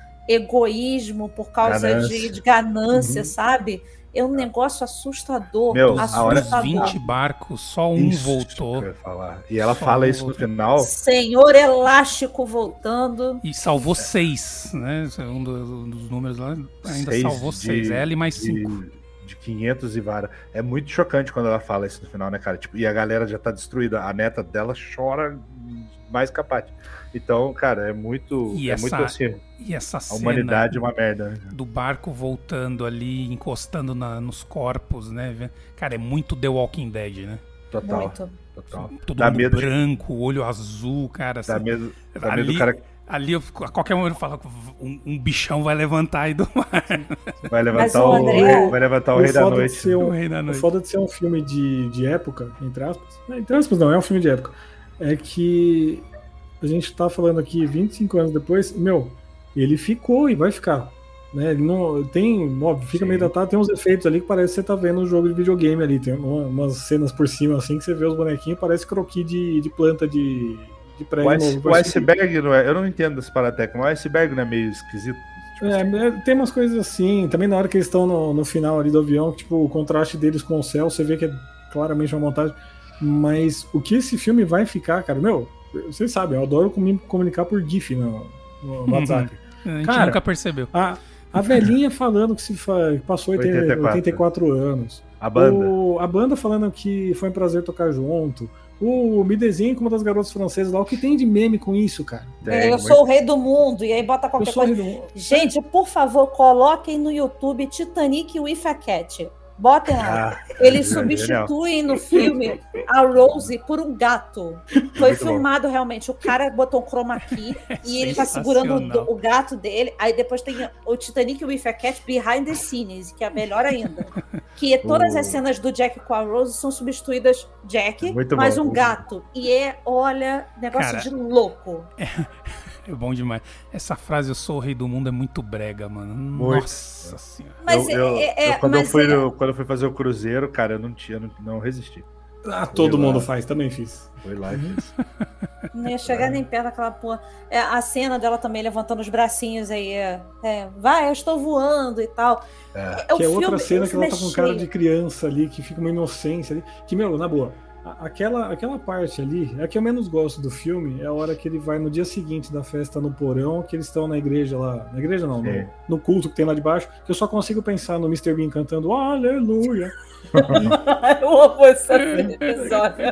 Speaker 4: egoísmo, por causa
Speaker 5: Ganância.
Speaker 4: de, de ganância,
Speaker 3: Uhum.
Speaker 4: sabe? É um negócio assustador.
Speaker 5: Meu, a
Speaker 2: Dos
Speaker 5: hora-
Speaker 4: assustador.
Speaker 2: 20 barcos, só um
Speaker 5: Isso
Speaker 2: voltou
Speaker 5: que eu ia falar. E ela
Speaker 2: Só
Speaker 5: fala
Speaker 2: um
Speaker 5: isso no
Speaker 2: voltou.
Speaker 5: final.
Speaker 4: Senhor Elástico voltando.
Speaker 2: e salvou seis, né? Um dos, um dos números lá ainda
Speaker 5: Seis
Speaker 2: salvou
Speaker 5: de-
Speaker 2: seis. Ela e mais cinco.
Speaker 5: de, de 500 e vara. É muito chocante quando ela fala isso no final, né, cara? Tipo, e a galera já tá destruída. A neta dela chora mais capaz. Então, cara, é muito.
Speaker 2: E
Speaker 5: é
Speaker 2: essa
Speaker 5: muito assim.
Speaker 2: E essa
Speaker 5: A
Speaker 2: cena
Speaker 5: humanidade é uma merda. né?
Speaker 2: do barco voltando ali, encostando na- nos corpos, né? Cara, é muito The Walking Dead, né?
Speaker 5: Total.
Speaker 4: Muito.
Speaker 5: Total.
Speaker 2: Todo
Speaker 5: Dá
Speaker 2: mundo
Speaker 5: medo de-
Speaker 2: branco, olho azul, cara.
Speaker 5: Dá
Speaker 2: assim,
Speaker 5: medo, dá
Speaker 2: ali,
Speaker 5: medo do cara
Speaker 2: ali eu, fico- a qualquer momento eu falo, um, um bichão vai levantar aí do mar.
Speaker 5: vai levantar
Speaker 4: Mas o
Speaker 5: o,
Speaker 4: André-
Speaker 5: vai levantar o,
Speaker 3: O
Speaker 5: rei da
Speaker 3: de
Speaker 5: noite.
Speaker 3: um-
Speaker 2: O rei da
Speaker 3: O
Speaker 2: noite.
Speaker 3: foda de ser um filme de, de época, entre aspas. Não, Entre aspas, não, é um filme de época. É que a gente tá falando aqui 25 anos depois, meu, ele ficou e vai ficar. Né? Ele não tem, óbvio, fica
Speaker 5: Sim.
Speaker 3: meio datado, tem uns efeitos ali que parece que você tá vendo um jogo de videogame ali. Tem uma- umas cenas por cima assim que você vê os bonequinhos, parece croqui de, de planta de, de prédio
Speaker 5: O, ice- o iceberg não é. Eu não entendo esse parateca, mas o iceberg não é meio esquisito. Tipo assim,
Speaker 3: É, é, tem umas coisas assim, também na hora que eles estão no, no final ali do avião, que, tipo, o contraste deles com o céu, você vê que é claramente uma montagem. Mas o que esse filme vai ficar, cara, meu, vocês sabem, eu adoro comunicar por GIF no, no
Speaker 2: Uhum.
Speaker 3: WhatsApp.
Speaker 2: A gente
Speaker 3: Cara,
Speaker 2: nunca percebeu.
Speaker 3: A, a velhinha falando que se fa- passou 80,
Speaker 5: 84.
Speaker 3: 84 anos.
Speaker 5: a banda.
Speaker 3: O- a banda falando que foi um prazer tocar junto. O Me Desenhe com uma das garotas francesas lá. O que tem de meme com isso, cara?
Speaker 5: tem
Speaker 4: É, eu
Speaker 5: muito-
Speaker 4: sou o rei do mundo. E aí bota
Speaker 3: Eu
Speaker 4: qualquer
Speaker 3: sou
Speaker 4: coisa.
Speaker 3: do-
Speaker 4: Gente, por favor, coloquem no YouTube Titanic with a Cat. Botem lá.
Speaker 5: Ah,
Speaker 4: Eles substituem no filme a Rose por um gato. Foi
Speaker 5: Muito bom.
Speaker 4: filmado realmente. O cara botou um chroma key e ele tá segurando o, o gato dele. Aí depois tem o Titanic with a Cat behind the scenes, que é melhor ainda. Que todas
Speaker 5: O-
Speaker 4: as cenas do Jack com a Rose são substituídas Jack,
Speaker 5: Muito
Speaker 4: mais
Speaker 5: bom.
Speaker 4: um gato. E é, olha, negócio
Speaker 2: Cara,
Speaker 4: de louco.
Speaker 2: É bom demais. Essa frase, eu sou o rei do mundo, é muito brega, mano.
Speaker 5: Muito.
Speaker 2: Nossa senhora.
Speaker 4: Mas
Speaker 5: eu, eu-
Speaker 4: é- é-
Speaker 5: eu- quando, eu
Speaker 4: mas
Speaker 5: fui,
Speaker 4: é-
Speaker 5: quando eu fui fazer o cruzeiro, cara, eu não tinha, eu não, não resisti.
Speaker 3: Ah, todo
Speaker 5: Sei lá.
Speaker 3: mundo faz, também fiz.
Speaker 5: Foi lá e fiz.
Speaker 4: Não ia chegar nem perto daquela porra. É, a cena dela também levantando os bracinhos aí. É, é, vai, eu estou voando e tal.
Speaker 5: É.
Speaker 4: É, o
Speaker 3: que é outra
Speaker 4: filme-
Speaker 3: cena que ela tá
Speaker 4: é
Speaker 3: com cara de criança ali, que fica uma inocência ali. Que, meu, na boa, aquela, aquela parte ali, a que eu menos gosto do filme é a hora que ele vai no dia seguinte da festa no porão, que eles estão na igreja lá. Na igreja não, no,
Speaker 5: Sim.
Speaker 3: no culto que tem lá de baixo, que eu só consigo pensar no Mr. Bean cantando Aleluia.
Speaker 4: eu amo esse episódio.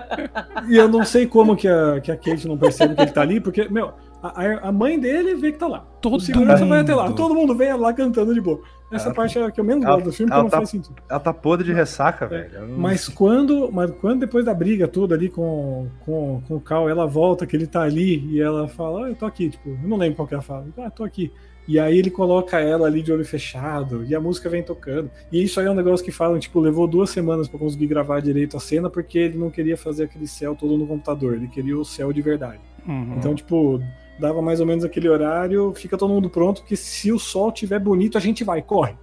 Speaker 3: E eu não sei como que a, que a Kate não percebe que ele tá ali, porque, meu, a, a- mãe dele vê que tá lá.
Speaker 2: Todo
Speaker 3: o segurança vai até lá.
Speaker 2: mundo.
Speaker 3: Todo mundo vem lá cantando de boa. Essa
Speaker 5: Ela-
Speaker 3: parte é a que eu menos
Speaker 5: ela-
Speaker 3: gosto do filme, porque não
Speaker 5: tá-
Speaker 3: faz sentido.
Speaker 5: Ela tá podre de ressaca, velho. Eu não-
Speaker 3: Mas quando, mas quando depois da briga toda ali com, com, com o Cal, ela volta, que ele tá ali, e ela fala, ah, eu tô aqui, tipo, eu não lembro qual que ela fala, ah, tô aqui. E aí ele coloca ela ali de olho fechado, e a música vem tocando. E isso aí é um negócio que falam, tipo, levou duas semanas pra conseguir gravar direito a cena, porque ele não queria fazer aquele céu todo no computador, ele queria o céu de verdade.
Speaker 2: Uhum.
Speaker 3: Então, tipo, dava mais ou menos aquele horário, fica todo mundo pronto, porque se o sol tiver bonito, a gente vai, corre.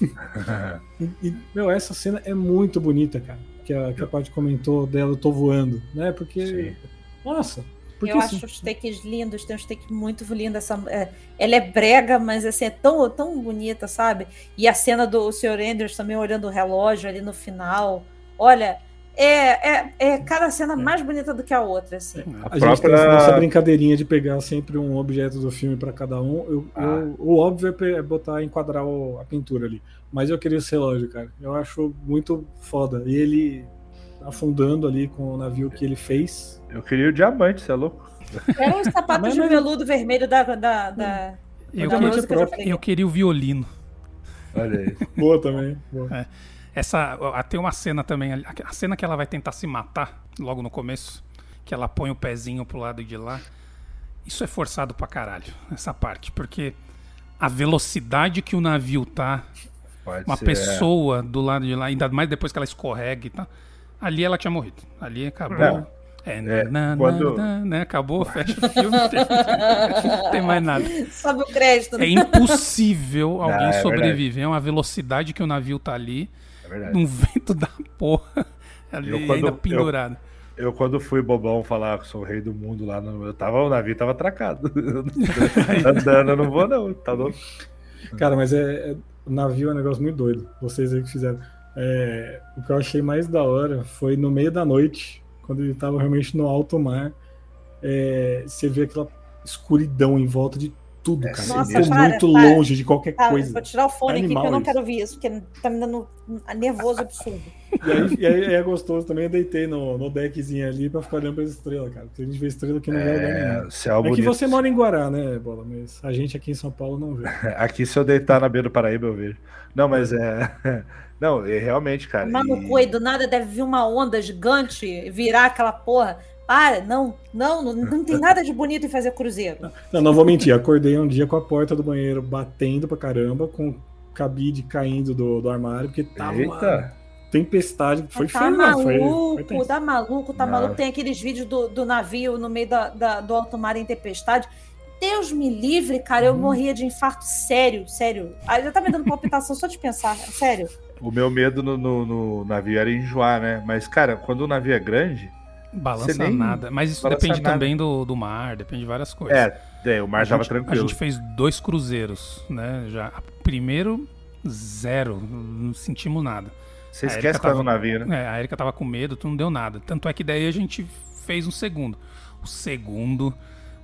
Speaker 3: E, e, meu, essa cena é muito bonita, cara. Que a, que a parte comentou dela, eu tô voando, né? Porque.
Speaker 5: Sim.
Speaker 3: Nossa. Porque,
Speaker 4: eu
Speaker 3: assim,
Speaker 4: acho os takes lindos, tem uns takes muito lindos. Essa, é, ela é brega, mas assim, é tão, tão bonita, sabe? E a cena do Sr. Andrews também olhando o relógio ali no final. Olha, é, é, é cada cena mais bonita do que a outra, assim.
Speaker 5: A
Speaker 3: A gente tem
Speaker 5: própria-
Speaker 3: essa brincadeirinha de pegar sempre um objeto do filme para cada um. Eu-
Speaker 5: Ah.
Speaker 3: eu- o óbvio é é botar, enquadrar o- a pintura ali. Mas eu queria esse relógio, cara. Eu acho muito foda. E ele afundando ali com o navio que ele fez.
Speaker 5: Eu queria o diamante, você é louco?
Speaker 4: Era um sapato
Speaker 3: Mas-
Speaker 4: de veludo vermelho da. da, da
Speaker 2: Eu,
Speaker 4: da
Speaker 3: queria-
Speaker 4: eu
Speaker 2: eu queria o violino.
Speaker 5: Olha aí.
Speaker 3: Boa também. Boa.
Speaker 2: Essa, ó, tem uma cena também, ali- a cena que ela vai tentar se matar logo no começo, que ela põe o pezinho pro lado de lá. Isso é forçado pra caralho, essa parte, porque a velocidade que o navio tá,
Speaker 5: Pode
Speaker 2: uma
Speaker 5: ser,
Speaker 2: pessoa do lado de lá, ainda mais depois que ela escorrega e tal, ali ela tinha morrido. Ali acabou.
Speaker 5: Não.
Speaker 2: É,
Speaker 5: É,
Speaker 2: na, na,
Speaker 5: quando-
Speaker 2: na, né? Acabou, fecha o filme, não tem, não tem mais nada.
Speaker 4: Sobe o crédito.
Speaker 2: É impossível alguém
Speaker 5: é verdade.
Speaker 2: sobreviver a uma velocidade que o navio tá ali,
Speaker 5: É verdade.
Speaker 2: num vento da porra, ali
Speaker 5: Eu, quando-
Speaker 2: ainda
Speaker 5: eu-
Speaker 2: pendurado.
Speaker 5: Eu, quando fui bobão falar que sou o rei do mundo lá, no, eu tava, o navio tava atracado. Andando, eu não vou, não. Tá louco?
Speaker 3: Cara, mas é, é- o navio é um negócio muito doido. Vocês aí que fizeram. É, o que eu achei mais da hora foi no meio da noite, quando ele tava realmente no alto mar. é, você vê aquela escuridão em volta de tudo,
Speaker 5: É
Speaker 3: cara.
Speaker 5: Nossa,
Speaker 3: Eu tô
Speaker 4: para,
Speaker 3: muito
Speaker 4: para.
Speaker 3: longe de qualquer coisa.
Speaker 4: vou tirar o fone aqui que
Speaker 3: Animal
Speaker 4: eu não
Speaker 3: isso.
Speaker 4: quero ouvir isso, porque tá me dando nervoso absurdo.
Speaker 3: E aí, e aí é gostoso também, eu deitei no, no deckzinho ali pra ficar olhando pra estrela, cara. Porque a gente vê estrela que não vê lugar
Speaker 5: É,
Speaker 3: nenhum.
Speaker 5: céu
Speaker 3: É que você mora em Guará, né, Bola? Mas a gente aqui em São Paulo não vê.
Speaker 5: Aqui, se eu deitar na beira do Paraíba, eu vejo. Não, mas é. Não, é realmente, cara.
Speaker 4: Mas no
Speaker 5: e-
Speaker 4: do nada deve vir uma onda gigante virar aquela porra. Para, não, não, não, não tem nada de bonito em fazer cruzeiro.
Speaker 3: Não, não vou mentir. Acordei um dia com a porta do banheiro batendo pra caramba, com o cabide caindo do, do armário, porque tava uma
Speaker 5: Eita!
Speaker 3: tempestade. Foi
Speaker 4: tá
Speaker 3: feio, não. Foi,
Speaker 4: maluco,
Speaker 3: foi tenso.
Speaker 4: tá maluco, tá
Speaker 5: Não.
Speaker 4: maluco. Tem aqueles vídeos do, do navio no meio da, da- do alto mar em tempestade. Deus me livre, cara, eu
Speaker 3: Uhum.
Speaker 4: morria de infarto sério, sério. Aí já tá me dando palpitação só de pensar, sério.
Speaker 5: O meu medo no, no- no navio era enjoar, né? Mas, cara, quando o navio é grande.
Speaker 2: Balança
Speaker 5: nem
Speaker 2: nada. Mas isso
Speaker 5: balança
Speaker 2: depende
Speaker 5: nada.
Speaker 2: também do, do mar, depende de várias coisas.
Speaker 5: É, é o mar
Speaker 2: a
Speaker 5: tava
Speaker 2: gente,
Speaker 5: tranquilo.
Speaker 2: A gente fez dois cruzeiros, né? Já. Primeiro, zero. Não sentimos nada.
Speaker 5: Você
Speaker 2: a
Speaker 5: esquece que tava no navio, né?
Speaker 2: É, a Erika tava com medo, tu não deu nada. Tanto é que daí a gente fez um segundo. O segundo,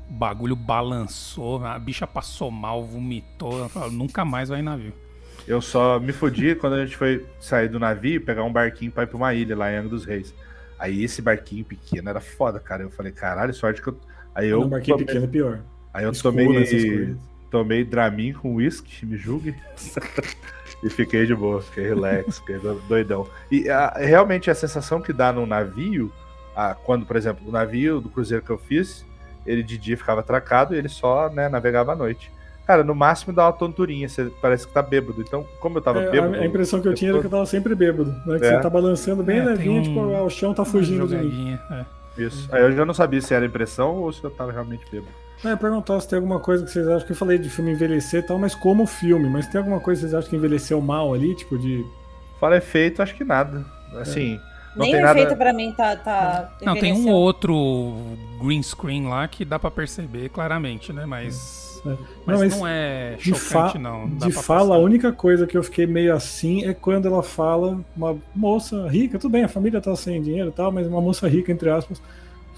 Speaker 2: o bagulho balançou, a bicha passou mal, vomitou. Falou, nunca mais vai em navio.
Speaker 5: Eu só me fodi quando a gente foi sair do navio e pegar um barquinho pra ir pra uma ilha lá em Angra dos Reis. Aí esse barquinho pequeno era foda, cara. Eu falei, caralho, sorte que eu. Aí eu,
Speaker 3: Não, barquinho
Speaker 5: tomei,
Speaker 3: pequeno é pior.
Speaker 5: aí eu tomei, tomei Dramin com whisky, me julgue. e fiquei de boa, fiquei relax, fiquei do- doidão. E a- realmente a sensação que dá no navio, a- quando, por exemplo, o navio do cruzeiro que eu fiz, ele de dia ficava atracado e ele só né, navegava à noite. Cara, no máximo dá uma tonturinha, você parece que tá bêbado. Então, como eu tava
Speaker 3: É,
Speaker 5: bêbado.
Speaker 3: a, impressão que eu tinha era que eu tava sempre bêbado. Né? Que
Speaker 5: É.
Speaker 3: você tá balançando bem
Speaker 2: É,
Speaker 3: levinho,
Speaker 2: um-
Speaker 3: tipo, o chão tá fugindo de mim.
Speaker 2: é.
Speaker 5: Isso. Aí eu já não sabia se era impressão ou se eu tava realmente bêbado.
Speaker 3: Não, eu ia perguntar se tem alguma coisa que vocês acham que eu falei de filme envelhecer e tal, mas como filme, mas tem alguma coisa que vocês acham que envelheceu mal ali, tipo de.
Speaker 5: Fora efeito, acho que nada. Assim, não
Speaker 4: Nem
Speaker 5: tem
Speaker 4: o
Speaker 5: nada.
Speaker 4: efeito pra mim tá. tá
Speaker 2: Não, tem um outro green screen lá que dá pra perceber claramente, né? Mas.
Speaker 3: É.
Speaker 2: Mas
Speaker 3: Não,
Speaker 2: não,
Speaker 3: mas
Speaker 2: é
Speaker 3: de,
Speaker 2: chocante, não. Dá
Speaker 3: de fala, a
Speaker 2: passar.
Speaker 3: única coisa que eu fiquei meio assim é quando ela fala, uma moça rica, tudo bem, a família tá sem dinheiro e tal, mas uma moça rica, entre aspas,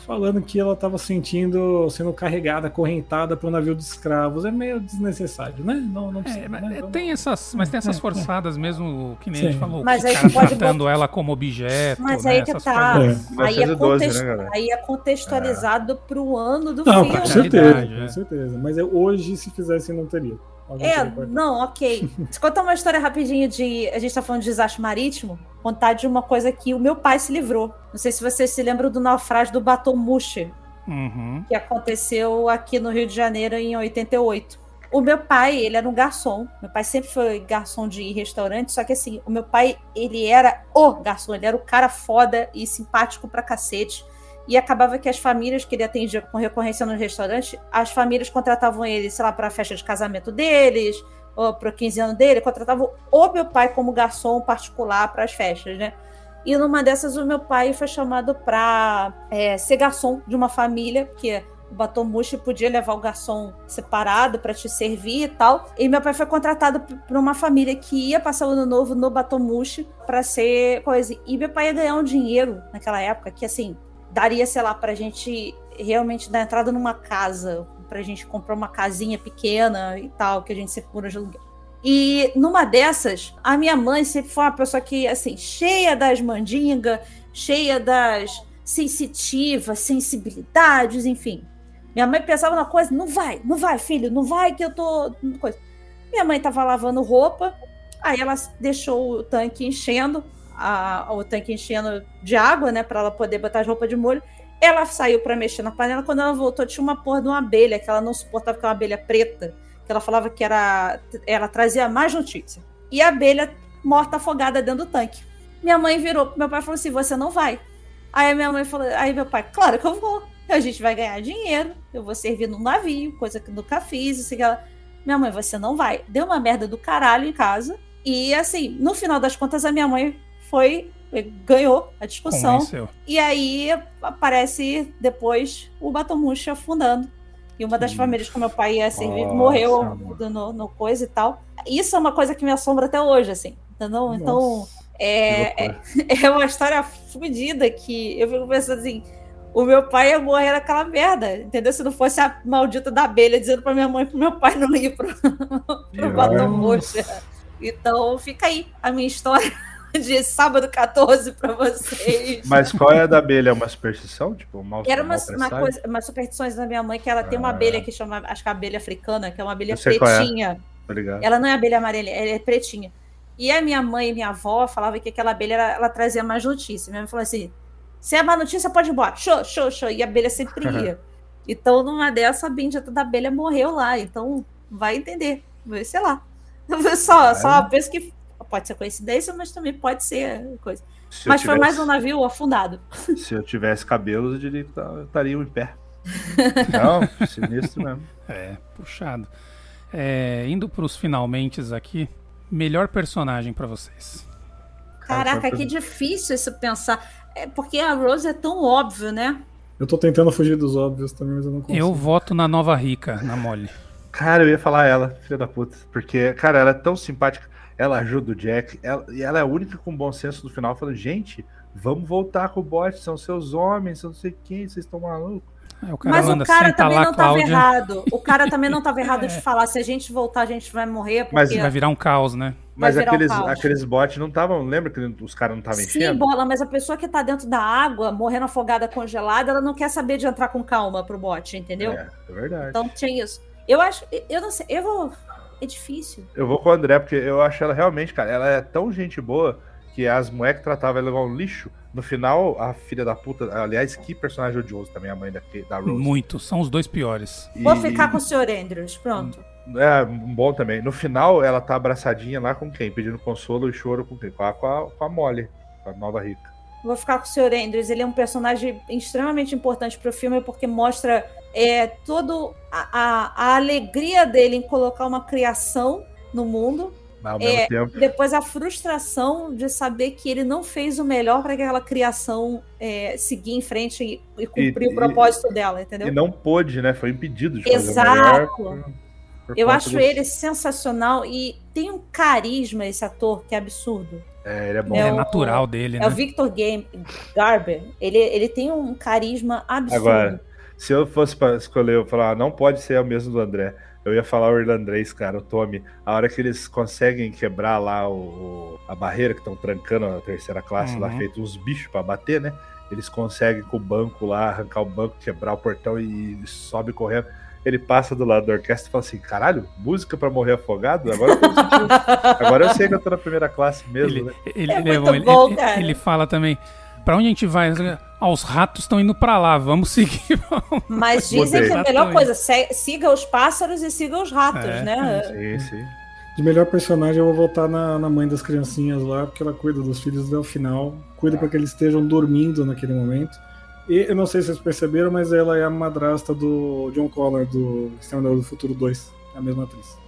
Speaker 3: falando que ela tava sentindo, sendo carregada, acorrentada para um navio de escravos. É meio desnecessário, né? Não, não precisa,
Speaker 2: É, mas,
Speaker 3: né?
Speaker 2: é,
Speaker 3: Vamos-
Speaker 2: tem essas, mas tem essas
Speaker 3: É, é.
Speaker 2: forçadas mesmo, que nem
Speaker 3: Sim.
Speaker 2: a gente falou.
Speaker 4: Mas
Speaker 2: o
Speaker 4: aí
Speaker 2: cara
Speaker 4: você pode
Speaker 2: tratando
Speaker 4: botar-
Speaker 2: ela como objeto,
Speaker 4: Mas
Speaker 2: né,
Speaker 4: aí que tá.
Speaker 3: É.
Speaker 4: Aí, é
Speaker 5: 1912,
Speaker 4: contexto-
Speaker 5: né,
Speaker 4: aí é contextualizado pro ano do
Speaker 3: Não,
Speaker 4: filme.
Speaker 3: com certeza,
Speaker 2: é.
Speaker 3: com certeza. Mas eu, hoje, se fizesse, não teria.
Speaker 4: É, não, ok. Deixa contar uma história rapidinho de. A gente tá falando de desastre marítimo. Contar de uma coisa que o meu pai se livrou. Não sei se vocês se lembram do naufrágio do Batomushi,
Speaker 2: Uhum.
Speaker 4: que aconteceu aqui no Rio de Janeiro em 88. O meu pai, ele era um garçom. Meu pai sempre foi garçom de restaurante, só que assim, o meu pai, ele era o garçom, ele era o cara foda e simpático pra cacete. E acabava que as famílias que ele atendia com recorrência no restaurante, as famílias contratavam ele, sei lá, para a festa de casamento deles, ou para o 15 anos dele, contratavam o meu pai como garçom particular para as festas, né? E numa dessas, o meu pai foi chamado para é, ser garçom de uma família, porque o Batomushi podia levar o garçom separado para te servir e tal. E meu pai foi contratado por uma família que ia passar o ano novo no Batomushi para ser coisa. E meu pai ia ganhar um dinheiro naquela época que, assim, daria, sei lá, pra gente realmente dar entrada numa casa, pra gente comprar uma casinha pequena e tal, que a gente sempre mora de aluguel. E numa dessas, a minha mãe sempre foi uma pessoa que, assim, cheia das mandingas, cheia das sensitivas, sensibilidades, enfim. Minha mãe pensava na coisa, não vai, não vai, filho, não vai que eu tô. Coisa. Minha mãe tava lavando roupa, aí ela deixou o tanque enchendo, a, o tanque enchendo de água, né, para ela poder botar as roupas de molho. Ela saiu para mexer na panela. Quando ela voltou, tinha uma porra de uma abelha que ela não suportava, que é uma abelha preta, que ela falava que era. Ela trazia mais notícia. E a abelha morta afogada dentro do tanque. Minha mãe virou pro meu pai e falou assim: Você não vai. Aí minha mãe falou: Aí meu pai, claro que eu vou. A gente vai ganhar dinheiro. Eu vou servir num navio, coisa que nunca fiz. Assim, ela... Minha mãe, você não vai. Deu uma merda do caralho em casa. E assim, no final das contas, a minha mãe foi ganhou a discussão. Convenceu. E aí aparece depois o Batomushi afundando. E uma das famílias que meu pai ia servir Nossa, morreu no, no, coisa e tal. Isso é uma coisa que me assombra até hoje, assim. Entendeu? Então, é, é, é, uma história fodida que eu fico pensando assim. O meu pai ia morrer naquela merda, entendeu? Se não fosse a maldita da abelha dizendo para minha mãe pro meu pai não ir pro, pro Batomushi. Então, fica aí a minha história. de sábado 14 para vocês.
Speaker 5: Mas qual é a da abelha? É uma superstição? Tipo, um mal,
Speaker 4: Era uma, uma coisa, umas superstições da minha mãe que ela ah. tem uma abelha ah. que chama, acho que é a abelha africana, que é uma abelha é. pretinha.
Speaker 5: É.
Speaker 4: Ela não é abelha amarela, ela é pretinha. E a minha mãe e minha avó falavam que aquela abelha ela, ela trazia mais notícia. Minha mãe falou assim: se é má notícia, pode ir embora. Show, show, show. E a abelha sempre ia. então, numa dessa, a bendita da abelha morreu lá. Então, vai entender. Sei lá. Só, só penso que pode ser coincidência, mas também pode ser coisa. Se mas foi mais um navio afundado.
Speaker 5: Se eu tivesse cabelos, eu diria que tá, estariam em pé. Não, sinistro mesmo.
Speaker 2: É, puxado. É, indo para os finalmente aqui, melhor personagem para vocês.
Speaker 4: Caraca, que difícil isso pensar. É porque a Rose é tão óbvio, né?
Speaker 3: Eu tô tentando fugir dos óbvios também, mas eu não consigo.
Speaker 2: Eu voto na Nova Rica, na Molly.
Speaker 5: Cara, eu ia falar ela, filha da puta. Porque, cara, ela é tão simpática ela ajuda o Jack, ela, e ela é a única com bom senso no final, falando, gente, vamos voltar com o bot, são seus homens, são não sei quem, vocês estão malucos.
Speaker 4: É, Mas o cara também lá, não estava errado. O cara também não estava errado é. de falar, se a gente voltar, a gente vai morrer. Porque...
Speaker 2: Mas vai virar um caos, né?
Speaker 5: Mas aqueles, um aqueles bots não estavam. Lembra que os caras não estavam enchendo?
Speaker 4: Sim, bola, mas a pessoa que está dentro da água, morrendo afogada, congelada, ela não quer saber de entrar com calma pro bot, entendeu?
Speaker 5: É, é verdade.
Speaker 4: Então tinha isso. Eu acho, eu não sei, eu vou é difícil.
Speaker 5: Eu vou com o André, porque eu acho ela realmente, cara, ela é tão gente boa que as moleques tratavam ela igual um lixo. No final, a filha da puta. Aliás, que personagem odioso também, a mãe da, da Rose.
Speaker 2: Muito, são os dois piores.
Speaker 4: E... Vou ficar com o Sr. Andrews, pronto.
Speaker 5: É, bom também. No final, ela tá abraçadinha lá com quem? Pedindo consolo e choro com quem? Com a, com a, com a Molly, com a nova rica.
Speaker 4: Vou ficar com o Sr. Andrews. Ele é um personagem extremamente importante pro filme porque mostra é, toda a, a, alegria dele em colocar uma criação no mundo.
Speaker 5: Ao mesmo é, tempo.
Speaker 4: Depois a frustração de saber que ele não fez o melhor para aquela criação é, seguir em frente e, e cumprir e, o propósito e, dela, entendeu?
Speaker 5: E não pôde, né? Foi impedido de
Speaker 4: fazer Exato. o melhor. Por, por Eu acho ele sensacional e tem um carisma esse ator que é absurdo.
Speaker 5: É, ele é bom.
Speaker 2: É, é natural dele,
Speaker 4: é
Speaker 2: né?
Speaker 4: É o Victor Game, Garber. Ele, ele tem um carisma absurdo. Agora,
Speaker 5: se eu fosse para escolher, eu falar, ah, não pode ser o mesmo do André. Eu ia falar o irlandês, cara, o Tommy. A hora que eles conseguem quebrar lá o, a barreira que estão trancando a terceira classe uhum. lá, feito uns bichos para bater, né? Eles conseguem com o banco lá, arrancar o banco, quebrar o portão e, e sobe correndo. Ele passa do lado da orquestra e fala assim: caralho, música para morrer afogado? Agora eu, Agora eu sei que eu tô na primeira classe mesmo,
Speaker 2: ele,
Speaker 5: né?
Speaker 2: Ele, é ele, bom, ele, ele fala também: Pra onde a gente vai? Ah, os ratos estão indo para lá, vamos seguir.
Speaker 4: Mas dizem que a melhor coisa, siga os pássaros e siga os ratos, é, né?
Speaker 5: Sim, sim.
Speaker 3: De melhor personagem, eu vou voltar na, na mãe das criancinhas lá, porque ela cuida dos filhos até o final, cuida para que eles estejam dormindo naquele momento. E eu não sei se vocês perceberam, mas ela é a madrasta do John Connor do Exterminador do Futuro 2. É a mesma atriz.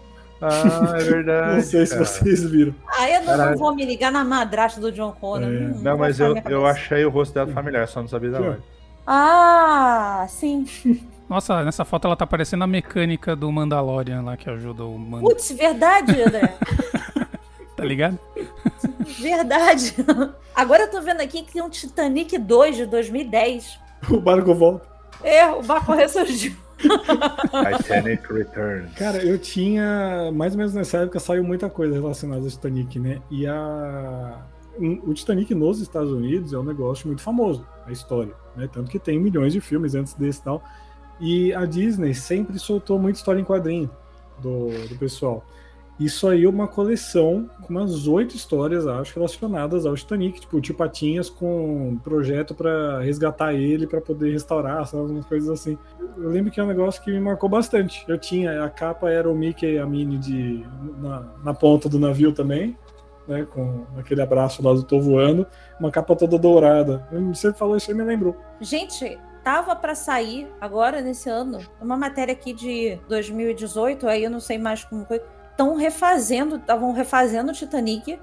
Speaker 5: Ah, é verdade.
Speaker 3: não sei se
Speaker 5: cara.
Speaker 3: vocês viram.
Speaker 4: Ah, eu não,
Speaker 5: Caralho.
Speaker 4: vou me ligar na madrasta do John Connor.
Speaker 3: É.
Speaker 4: Hum,
Speaker 5: Não, mas
Speaker 4: vai
Speaker 5: eu, eu achei o rosto dela familiar, só não sabia da onde.
Speaker 4: Ah, sim.
Speaker 2: Nossa, nessa foto ela tá parecendo a mecânica do Mandalorian lá que ajuda o Mando.
Speaker 4: Putz, verdade, André.
Speaker 2: Tá ligado?
Speaker 4: verdade. Agora eu tô vendo aqui que tem um Titanic 2 de 2010.
Speaker 3: O barco volta.
Speaker 4: É, o barco ressurgiu.
Speaker 5: Titanic Returns.
Speaker 3: Cara, eu tinha. Mais ou menos nessa época saiu muita coisa relacionada ao Titanic, né? E a. O Titanic nos Estados Unidos é um negócio muito famoso, a história, né? Tanto que tem milhões de filmes antes desse e tal. E a Disney sempre soltou muita história em quadrinho do, do pessoal. Isso aí é uma coleção com umas oito histórias, acho, relacionadas ao Titanic, tipo, tio Patinhas com um projeto pra resgatar ele, pra poder restaurar, sabe, umas coisas assim. Eu lembro que é um negócio que me marcou bastante. Eu tinha, a capa era o Mickey e a Minnie de, na, na ponta do navio também, né, com aquele abraço lá do Tô Voando, uma capa toda dourada. Você falou isso aí, me lembrou.
Speaker 4: Gente, tava pra sair agora nesse ano uma matéria aqui de 2018, aí eu não sei mais como foi. Estão refazendo, estavam refazendo o Titanic,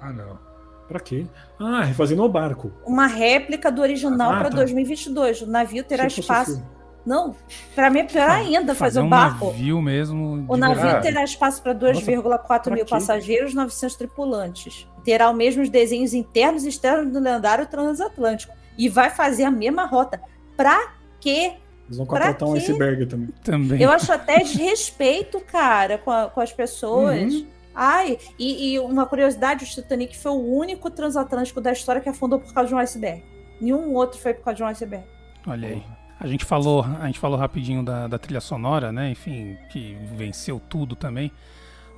Speaker 5: Ah, não.
Speaker 3: Pra quê? Ah, refazendo o barco.
Speaker 4: uma réplica do original
Speaker 3: Ah,
Speaker 4: pra
Speaker 3: tá.
Speaker 4: 2022. O navio terá espaço. Não, pra mim é pior ainda fazer,
Speaker 2: um
Speaker 4: o barco.
Speaker 2: navio mesmo.
Speaker 4: O navio
Speaker 2: verdade.
Speaker 4: terá espaço para
Speaker 3: Nossa,
Speaker 4: 2,4
Speaker 3: pra
Speaker 4: mil
Speaker 3: quê?
Speaker 4: passageiros, 900 tripulantes. Terá os mesmos desenhos internos e externos do lendário transatlântico. E vai fazer a mesma rota. Pra quê?
Speaker 3: Eles vão contratar um iceberg também.
Speaker 2: Também.
Speaker 4: Eu acho até desrespeito, cara, com, a- com as pessoas.
Speaker 3: Uhum.
Speaker 4: Ai, e, e uma curiosidade: o Titanic foi o único transatlântico da história que afundou por causa de um iceberg. Nenhum outro foi por causa de um iceberg.
Speaker 2: Olha aí. A gente falou, a gente falou rapidinho da, da trilha sonora, né? Enfim, que venceu tudo também.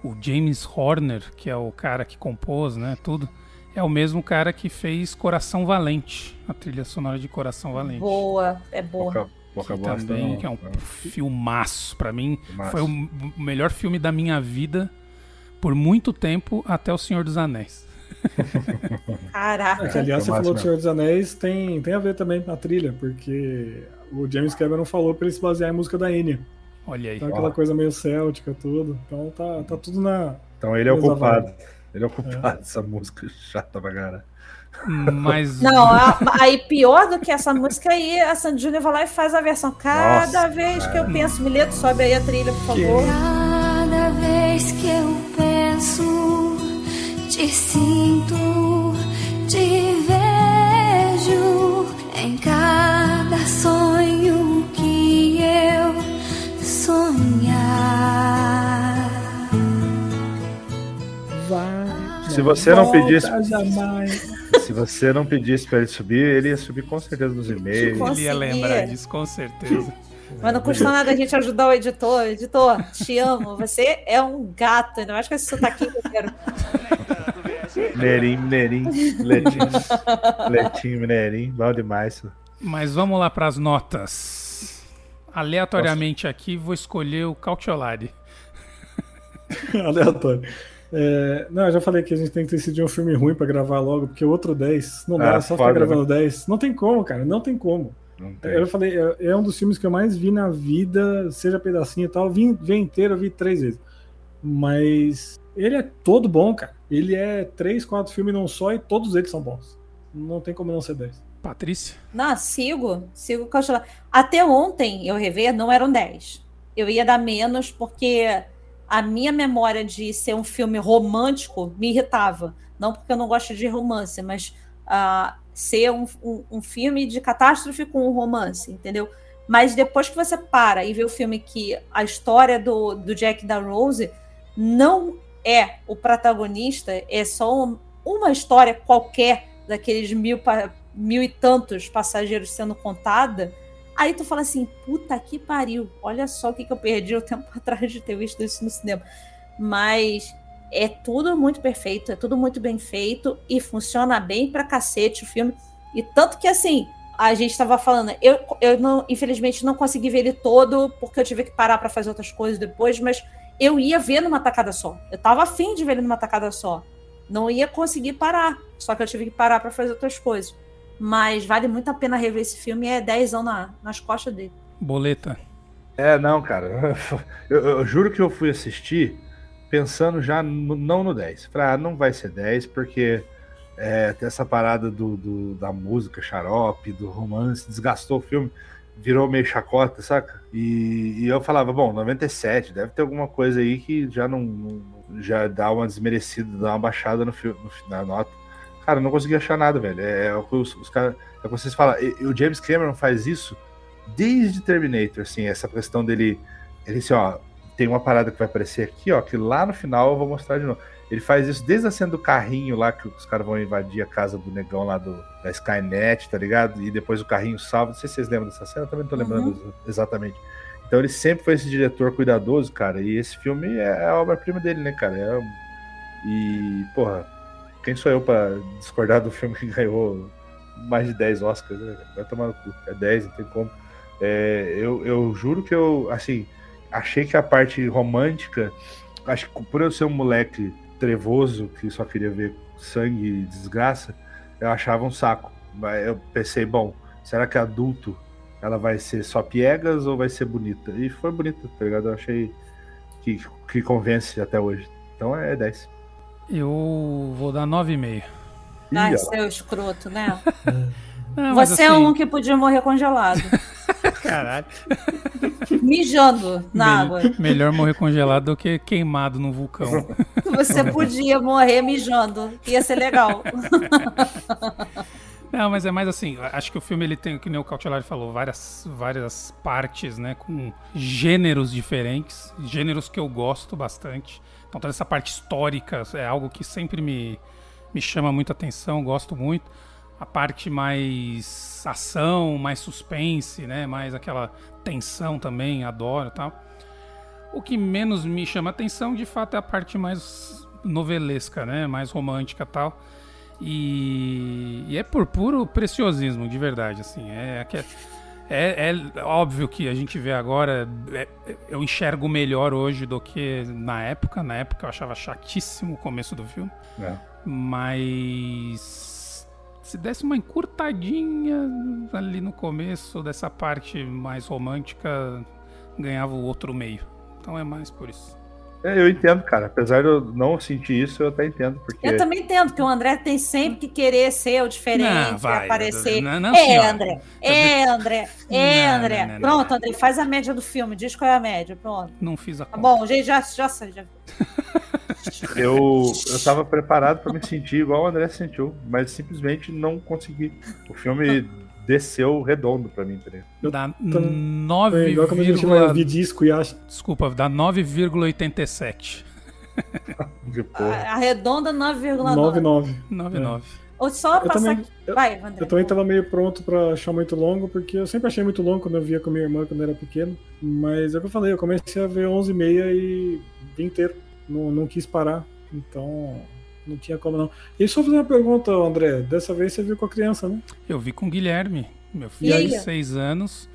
Speaker 2: O James Horner, que é o cara que compôs, né? Tudo. É o mesmo cara que fez Coração Valente, a trilha sonora de Coração Valente.
Speaker 4: Boa, é boa.
Speaker 5: Pouca
Speaker 2: que
Speaker 5: bosta,
Speaker 2: também
Speaker 5: não.
Speaker 2: que é um filmaço pra mim.
Speaker 5: Filmaço.
Speaker 2: Foi o melhor filme da minha vida por muito tempo até O Senhor dos Anéis.
Speaker 4: Caraca.
Speaker 3: É, aliás, você
Speaker 5: Foi
Speaker 3: falou do Senhor dos Anéis, tem, tem a ver também com a trilha, porque o James Cameron falou pra ele se basear em música da Enya.
Speaker 2: Olha aí.
Speaker 3: Então aquela
Speaker 5: Ó.
Speaker 3: coisa meio céltica, tudo. Então tá, tá tudo na.
Speaker 5: Então ele é o
Speaker 3: Coisa
Speaker 5: culpado. Ele é o culpado dessa música chata pra cara.
Speaker 2: Mas
Speaker 4: Não, a- aí pior do que essa música aí, a Sandy Júnior vai lá e faz a versão. Cada
Speaker 5: Nossa,
Speaker 4: vez que eu penso, Mileto, sobe aí a trilha, por favor.
Speaker 1: Cada vez que eu penso, te sinto, te vejo em cada sonho que eu sonhar.
Speaker 3: Vai.
Speaker 5: Se você não pedisse-. Se você não pedisse pra ele subir, ele ia subir com certeza nos e-mails.
Speaker 2: Ele ia lembrar disso com certeza.
Speaker 4: Mas não custa nada a gente ajudar o editor. Editor, te amo. Você é um gato, ainda mais com esse sotaquinho mineiro.
Speaker 5: Nerim, Nerim, Letim. Letim, Nerim, bom demais.
Speaker 2: Mas vamos lá para as notas. Aleatoriamente aqui, vou escolher o Cautiolari.
Speaker 3: Aleatório. É, não, eu já falei que a gente tem que decidir um filme ruim pra gravar logo, porque o outro 10 não dá,
Speaker 5: Ah,
Speaker 3: só ficar
Speaker 5: foda,
Speaker 3: gravando 10. Não tem como, cara, não tem como.
Speaker 5: Não tem.
Speaker 3: Eu falei, é, é um dos filmes que eu mais vi na vida, seja pedacinho e tal. Vi, vi inteiro, eu vi três vezes. Mas ele é todo bom, cara. Ele é três, quatro filmes não só e todos eles são bons. Não tem como não ser 10.
Speaker 2: Patrícia?
Speaker 4: Não, sigo, sigo Cautelar. Até ontem eu rever, não eram 10. Eu ia dar menos porque a minha memória de ser um filme romântico me irritava. Não porque eu não gosto de romance, mas ah, ser um, um- um filme de catástrofe com um romance, entendeu? Mas depois que você para e vê o filme que a história do, do Jack da Rose não é o protagonista, é só um- uma história qualquer daqueles mil, mil e tantos passageiros sendo contada, aí tu fala assim, puta que pariu, olha só o que, que eu perdi o tempo atrás de ter visto isso no cinema. Mas é tudo muito perfeito, é tudo muito bem feito e funciona bem pra cacete o filme. E tanto que assim, a gente estava falando, eu, eu não, infelizmente não consegui ver ele todo porque eu tive que parar pra fazer outras coisas depois, mas eu ia ver numa tacada só. Eu tava afim de ver ele numa tacada só. Não ia conseguir parar, só que eu tive que parar pra fazer outras coisas. Mas vale muito a pena rever esse filme. É 10 anos na, nas costas dele.
Speaker 2: Boleta.
Speaker 5: É, não, cara. Eu, eu juro que eu fui assistir pensando já no- não no 10. Falei, ah, não vai ser 10, porque é, tem essa parada do, do- da música xarope, do romance, desgastou o filme, virou meio chacota, saca? E, e eu falava, bom, 97, deve ter alguma coisa aí que já não, não- já dá uma desmerecida, dá uma baixada no filme, no- na nota. Cara, não consegui achar nada, velho. É, é o que os, os caras. É o que vocês falam. E- o James Cameron faz isso desde Terminator, assim, essa questão dele. Ele assim, ó, tem uma parada que vai aparecer aqui, ó, que lá no final eu vou mostrar de novo. Ele faz isso desde a cena do carrinho lá, que os caras vão invadir a casa do negão lá do, da Skynet, tá ligado? E depois o carrinho salva. Não sei se vocês lembram dessa cena, eu também não tô lembrando exatamente. Então ele sempre foi esse diretor cuidadoso, cara. E esse filme é a obra-prima dele, né, cara? É... E, porra, quem sou eu pra discordar do filme que ganhou mais de 10 Oscars, né? Vai tomar no cu. É 10, não tem como. É, eu, eu juro que eu, assim, achei que a parte romântica, acho que por eu ser um moleque trevoso, que só queria ver sangue e desgraça, eu achava um saco. Mas eu pensei, bom, será que adulto ela vai ser só piegas ou vai ser bonita? E foi bonita, tá ligado? Eu achei que, que convence até hoje. Então é 10.
Speaker 2: Eu vou dar 9,5.
Speaker 4: Ai, seu escroto, né?
Speaker 2: Não,
Speaker 4: Você é
Speaker 2: assim,
Speaker 4: um que podia morrer congelado.
Speaker 2: Caralho.
Speaker 4: Mijando na água.
Speaker 2: Melhor, melhor morrer congelado do que queimado num vulcão.
Speaker 4: Você podia morrer mijando. Ia ser legal.
Speaker 2: Não, mas é mais assim, acho que o filme ele tem, que nem o Cautelari falou, várias, várias partes, né, com gêneros diferentes, gêneros que eu gosto bastante. Então toda essa parte histórica é algo que sempre me, me chama muita atenção, gosto muito. A parte mais ação, mais suspense, né, mais aquela tensão também, adoro e tal. O que menos me chama atenção, de fato, é a parte mais novelesca, né, mais romântica e tal. E, e é por puro preciosismo, de verdade, assim. É, que- é, é óbvio que a gente vê agora, é- eu enxergo melhor hoje do que na época. Na época eu achava chatíssimo o começo do filme.
Speaker 5: É.
Speaker 2: Mas se desse uma encurtadinha ali no começo dessa parte mais romântica, ganhava o outro meio. Então é mais por isso.
Speaker 5: É, eu entendo, cara. Apesar de eu não sentir isso, eu até entendo. Porque
Speaker 4: Eu também entendo que o André tem sempre que querer ser o diferente,
Speaker 2: Não, vai,
Speaker 4: aparecer.
Speaker 2: não, não,
Speaker 4: é. André. É, André. É,
Speaker 2: Não,
Speaker 4: André.
Speaker 2: não, não,
Speaker 4: Pronto. André, faz a média do filme. Diz qual é a média. Pronto.
Speaker 2: Não fiz a
Speaker 4: Tá
Speaker 2: conta.
Speaker 4: bom, gente, já, já sei. Já...
Speaker 5: eu, eu tava preparado pra me sentir igual o André se sentiu, mas simplesmente não consegui. O filme desceu redondo pra mim, tá ligado?
Speaker 2: Dá
Speaker 3: É igual quando a gente
Speaker 2: 9,
Speaker 3: disco e acha.
Speaker 2: desculpa, dá 9,87.
Speaker 5: Porque, porra.
Speaker 4: Arredonda 9,9.
Speaker 3: 99.
Speaker 2: 99.
Speaker 4: Ou só
Speaker 3: Eu
Speaker 4: passar
Speaker 3: também,
Speaker 4: aqui.
Speaker 3: eu,
Speaker 4: Vai, André.
Speaker 3: eu também tava meio pronto pra achar muito longo, porque eu sempre achei muito longo quando eu via com minha irmã quando eu era pequeno. Mas é o que eu falei, eu comecei a ver 11 e meia e vi inteiro. Não, não quis parar, então não tinha como não. E só fazer uma pergunta, André. Dessa vez você viu com a criança, né?
Speaker 2: Eu vi com o Guilherme, meu filho de 6 anos.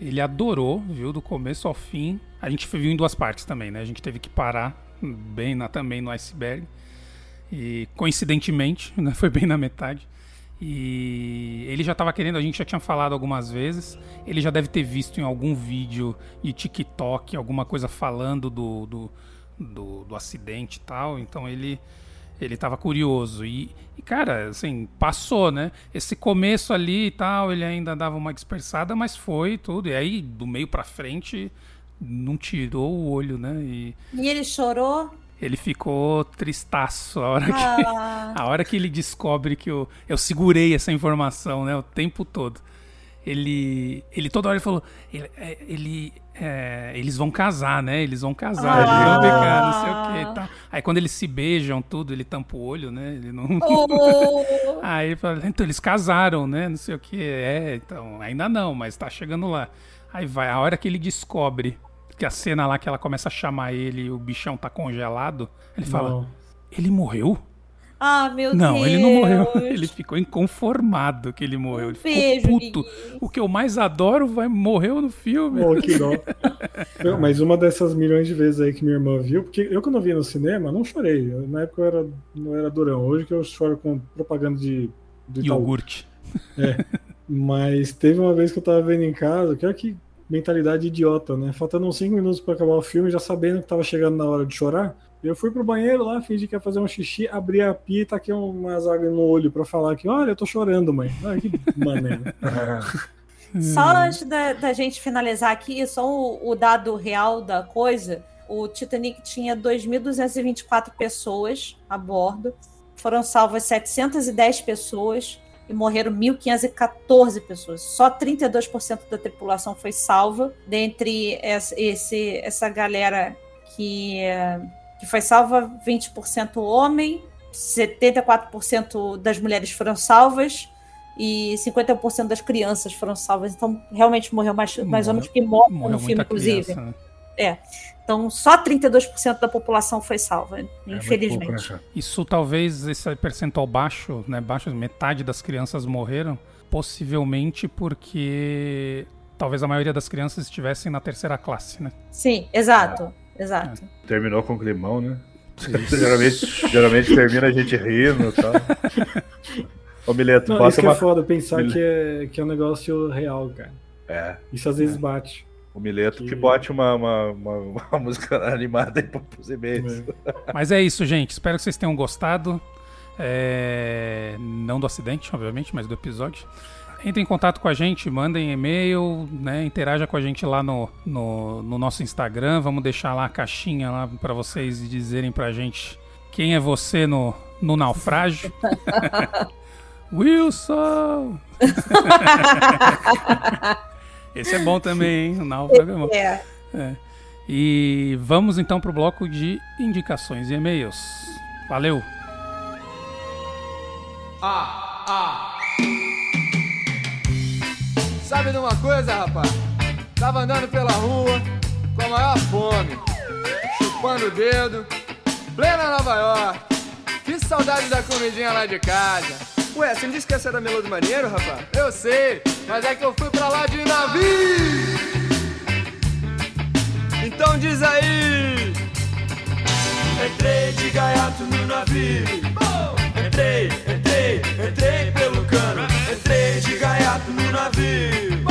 Speaker 2: Ele adorou, viu, do começo ao fim. A gente viu em duas partes também, né? A gente teve que parar bem na, também no iceberg. E coincidentemente, né, foi bem na metade. E ele já estava querendo, a gente já tinha falado algumas vezes. Ele já deve ter visto em algum vídeo de TikTok alguma coisa falando do, do, do, do acidente e tal. Então ele ele tava curioso. E, e, cara, assim, passou, né? Esse começo ali e tal, ele ainda dava uma dispersada, mas foi tudo. E aí, do meio pra frente, não tirou o olho, né? E
Speaker 4: E ele chorou.
Speaker 2: ele ficou tristaço a hora que.
Speaker 4: Ah,
Speaker 2: A hora que ele descobre que eu, eu segurei essa informação, né, o tempo todo. Ele, ele toda hora ele falou, ele, é, ele, é, eles vão casar, né? Eles vão casar, eles vão ficar, não sei o que e tal. Aí quando eles se beijam, tudo, ele tampa o olho, né? Ele não.
Speaker 4: oh,
Speaker 2: Aí ele fala, então eles casaram, né? Não sei o que. É, então, ainda não, mas tá chegando lá. Aí vai, a hora que ele descobre que a cena lá que ela começa a chamar ele e o bichão tá congelado, ele fala,
Speaker 3: Não.
Speaker 2: ele morreu?
Speaker 4: Ah, meu
Speaker 2: Não,
Speaker 4: Deus.
Speaker 2: ele não morreu. Ele ficou inconformado que ele morreu. Ele
Speaker 4: Beijo,
Speaker 2: ficou puto. O que eu mais adoro vai morreu no filme.
Speaker 3: Oh, que dó. Eu- mas uma dessas milhões de vezes aí que minha irmã viu, porque eu quando vi no cinema, não chorei. Eu, na época eu era, não era durão. Hoje que eu choro com propaganda de, de.
Speaker 2: Iogurte.
Speaker 3: É. Mas teve uma vez que eu tava vendo em casa, que olha que mentalidade idiota, né? Faltando uns 5 minutos para acabar o filme, já sabendo que tava chegando na hora de chorar. Eu fui pro banheiro lá, fingi que ia fazer um xixi, abri a pia e taquei umas águas no olho pra falar que, olha, eu tô chorando, mãe. Ai, que maneiro.
Speaker 4: Só antes da, da gente finalizar aqui, só o, o dado real da coisa. O Titanic tinha 2.224 pessoas a bordo. Foram salvas 710 pessoas e morreram 1.514 pessoas. Só 32% da tripulação foi salva. Dentre essa, esse, essa galera que, que foi salva, 20% homem, 74% das mulheres foram salvas e 50% das crianças foram salvas. Então, realmente morreu mais, mais homens que morrem no filme, inclusive. Criança, né? É. Então, só 32% da população foi salva, é infelizmente. Pouco, né,
Speaker 2: Isso talvez esse percentual baixo, né, baixo, metade das crianças morreram, possivelmente porque talvez a maioria das crianças estivessem na terceira classe, né?
Speaker 4: Sim, exato, é. Exato.
Speaker 5: É. Terminou com climão, né? geralmente, geralmente termina a gente rindo e tal. Ô, Mileto,
Speaker 3: Não, isso que é uma... é foda, pensar que é, que é um negócio real, cara.
Speaker 5: É.
Speaker 3: Isso às vezes é. bate.
Speaker 5: O Mileto que, que bote uma, uma, uma, uma, música animada aí pros e-mails.
Speaker 2: É. Mas é isso, gente. Espero que vocês tenham gostado. É... Não do acidente, obviamente, mas do episódio. Entre em contato com a gente, mandem e-mail, né, interaja com a gente lá no, no, no nosso Instagram. Vamos deixar lá a caixinha lá para vocês dizerem pra gente quem é você no, no naufrágio. Wilson! Esse é bom também, hein? O náufrago é bom. É. é. E vamos então para o bloco de indicações e e-mails. Valeu!
Speaker 6: Ah, ah. Sabe de uma coisa, rapaz? Tava andando pela rua com a maior fome, chupando o dedo, plena Nova York. Que saudade da comidinha lá de casa.
Speaker 7: Ué, você me disse que essa era Melô do Marinheiro, rapaz?
Speaker 6: Eu sei, mas é que eu fui pra lá de navio! Então diz aí!
Speaker 8: Entrei de gaiato no navio. Entrei, entrei, entrei pelo cano. No navio.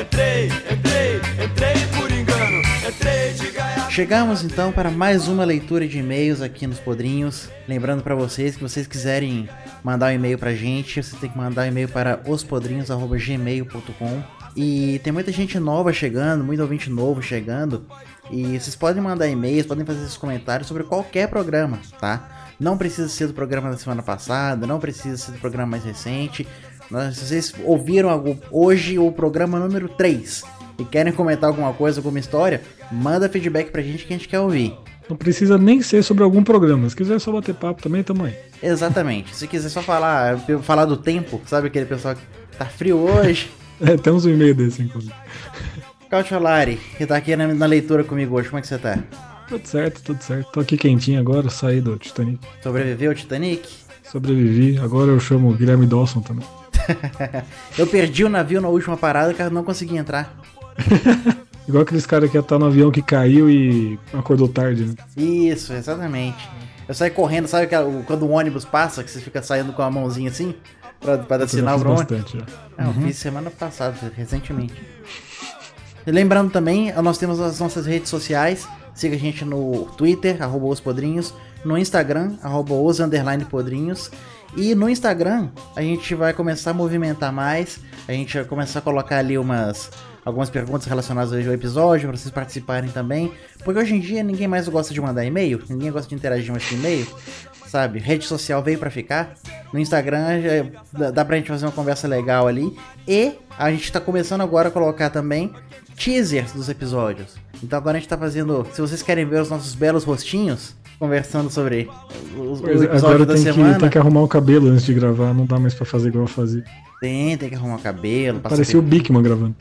Speaker 8: Entrei, entrei, entrei por engano. Entrei de.
Speaker 9: Chegamos então para mais uma leitura de e-mails aqui nos Podrinhos. Lembrando para vocês que vocês quiserem mandar um e-mail pra gente, você tem que mandar um e-mail para ospodrinhos.gmail.com. E tem muita gente nova chegando, muito ouvinte novo chegando. E vocês podem mandar e-mails, podem fazer esses comentários sobre qualquer programa, tá? Não precisa ser do programa da semana passada, não precisa ser do programa mais recente. Se vocês ouviram hoje o programa número 3 e querem comentar alguma coisa, alguma história, manda feedback pra gente que a gente quer ouvir.
Speaker 3: Não precisa nem ser sobre algum programa. Se quiser só bater papo também, tamo aí.
Speaker 9: Exatamente. Se quiser só falar, falar do tempo, sabe aquele pessoal que tá frio hoje?
Speaker 3: é, temos um e-mail desse, inclusive.
Speaker 9: Cautiolari, que tá aqui na, na, leitura comigo hoje, como é que você tá?
Speaker 3: Tudo certo, tudo certo. Tô aqui quentinho agora, saí do Titanic.
Speaker 9: Sobreviveu ao Titanic?
Speaker 3: Sobrevivi, agora eu chamo o Guilherme Dawson também.
Speaker 9: Eu perdi o navio na última parada, cara, não consegui entrar.
Speaker 3: Igual aqueles caras que ia estar no avião que caiu e acordou tarde, né?
Speaker 9: Isso, exatamente. Eu saí correndo, sabe que quando o ônibus passa, que você fica saindo com a mãozinha assim? Pra, pra dar sinal pro ônibus? Não, uhum. fiz semana passada, recentemente. E lembrando também, nós temos as nossas redes sociais. Siga a gente no Twitter, arroba os podrinhos, no Instagram, arroba os podrinhos. E no Instagram a gente vai começar a movimentar mais. A gente vai começar a colocar ali umas algumas perguntas relacionadas ao episódio, para vocês participarem também. Porque hoje em dia ninguém mais gosta de mandar e-mail, ninguém gosta de interagir mais com e-mail, sabe? Rede social veio para ficar. No Instagram já dá pra gente fazer uma conversa legal ali. E a gente tá começando agora a colocar também teasers dos episódios. Então agora a gente tá fazendo. Se vocês querem ver os nossos belos rostinhos, conversando sobre
Speaker 3: o, o episódio agora da tem semana. Que, tem que arrumar o cabelo antes de gravar, não dá mais pra fazer igual eu fazia.
Speaker 9: Tem, tem que arrumar o cabelo.
Speaker 3: Parecia o Bigman gravando.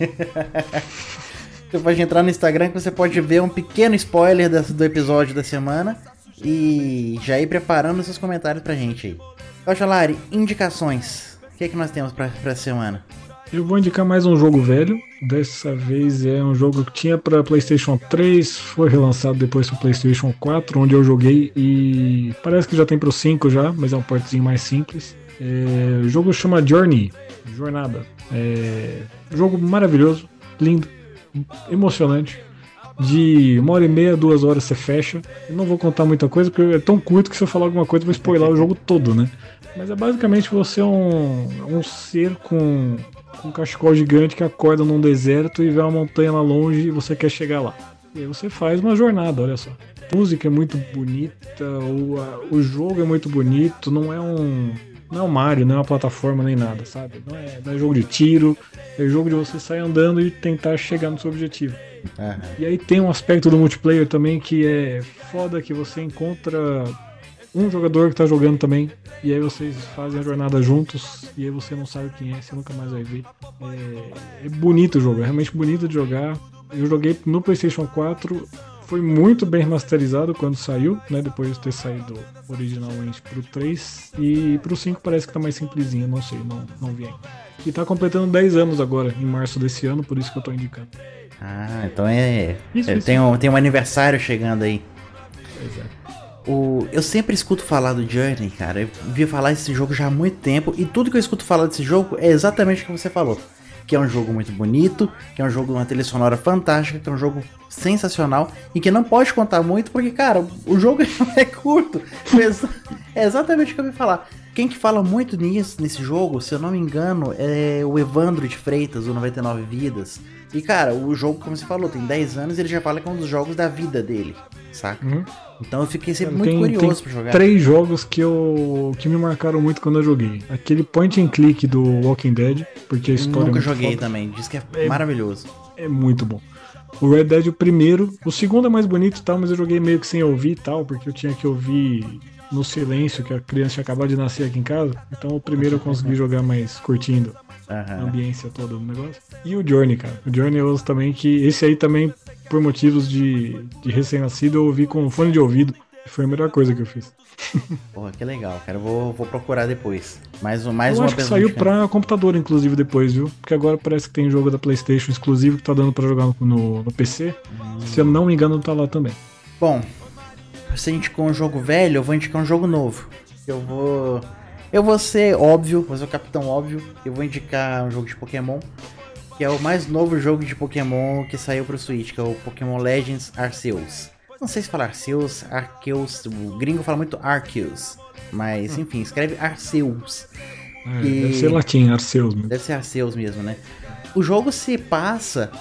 Speaker 9: você pode entrar no Instagram que você pode ver um pequeno spoiler do episódio da semana e já ir preparando seus comentários pra gente aí. Cauchalari, indicações. O que é que nós temos pra, pra semana?
Speaker 3: Eu vou indicar mais um jogo velho. Dessa vez é um jogo que tinha para PlayStation 3, foi relançado depois para PlayStation 4, onde eu joguei e parece que já tem para o 5 já, mas é um portezinho mais simples. É, o jogo chama Journey, Jornada. É, jogo maravilhoso, lindo, emocionante. De uma hora e meia, duas horas você fecha. Eu não vou contar muita coisa porque é tão curto que se eu falar alguma coisa eu vou spoiler o jogo todo, né? Mas é basicamente você é um, um ser com um cachecol gigante que acorda num deserto e vê uma montanha lá longe e você quer chegar lá. E aí você faz uma jornada, olha só. A música é muito bonita, o, a, o jogo é muito bonito, não é um. Não é um Mario, não é uma plataforma nem nada, sabe? Não é, não é jogo de tiro, é jogo de você sair andando e tentar chegar no seu objetivo. Uhum. E aí tem um aspecto do multiplayer também que é foda que você encontra um jogador que tá jogando também, e aí vocês fazem a jornada juntos, e aí você não sabe quem é, você nunca mais vai ver. É, é bonito o jogo, é realmente bonito de jogar. Eu joguei no PlayStation 4, foi muito bem remasterizado quando saiu, né? Depois de ter saído originalmente pro 3. E pro 5 parece que tá mais simplesinho, não sei, não, não vi ainda. E tá completando 10 anos agora, em março desse ano, por isso que eu tô indicando.
Speaker 9: Ah, então é. Isso, é, isso. Tem, um, tem um aniversário chegando aí. É. O, eu sempre escuto falar do Journey, cara. Eu vi falar desse jogo já há muito tempo. E tudo que eu escuto falar desse jogo é exatamente o que você falou. Que é um jogo muito bonito, que é um jogo uma trilha sonora fantástica, que é um jogo sensacional e que não pode contar muito porque, cara, o jogo é curto. É exatamente o que eu vi falar. Quem que fala muito nisso, nesse jogo, se eu não me engano, é o Evandro de Freitas, o 99 Vidas. E, cara, o jogo, como você falou, tem 10 anos e ele já fala que é um dos jogos da vida dele, saca? Uhum. Então eu fiquei sempre muito tem, curioso tem pra jogar.
Speaker 3: Três jogos que eu que me marcaram muito quando eu joguei. Aquele point and click do Walking Dead, porque a história
Speaker 9: Nunca
Speaker 3: é
Speaker 9: joguei foda. também, diz que é, é, maravilhoso.
Speaker 3: É muito bom. O Red Dead o primeiro, o segundo é mais bonito e tal, mas eu joguei meio que sem ouvir e tal, porque eu tinha que ouvir no silêncio que a criança tinha acabado de nascer aqui em casa. Então o primeiro eu consegui jogar mais curtindo uhum. a ambiência toda do negócio. E o Journey, cara. O Journey eu uso também que esse aí também por motivos de, de recém-nascido, eu ouvi com fone de ouvido. Foi a melhor coisa que eu fiz.
Speaker 9: Porra, que legal, cara. Eu vou, vou procurar depois. Mais, mais eu
Speaker 3: uma acho que saiu pra computador, inclusive, depois, viu? Porque agora parece que tem jogo da PlayStation exclusivo que tá dando pra jogar no, no, no PC. Hum. Se eu não me engano, tá lá também.
Speaker 9: Bom, você indicou um jogo velho, eu vou indicar um jogo novo. Eu vou. Eu vou ser óbvio, vou ser o capitão óbvio. Eu vou indicar um jogo de Pokémon que é o mais novo jogo de Pokémon que saiu pro Switch, que é o Pokémon Legends Arceus. Não sei se fala Arceus, Arceus, o gringo fala muito Arceus, mas hum. enfim, escreve Arceus.
Speaker 3: É, e... Deve ser latim, Arceus mesmo.
Speaker 9: Deve ser Arceus mesmo, né? O jogo se passa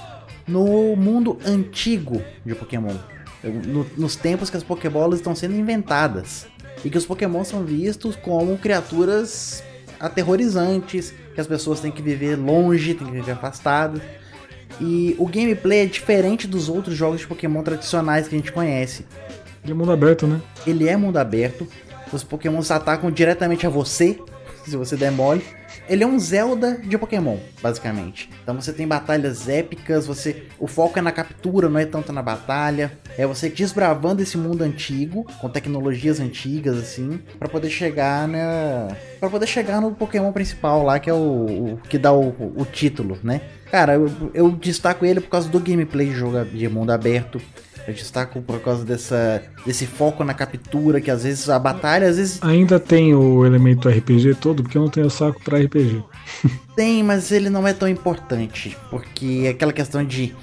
Speaker 9: no mundo antigo de Pokémon. No, nos tempos que as Pokébolas estão sendo inventadas. E que os Pokémon são vistos como criaturas aterrorizantes, que as pessoas têm que viver longe, têm que viver afastadas. E o gameplay é diferente dos outros jogos de Pokémon tradicionais que a gente conhece.
Speaker 3: Ele é mundo aberto, né?
Speaker 9: Ele é mundo aberto. Os Pokémon atacam diretamente a você, se você der mole. Ele é um Zelda de Pokémon, basicamente. Então você tem batalhas épicas, você o foco é na captura, não é tanto na batalha. É você desbravando esse mundo antigo, com tecnologias antigas assim, para poder chegar na para poder chegar no Pokémon principal lá, que é o, o que dá o, o, título, né? Cara, eu, eu destaco ele por causa do gameplay de jogo de mundo aberto. Eu destaco por causa dessa, desse foco na captura, que às vezes a batalha, às vezes.
Speaker 3: Ainda tem o elemento RPG todo, porque eu não tenho saco para RPG.
Speaker 9: tem, mas ele não é tão importante. Porque é aquela questão de.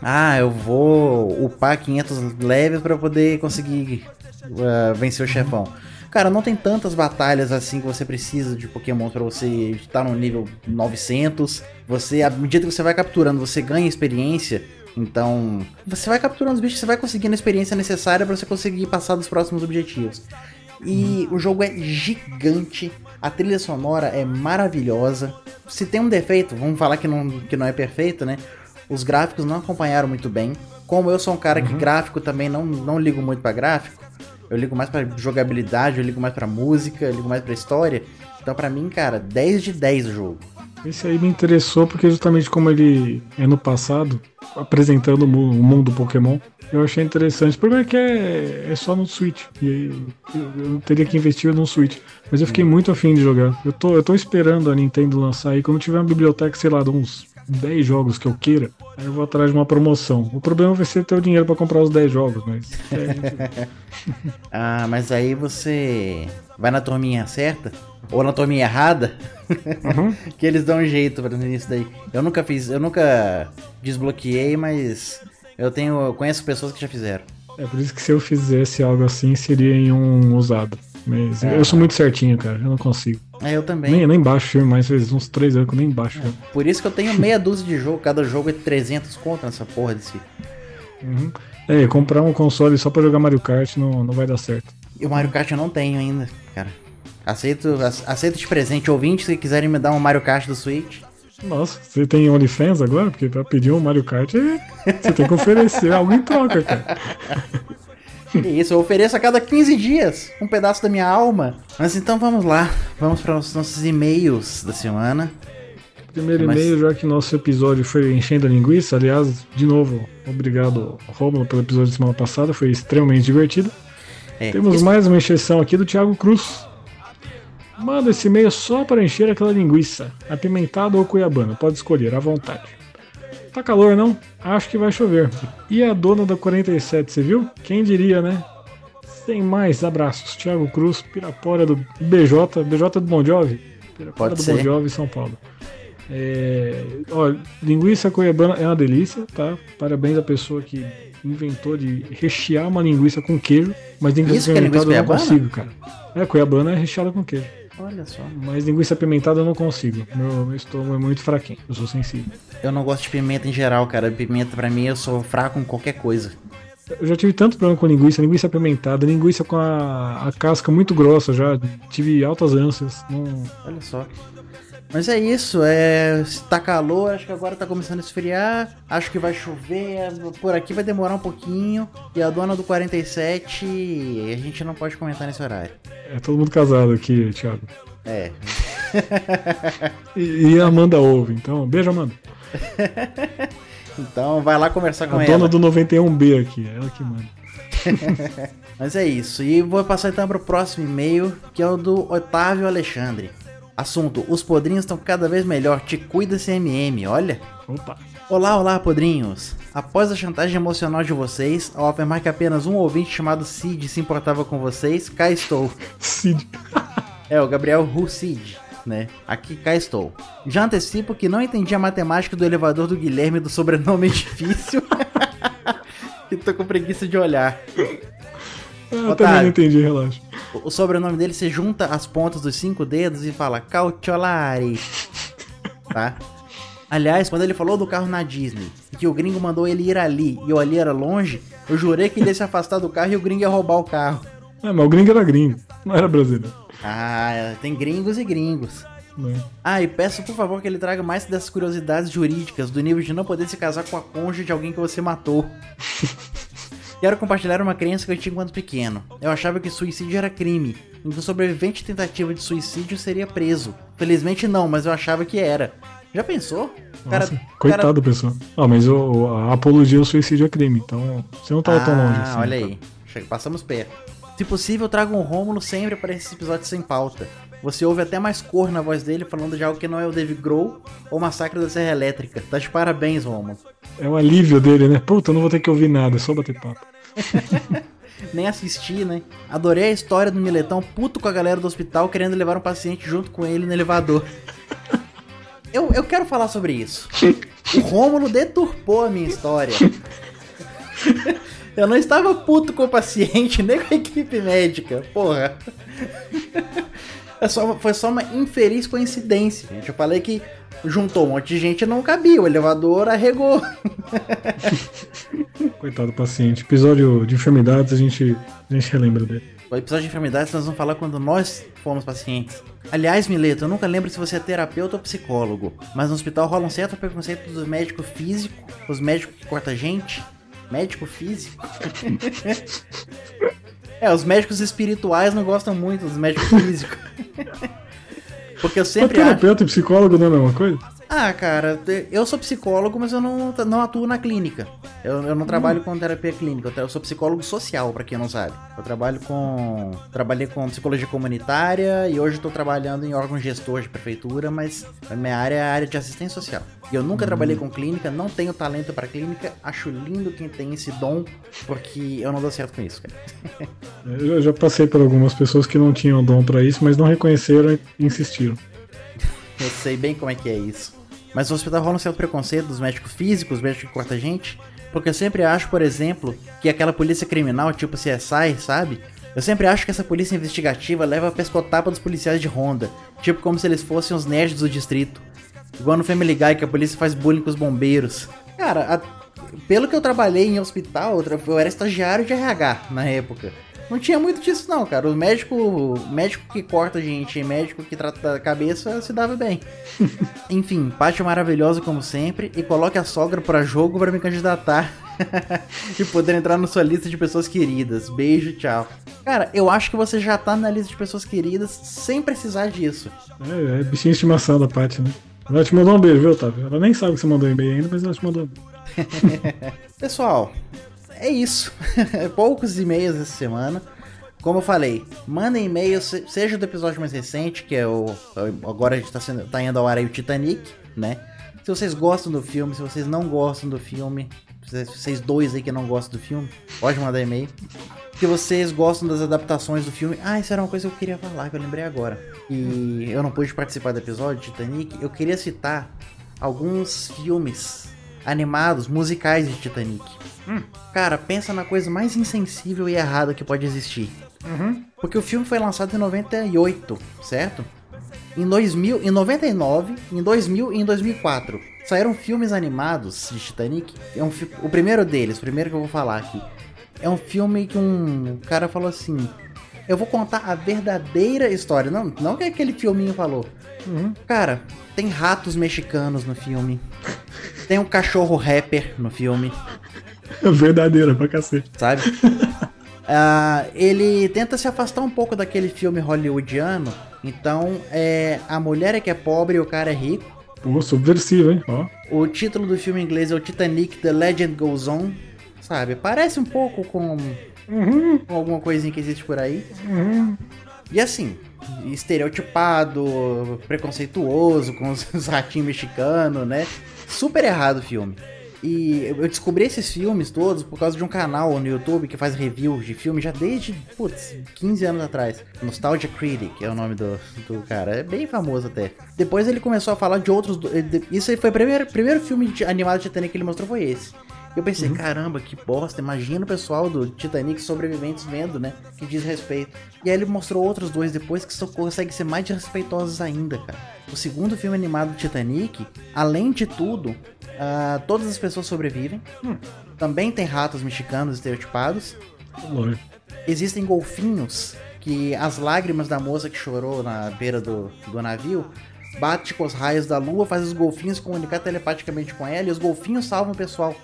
Speaker 9: Ah, eu vou upar 500 levels para poder conseguir uh, vencer o chefão. Cara, não tem tantas batalhas assim que você precisa de Pokémon para você estar no nível 900. Você, à medida que você vai capturando, você ganha experiência. Então, você vai capturando os bichos, você vai conseguindo a experiência necessária para você conseguir passar dos próximos objetivos. E uhum. o jogo é gigante, a trilha sonora é maravilhosa. Se tem um defeito, vamos falar que não, que não é perfeito, né? Os gráficos não acompanharam muito bem. Como eu sou um cara uhum. que gráfico também não, não ligo muito para gráfico, eu ligo mais para jogabilidade, eu ligo mais para música, eu ligo mais para história. Então, para mim, cara, 10 de 10 o jogo.
Speaker 3: Esse aí me interessou porque justamente como ele é no passado, apresentando o mundo Pokémon, eu achei interessante. O problema é que é, é só no Switch. E aí eu teria que investir no Switch. Mas eu fiquei muito afim de jogar. Eu tô, eu tô esperando a Nintendo lançar aí. Quando tiver uma biblioteca, sei lá, de uns 10 jogos que eu queira, aí eu vou atrás de uma promoção. O problema vai ser ter o dinheiro para comprar os 10 jogos, mas. É...
Speaker 9: ah, mas aí você vai na turminha certa? Ou na turminha errada? Uhum. que eles dão um jeito pra isso daí. Eu nunca fiz, eu nunca desbloqueei, mas eu tenho. Eu conheço pessoas que já fizeram.
Speaker 3: É por isso que se eu fizesse algo assim, seria em um usado. Mas é. eu sou muito certinho, cara. Eu não consigo.
Speaker 9: É, eu também.
Speaker 3: Nem, nem baixo filme, mas faz uns três anos que eu nem baixo
Speaker 9: é. Por isso que eu tenho meia dúzia de jogo. Cada jogo é 300 conto nessa porra desse.
Speaker 3: Uhum. É, comprar um console só pra jogar Mario Kart não, não vai dar certo.
Speaker 9: E o Mario Kart eu não tenho ainda, cara. Aceito, aceito de presente ouvinte se quiserem me dar um Mario Kart do Switch.
Speaker 3: Nossa, você tem OnlyFans agora? Porque pra pedir um Mario Kart, você tem que oferecer algo em troca, cara.
Speaker 9: Isso, eu ofereço a cada 15 dias um pedaço da minha alma. Mas então vamos lá, vamos para os nossos e-mails da semana.
Speaker 3: Primeiro e-mail, já que nosso episódio foi enchendo a linguiça. Aliás, de novo, obrigado, Romulo, pelo episódio da semana passada, foi extremamente divertido. É, Temos mais uma encheção aqui do Thiago Cruz. Manda esse e-mail só para encher aquela linguiça, apimentada ou cuiabana, pode escolher, à vontade. Tá calor não? Acho que vai chover. E a dona da 47, você viu? Quem diria, né? Sem mais abraços. Thiago Cruz, Pirapora do BJ, BJ do Bon Jovi. Pirapora pode do ser. Bon Jovi, São Paulo. É, ó, linguiça cuiabana é uma delícia, tá? Parabéns à pessoa que inventou de rechear uma linguiça com queijo, mas linguiça
Speaker 9: Isso apimentada
Speaker 3: é eu não consigo, cara. É, cuiabana é recheada com queijo.
Speaker 9: Olha só.
Speaker 3: Mas linguiça apimentada eu não consigo. Meu, meu estômago é muito fraquinho. Eu sou sensível.
Speaker 9: Eu não gosto de pimenta em geral, cara. Pimenta pra mim eu sou fraco com qualquer coisa.
Speaker 3: Eu já tive tanto problema com linguiça, linguiça apimentada, linguiça com a, a casca muito grossa já. Tive altas ânsias. Não...
Speaker 9: Olha só. Mas é isso, é, tá calor, acho que agora tá começando a esfriar, acho que vai chover, por aqui vai demorar um pouquinho. E a dona do 47, a gente não pode comentar nesse horário.
Speaker 3: É todo mundo casado aqui, Thiago.
Speaker 9: É.
Speaker 3: e, e a Amanda ouve, então, beijo, Amanda.
Speaker 9: então vai lá conversar com
Speaker 3: a
Speaker 9: ela.
Speaker 3: A dona do 91B aqui, ela que manda.
Speaker 9: Mas é isso, e vou passar então para o próximo e-mail, que é o do Otávio Alexandre. Assunto: Os podrinhos estão cada vez melhor. Te cuida, CMM, olha.
Speaker 3: Opa.
Speaker 9: Olá, olá, podrinhos. Após a chantagem emocional de vocês, ao afirmar que apenas um ouvinte chamado Cid se importava com vocês, cá estou.
Speaker 3: Cid.
Speaker 9: é, o Gabriel Russid, né? Aqui cá estou. Já antecipo que não entendi a matemática do elevador do Guilherme do sobrenome difícil. e tô com preguiça de olhar.
Speaker 3: Eu também não entendi, relaxa.
Speaker 9: O sobrenome dele, você junta as pontas dos cinco dedos e fala Cautiolari. tá? Aliás, quando ele falou do carro na Disney e que o gringo mandou ele ir ali e o ali era longe, eu jurei que ele ia se afastar do carro e o gringo ia roubar o carro.
Speaker 3: É, mas o gringo era gringo, não era brasileiro.
Speaker 9: Ah, tem gringos e gringos. É. Ah, e peço por favor que ele traga mais dessas curiosidades jurídicas, do nível de não poder se casar com a cônjuge de alguém que você matou. Quero compartilhar uma crença que eu tinha quando pequeno. Eu achava que suicídio era crime, e que o sobrevivente de tentativa de suicídio seria preso. Felizmente não, mas eu achava que era. Já pensou?
Speaker 3: Cara, Nossa, coitado, cara... pessoa. Ah, mas o, a apologia ao suicídio é crime, então você não tava ah, tão longe assim.
Speaker 9: olha aí. Passamos perto. Se possível, traga um Rômulo sempre para esses episódios sem pauta. Você ouve até mais cor na voz dele falando de algo que não é o Dave Grohl ou Massacre da Serra Elétrica. Tá de parabéns, Romulo.
Speaker 3: É o alívio dele, né? Puta, eu não vou ter que ouvir nada, é só bater papo.
Speaker 9: Nem assistir, né? Adorei a história do Miletão puto com a galera do hospital querendo levar um paciente junto com ele no elevador. Eu, eu quero falar sobre isso. O Rômulo deturpou a minha história. Eu não estava puto com o paciente, nem com a equipe médica, porra. É só, foi só uma infeliz coincidência, gente. Eu falei que juntou um monte de gente e não cabia, o elevador arregou.
Speaker 3: Coitado do paciente. Episódio de enfermidades, a gente, a gente relembra dele.
Speaker 9: O episódio de enfermidades nós vamos falar quando nós fomos pacientes. Aliás, Mileto, eu nunca lembro se você é terapeuta ou psicólogo, mas no hospital rola um certo preconceito dos médicos físicos, os médicos que cortam gente. Médico físico? é, os médicos espirituais não gostam muito dos médicos físicos. Porque eu sempre
Speaker 3: acho... terapeuta e psicólogo não é a mesma coisa?
Speaker 9: Ah, cara, eu sou psicólogo, mas eu não, não atuo na clínica. Eu, eu não hum. trabalho com terapia clínica, eu sou psicólogo social, para quem não sabe. Eu trabalho com. Trabalhei com psicologia comunitária e hoje estou trabalhando em órgão gestor de prefeitura, mas a minha área é a área de assistência social. E eu nunca hum. trabalhei com clínica, não tenho talento para clínica, acho lindo quem tem esse dom, porque eu não dou certo com isso, cara.
Speaker 3: eu já passei por algumas pessoas que não tinham dom para isso, mas não reconheceram e insistiram.
Speaker 9: Eu sei bem como é que é isso. Mas no hospital rola um certo preconceito dos médicos físicos, médicos que cortam gente. Porque eu sempre acho, por exemplo, que aquela polícia criminal, tipo CSI, sabe? Eu sempre acho que essa polícia investigativa leva a pescotapa dos policiais de Honda. Tipo como se eles fossem os nerds do distrito. Igual no Family Guy, que a polícia faz bullying com os bombeiros. Cara, a... pelo que eu trabalhei em hospital, eu era estagiário de RH na época. Não tinha muito disso, não, cara. O médico, médico que corta gente e médico que trata da cabeça se dava bem. Enfim, parte maravilhosa como sempre. E coloque a sogra para jogo para me candidatar e poder entrar na sua lista de pessoas queridas. Beijo, tchau. Cara, eu acho que você já tá na lista de pessoas queridas sem precisar disso.
Speaker 3: É, é bichinho de estimação da parte, né? Ela te mandou um beijo, viu, Otávio? Ela nem sabe que você mandou um e-mail ainda, mas ela te mandou.
Speaker 9: Pessoal, é isso. Poucos e-mails essa semana. Como eu falei, mandem e-mails, seja do episódio mais recente, que é o. Agora a gente tá, sendo, tá indo ao ar aí o Titanic, né? Se vocês gostam do filme, se vocês não gostam do filme, vocês dois aí que não gostam do filme, pode mandar e-mail. Se vocês gostam das adaptações do filme, ah, isso era uma coisa que eu queria falar, que eu lembrei agora. E eu não pude participar do episódio Titanic, eu queria citar alguns filmes animados, musicais de Titanic. Hum. Cara, pensa na coisa mais insensível e errada que pode existir. Uhum. Porque o filme foi lançado em 98, certo? Em 2000, em 99, em 2000 e em 2004 saíram filmes animados de Titanic. É um, o primeiro deles, o primeiro que eu vou falar aqui, é um filme que um cara falou assim: Eu vou contar a verdadeira história. Não, não que aquele filminho falou. Uhum. Cara, tem ratos mexicanos no filme. Tem um cachorro rapper no filme.
Speaker 3: Verdadeira pra cacete.
Speaker 9: Sabe? uh, ele tenta se afastar um pouco daquele filme hollywoodiano. Então, é, a mulher é que é pobre e o cara é rico.
Speaker 3: Pô, subversivo, hein?
Speaker 9: O título do filme em inglês é o Titanic The Legend Goes On. Sabe? Parece um pouco com, uhum. com alguma coisinha que existe por aí. Uhum. E assim, estereotipado, preconceituoso com os ratinhos mexicanos, né? Super errado o filme. E eu descobri esses filmes todos por causa de um canal no YouTube que faz review de filmes já desde, putz, 15 anos atrás. Nostalgia Critic é o nome do, do cara. É bem famoso até. Depois ele começou a falar de outros. Isso aí foi o primeiro, primeiro filme de animado de Titanic que ele mostrou foi esse. Eu pensei, uhum. caramba, que bosta. Imagina o pessoal do Titanic sobreviventes vendo, né? Que diz respeito. E aí ele mostrou outros dois depois que só conseguem ser mais desrespeitosos ainda, cara. O segundo filme animado do Titanic, além de tudo, uh, todas as pessoas sobrevivem. Hum. Também tem ratos mexicanos estereotipados. Existem golfinhos que as lágrimas da moça que chorou na beira do, do navio bate com os raios da lua, faz os golfinhos comunicar telepaticamente com ela e os golfinhos salvam o pessoal.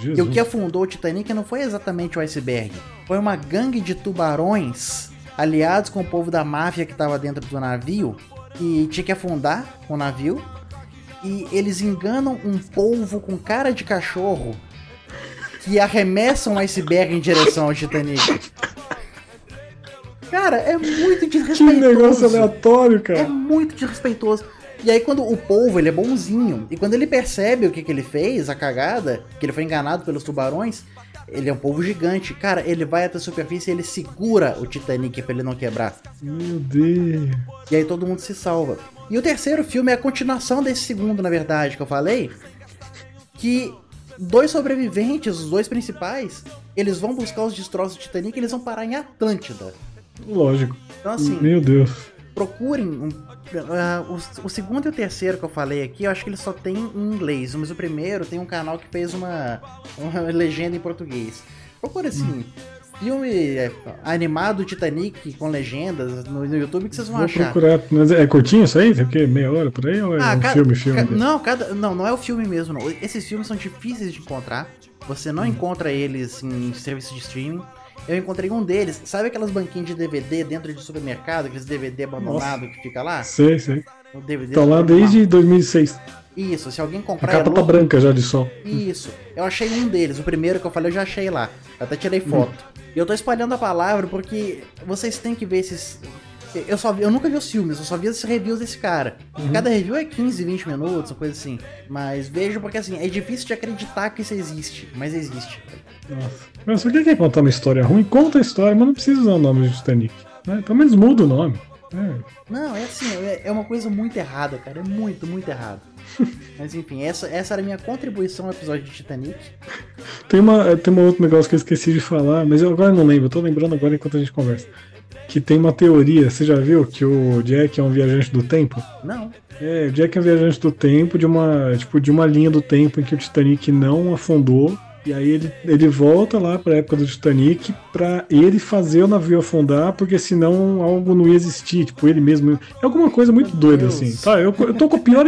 Speaker 9: Jesus. E o que afundou o Titanic não foi exatamente o iceberg, foi uma gangue de tubarões aliados com o povo da máfia que estava dentro do navio e tinha que afundar o navio. E eles enganam um polvo com cara de cachorro que arremessam um iceberg em direção ao Titanic. Cara, é muito desrespeitoso.
Speaker 3: Que negócio aleatório, cara.
Speaker 9: É muito desrespeitoso. E aí quando o polvo, ele é bonzinho, e quando ele percebe o que, que ele fez, a cagada, que ele foi enganado pelos tubarões, ele é um polvo gigante. Cara, ele vai até a superfície e ele segura o Titanic pra ele não quebrar.
Speaker 3: Meu Deus.
Speaker 9: E aí todo mundo se salva. E o terceiro filme é a continuação desse segundo, na verdade, que eu falei. Que dois sobreviventes, os dois principais, eles vão buscar os destroços do Titanic e eles vão parar em Atlântida.
Speaker 3: Lógico.
Speaker 9: Então assim.
Speaker 3: Meu Deus.
Speaker 9: Procurem um Uh, o, o, segundo e o terceiro que eu falei aqui, eu acho que eles só tem em inglês, mas o primeiro tem um canal que fez uma, uma legenda em português. Procura assim, hum. Filme é, animado Titanic com legendas no, no, YouTube que vocês vão
Speaker 3: Vou
Speaker 9: achar.
Speaker 3: procurar, mas é curtinho isso aí? Tem o quê? Meia hora por aí? Ou é ah, um cada, filme, filme?
Speaker 9: Ca, não, cada, não, não é o filme mesmo, não. Esses filmes são difíceis de encontrar. Você não hum. encontra eles em serviço de streaming eu encontrei um deles. Sabe aquelas banquinhas de DVD dentro de supermercado, aqueles DVD abandonado que fica lá?
Speaker 3: Sei, sei.
Speaker 9: O DVD
Speaker 3: Tá lá desde 2006.
Speaker 9: Isso, se alguém
Speaker 3: A
Speaker 9: comprar.
Speaker 3: capa
Speaker 9: é
Speaker 3: tá branca já de sol.
Speaker 9: Isso. Eu achei um deles, o primeiro que eu falei, eu já achei lá. Eu até tirei foto. E eu tô espalhando a palavra porque vocês têm que ver esses. Eu, só vi- eu nunca vi os filmes, eu só vi esses reviews desse cara. Cada review é 15, 20 minutos, uma coisa assim. Mas vejo porque assim, é difícil de acreditar que isso existe, mas existe.
Speaker 3: Nossa. Mas se você quer contar uma história ruim, conta a história, mas não precisa usar o nome de Titanic. Né? Pelo menos muda o nome. É.
Speaker 9: Não, é assim, é, é uma coisa muito errada, cara. É muito, muito errado. Mas enfim, essa, essa era a minha contribuição ao episódio de Titanic.
Speaker 3: Tem, uma, tem um outro negócio que eu esqueci de falar, mas eu agora não lembro, eu tô lembrando agora enquanto a gente conversa. Que tem uma teoria, você já viu que o Jack é um viajante do tempo?
Speaker 9: Não.
Speaker 3: É, o Jack é um viajante do tempo de uma, tipo, de uma linha do tempo em que o Titanic não afundou. E aí ele, ele volta lá pra época do Titanic pra ele fazer o navio afundar, porque senão algo não ia existir, tipo, ele mesmo. É alguma coisa muito
Speaker 9: Meu
Speaker 3: doida,
Speaker 9: Deus.
Speaker 3: assim. Tá, eu, eu tô com a pior,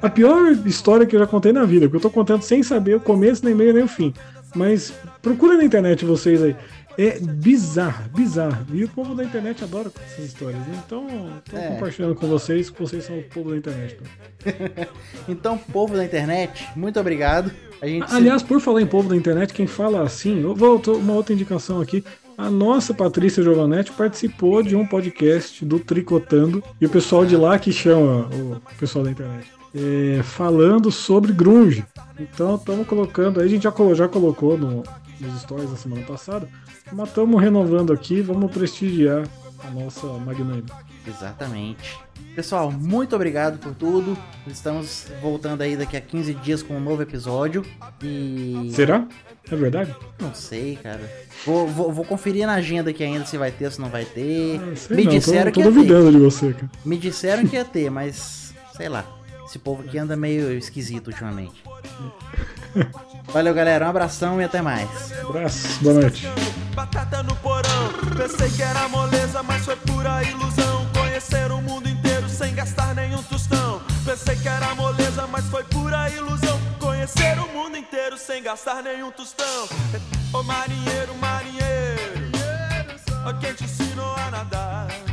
Speaker 3: a pior história que eu já contei na vida, porque eu tô contando sem saber o começo, nem meio, nem o fim. Mas procura na internet vocês aí. É bizarro, bizarro. E o povo da internet adora essas histórias. né? Então, tô
Speaker 9: É.
Speaker 3: compartilhando com vocês que vocês são o povo da internet. Tá?
Speaker 9: Então, povo da internet, muito obrigado. A gente se-
Speaker 3: Aliás, por falar em povo da internet, quem fala assim, eu vou uma outra indicação aqui. A nossa Patrícia Giovanetti participou de um podcast do Tricotando e o pessoal de lá que chama o pessoal da internet. É, falando sobre grunge. Então estamos colocando, aí a gente já, colo- já colocou no- nos stories da semana passada, mas estamos renovando aqui, vamos prestigiar a nossa magnânima.
Speaker 9: Exatamente. Pessoal, muito obrigado por tudo. Estamos voltando aí daqui a 15 dias com um novo episódio. E.
Speaker 3: Será? É verdade?
Speaker 9: Não sei, cara. Vou, vou, vou conferir na agenda aqui ainda se vai ter ou se não vai ter.
Speaker 3: Ah,
Speaker 9: Me
Speaker 3: não,
Speaker 9: disseram
Speaker 3: tô,
Speaker 9: que
Speaker 3: tô
Speaker 9: ia ter.
Speaker 3: duvidando de você, cara.
Speaker 9: Me disseram que ia ter, mas sei lá. Esse povo aqui anda meio esquisito ultimamente. Valeu, galera. Um abração e até mais.
Speaker 3: Abraço, boa noite.
Speaker 8: Batata no porão, pensei que era moleza, mas foi pura ilusão. Conhecer o mundo inteiro sem gastar nenhum tostão. Pensei que era moleza, mas foi pura ilusão. Conhecer o mundo inteiro sem gastar nenhum tostão. Ô marinheiro, marinheiro, quem te ensinou a nadar.